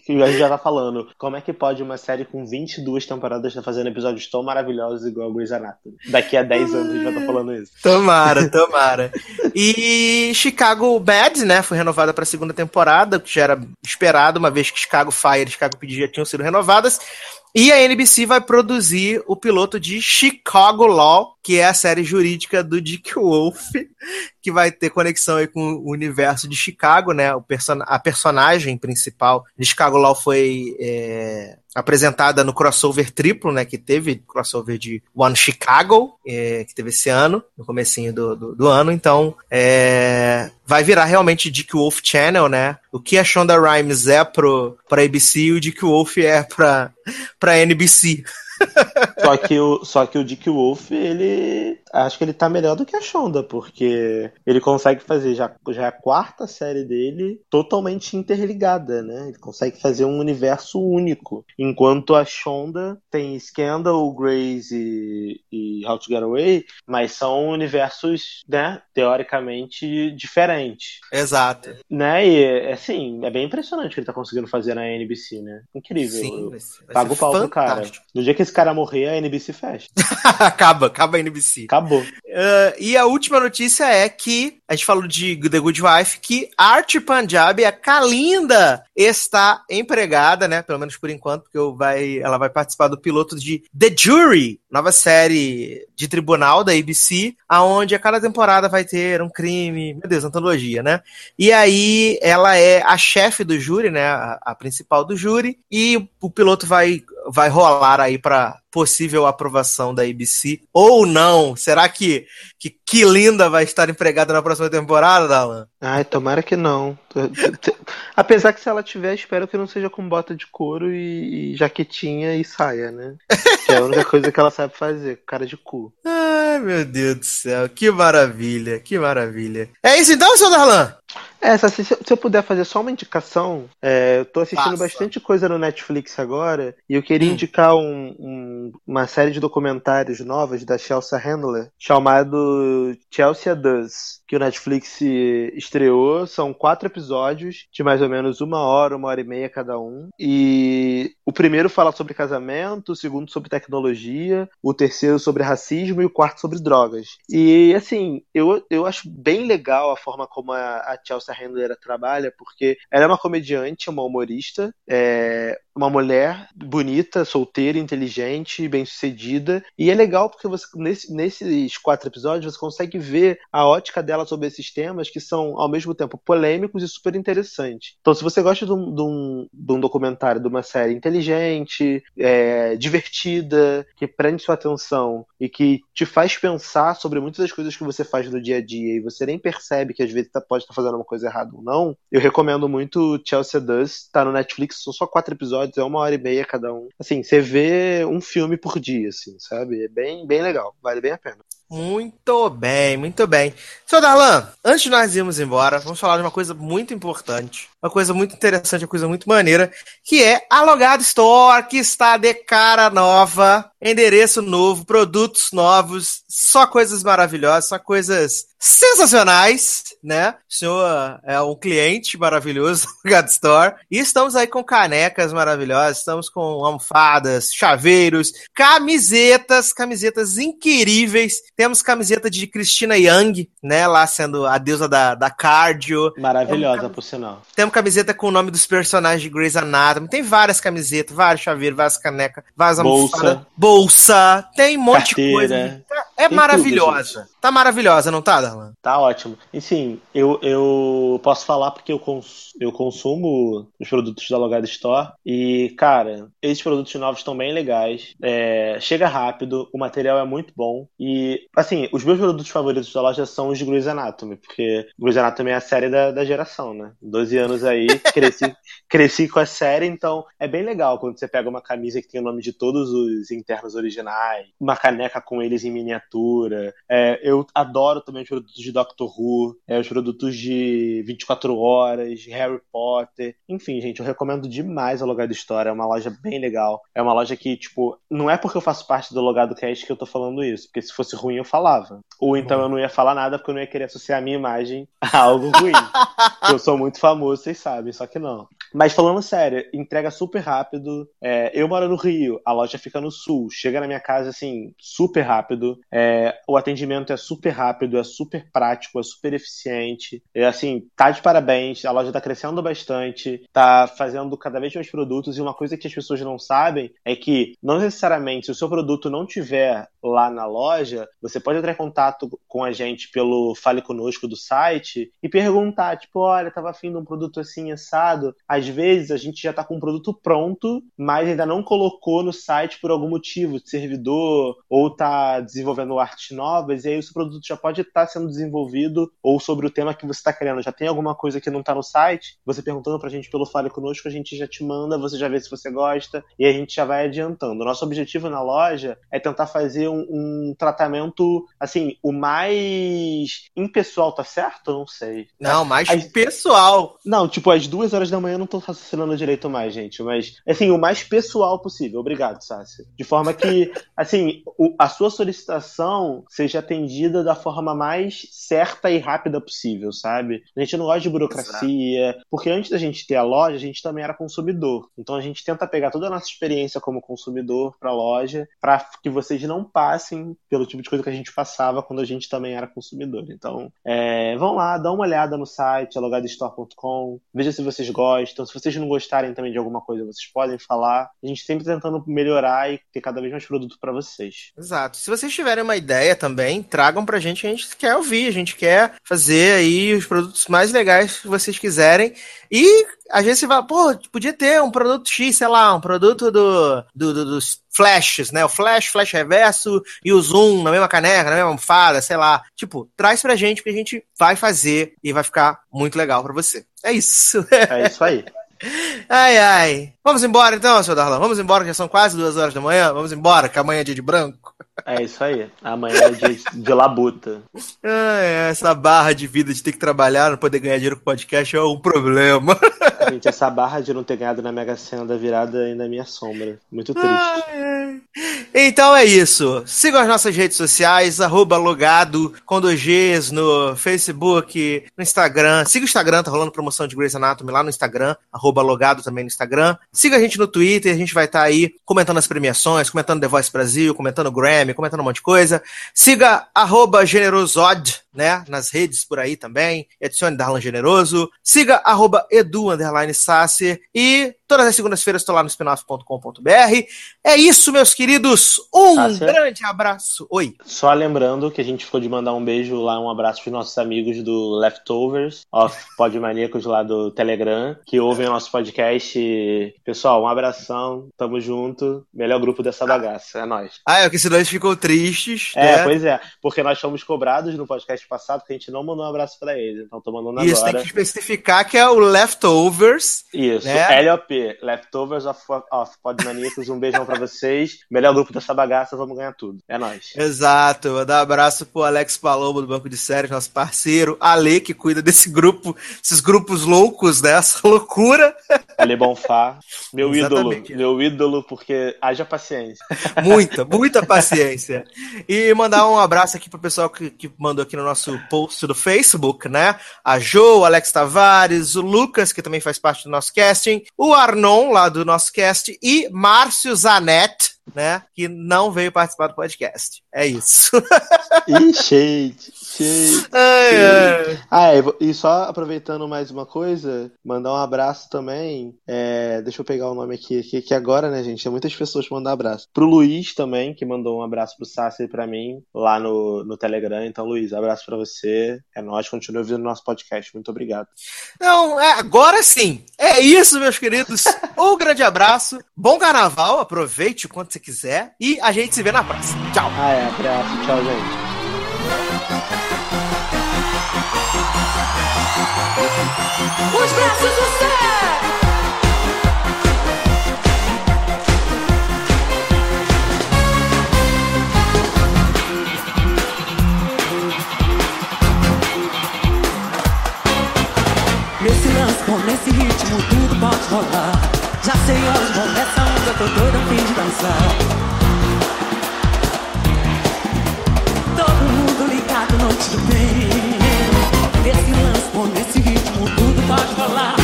Que a gente já tá falando. Como é que pode uma série com 22 temporadas estar fazendo episódios tão maravilhosos igual Grey's Anatomy? Daqui a 10 anos a gente vai estar falando isso. Tomara, tomara. E Chicago Bad, né, foi renovada para a segunda temporada, o que já era esperado, uma vez que Chicago Fire e Chicago PD já tinham sido renovadas. E a NBC vai produzir o piloto de Chicago Law, que é a série jurídica do Dick Wolf, que vai ter conexão aí com o universo de Chicago, né? O person a personagem principal de Chicago Law foi é, apresentada no crossover triplo, né? Que teve crossover de One Chicago, é, que teve esse ano, no comecinho do, do, do ano. Então, é, vai virar realmente Dick Wolf Channel, né? O que a Shonda Rhimes é pro, pra ABC, o Dick Wolf é pra, pra NBC. Só que, o, só que o Dick Wolf, ele. Acho que ele tá melhor do que a Shonda, porque ele consegue fazer já, já é a quarta série dele totalmente interligada, né? Ele consegue fazer um universo único. Enquanto a Shonda tem Scandal, Grace e, e How to Get Away, mas são universos, né? Teoricamente diferentes. Exato. Né? E assim, é bem impressionante o que ele tá conseguindo fazer na NBC, né? Incrível. Sim, vai ser- vai Paga ser o pau pro cara. No dia que esse cara morrer, a NBC fecha. acaba, acaba a NBC. Acabou. Uh, e a última notícia é que a gente falou de The Good Wife, que Art Punjabi, a Kalinda, está empregada, né? Pelo menos por enquanto, porque vai, ela vai participar do piloto de The Jury, nova série de tribunal da ABC, aonde a cada temporada vai ter um crime, meu Deus, antologia, né? E aí ela é a chefe do júri, né? A, a principal do júri, e o piloto vai, vai rolar aí para possível aprovação da ABC ou não. Será que que, que linda vai estar empregada na próxima temporada, Dalan? Ai, tomara que não. Apesar que se ela tiver, espero que não seja com bota de couro e, e jaquetinha e saia, né? Que é a única coisa que ela sabe fazer, cara de cu. Ai, meu Deus do céu, que maravilha, que maravilha. É isso então, seu Darlan? É, se, se eu puder fazer só uma indicação, é, eu tô assistindo Faça. bastante coisa no Netflix agora, e eu queria Hum. indicar um- um- uma série de documentários novos da Chelsea Handler, chamado Chelsea Does, que o Netflix estreou. São quatro episódios, de mais ou menos uma hora, uma hora e meia cada um. E o primeiro fala sobre casamento, o segundo sobre tecnologia, o terceiro sobre racismo e o quarto sobre drogas. E assim, eu, eu acho bem legal a forma como a, a Chelsea Handler trabalha, porque ela é uma comediante, uma humorista, é uma mulher bonita, solteira, inteligente, bem-sucedida. E é legal porque você nesse- nesses quatro episódios você consegue ver a ótica dela sobre esses temas que são ao mesmo tempo polêmicos e super interessantes. Então, se você gosta de um, de um- de um documentário, de uma série inteligente, é, divertida, que prende sua atenção e que te faz pensar sobre muitas das coisas que você faz no dia a dia e você nem percebe que às vezes tá- pode estar fazendo uma coisa errada ou não, eu recomendo muito Chelsea Does, tá no Netflix, são só quatro episódios, é uma hora e meia cada um. Assim, você vê um filme por dia, assim, sabe? É bem, bem legal, vale bem a pena. Muito bem, muito bem. Seu Darlan, antes de nós irmos embora, vamos falar de uma coisa muito importante, uma coisa muito interessante, uma coisa muito maneira, que é a Logado Store, que está de cara nova, endereço novo, produtos novos, só coisas maravilhosas, só coisas sensacionais, né? O senhor é um cliente maravilhoso da Logado Store, e estamos aí com canecas maravilhosas, estamos com almofadas, chaveiros, camisetas, camisetas incríveis. Temos camiseta de Christina Young, né? Lá sendo a deusa da, da cardio. Maravilhosa, por sinal. Temos camiseta com o nome dos personagens de Grey's Anatomy. Tem várias camisetas, vários chaveiros, várias canecas, várias Bolsa. almofadas. Bolsa. Tem um monte de Carteira. coisa. É Tem tudo, maravilhosa. tá maravilhosa, não tá, Darlan? Tá ótimo. Enfim, eu, eu posso falar porque eu, cons eu consumo os produtos da Logado Store e, cara, esses produtos novos estão bem legais. É, chega rápido, o material é muito bom e, assim, os meus produtos favoritos da loja são os de Grey's Anatomy, porque Grey's Anatomy é a série da, da geração, né? 12 anos aí, cresci, cresci com a série, então é bem legal quando você pega uma camisa que tem o nome de todos os internos originais, uma caneca com eles em miniatura. É, eu adoro também os produtos de Doctor Who, é, os produtos de 24 horas, Harry Potter. Enfim, gente, eu recomendo demais a Logado Store. É uma loja bem legal. É uma loja que, tipo, não é porque eu faço parte do Logado Cast que eu tô falando isso, porque se fosse ruim eu falava. Ou então eu não ia falar nada porque eu não ia querer associar a minha imagem a algo ruim. eu sou muito famoso, vocês sabem, só que não. Mas falando sério, entrega super rápido. É, eu moro no Rio, a loja fica no sul. Chega na minha casa, assim, super rápido. É, o atendimento é super rápido, é super prático, é super eficiente. É, assim, tá de parabéns. A loja tá crescendo bastante, tá fazendo cada vez mais produtos. E uma coisa que as pessoas não sabem é que, não necessariamente, se o seu produto não tiver lá na loja, você pode entrar em contato com a gente pelo Fale Conosco do site e perguntar, tipo, olha, tava afim de um produto assim assado. Às vezes a gente já tá com um produto pronto, mas ainda não colocou no site por algum motivo, servidor, ou tá desenvolvendo artes novas, e aí o seu produto já pode estar sendo desenvolvido, ou sobre o tema que você está querendo. Já tem alguma coisa que não tá no site? Você perguntando pra gente pelo Fale Conosco, a gente já te manda, você já vê se você gosta, e a gente já vai adiantando. O nosso objetivo na loja é tentar fazer um, um tratamento, assim, o mais impessoal, tá certo? Eu não sei. Não, mais As- pessoal. Não, tipo, às duas horas da manhã eu não tô raciocinando direito mais, gente. Mas, assim, o mais pessoal possível. Obrigado, Sácia. De forma que, assim, a sua solicitação seja atendida da forma mais certa e rápida possível, sabe? A gente não gosta de burocracia, porque antes da gente ter a loja, a gente também era consumidor. Então a gente tenta pegar toda a nossa experiência como consumidor pra loja, pra que vocês não passem pelo tipo de coisa que a gente passava quando a gente também era consumidor. Então, é, vão lá, dá uma olhada no site, alogadostore.com, veja se vocês gostam. Se vocês não gostarem também de alguma coisa, vocês podem falar. A gente sempre tentando melhorar e ter cada vez mais produto pra vocês. Exato. Se vocês tiverem uma ideia também, tragam pra gente que a gente quer ouvir, a gente quer fazer aí os produtos mais legais que vocês quiserem. E às vezes você vai, pô, podia ter um produto X, sei lá, um produto do, do- do- dos flashes, né? O flash, flash reverso e o zoom na mesma caneca, na mesma almofada, sei lá. Tipo, traz pra gente que a gente vai fazer e vai ficar muito legal pra você. É isso. É isso aí. Ai, ai. Vamos embora então, seu Darlan. Vamos embora, que já são quase duas horas da manhã. Vamos embora, que amanhã é dia de branco. É isso aí. Amanhã é dia de labuta. Ai, essa barra de vida de ter que trabalhar, não poder ganhar dinheiro com podcast é um problema. Gente, essa barra de não ter ganhado na Mega Sena da virada ainda é minha sombra. Muito triste. Ai, ai. Então é isso. Sigam as nossas redes sociais, arroba logado com dois Gs no Facebook, no Instagram. Siga o Instagram, tá rolando promoção de Grey's Anatomy lá no Instagram, arroba logado também no Instagram. Siga a gente no Twitter, a gente vai estar aí comentando as premiações, comentando The Voice Brasil, comentando o Grammy, comentando um monte de coisa. Siga arroba generosod, né, nas redes por aí também. Adicione Darlan Generoso. Siga arroba edu, Sasser. E todas as segundas-feiras estou lá no spinoff.com.br. É isso, meus queridos. Um grande abraço. Oi. Só lembrando que a gente ficou de mandar um beijo lá, um abraço pros nossos amigos do Leftovers, of Podmaníacos lá do Telegram, que ouvem o nosso podcast. Pessoal, um abração, tamo junto. Melhor grupo dessa bagaça, é nóis. Ah, é que senão eles ficam tristes. É, né? pois é, porque nós fomos cobrados no podcast passado que a gente não mandou um abraço pra eles, então tô mandando Isso tem agora. que especificar que é o Leftovers. Isso, né? LOP, Leftovers of, of Podmaníacos, um beijão pra vocês. Melhor grupo dessa bagaça, vamos ganhar tudo. É nóis. Exato. Vou dar um abraço pro Alex Palombo do Banco de Séries, nosso parceiro. Ale, que cuida desse grupo, esses grupos loucos, né? Essa loucura. Ale Bonfá, meu ídolo, meu ídolo, porque haja paciência. Muita, muita paciência. E mandar um abraço aqui pro pessoal que, que mandou aqui no nosso post do Facebook, né? A Jo, o Alex Tavares, o Lucas, que também faz parte do nosso casting, o Arnon, lá do nosso cast, e Márcio Zanetti, né? Que não veio participar do podcast. É isso. Ih, shade, shade. Ai, ai. Ah, é, e só aproveitando mais uma coisa, mandar um abraço também. é, deixa eu pegar o nome aqui, que, que agora, né, gente? Tem muitas pessoas pra mandar abraço. Pro Luiz também, que mandou um abraço pro Sassi e pra mim, lá no, no Telegram. Então, Luiz, abraço pra você. É nóis, continue ouvindo o nosso podcast. Muito obrigado. Então, é, agora sim. É isso, meus queridos. Um grande abraço. Bom carnaval. Aproveite o quanto você quiser. E a gente se vê na próxima. Tchau. Ah, é, abraço, tchau, gente. Os braços do céu! Nesse lance, bom, nesse ritmo, tudo pode rolar. Já sei onde tô doido a fim de dançar. Todo mundo ligado, noite do bem. Nesse lance, nesse ritmo, tudo pode rolar.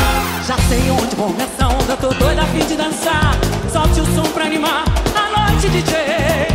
Já sei onde vou nessa onda, tô doido a fim de dançar. Solte o som pra animar a noite, DJ.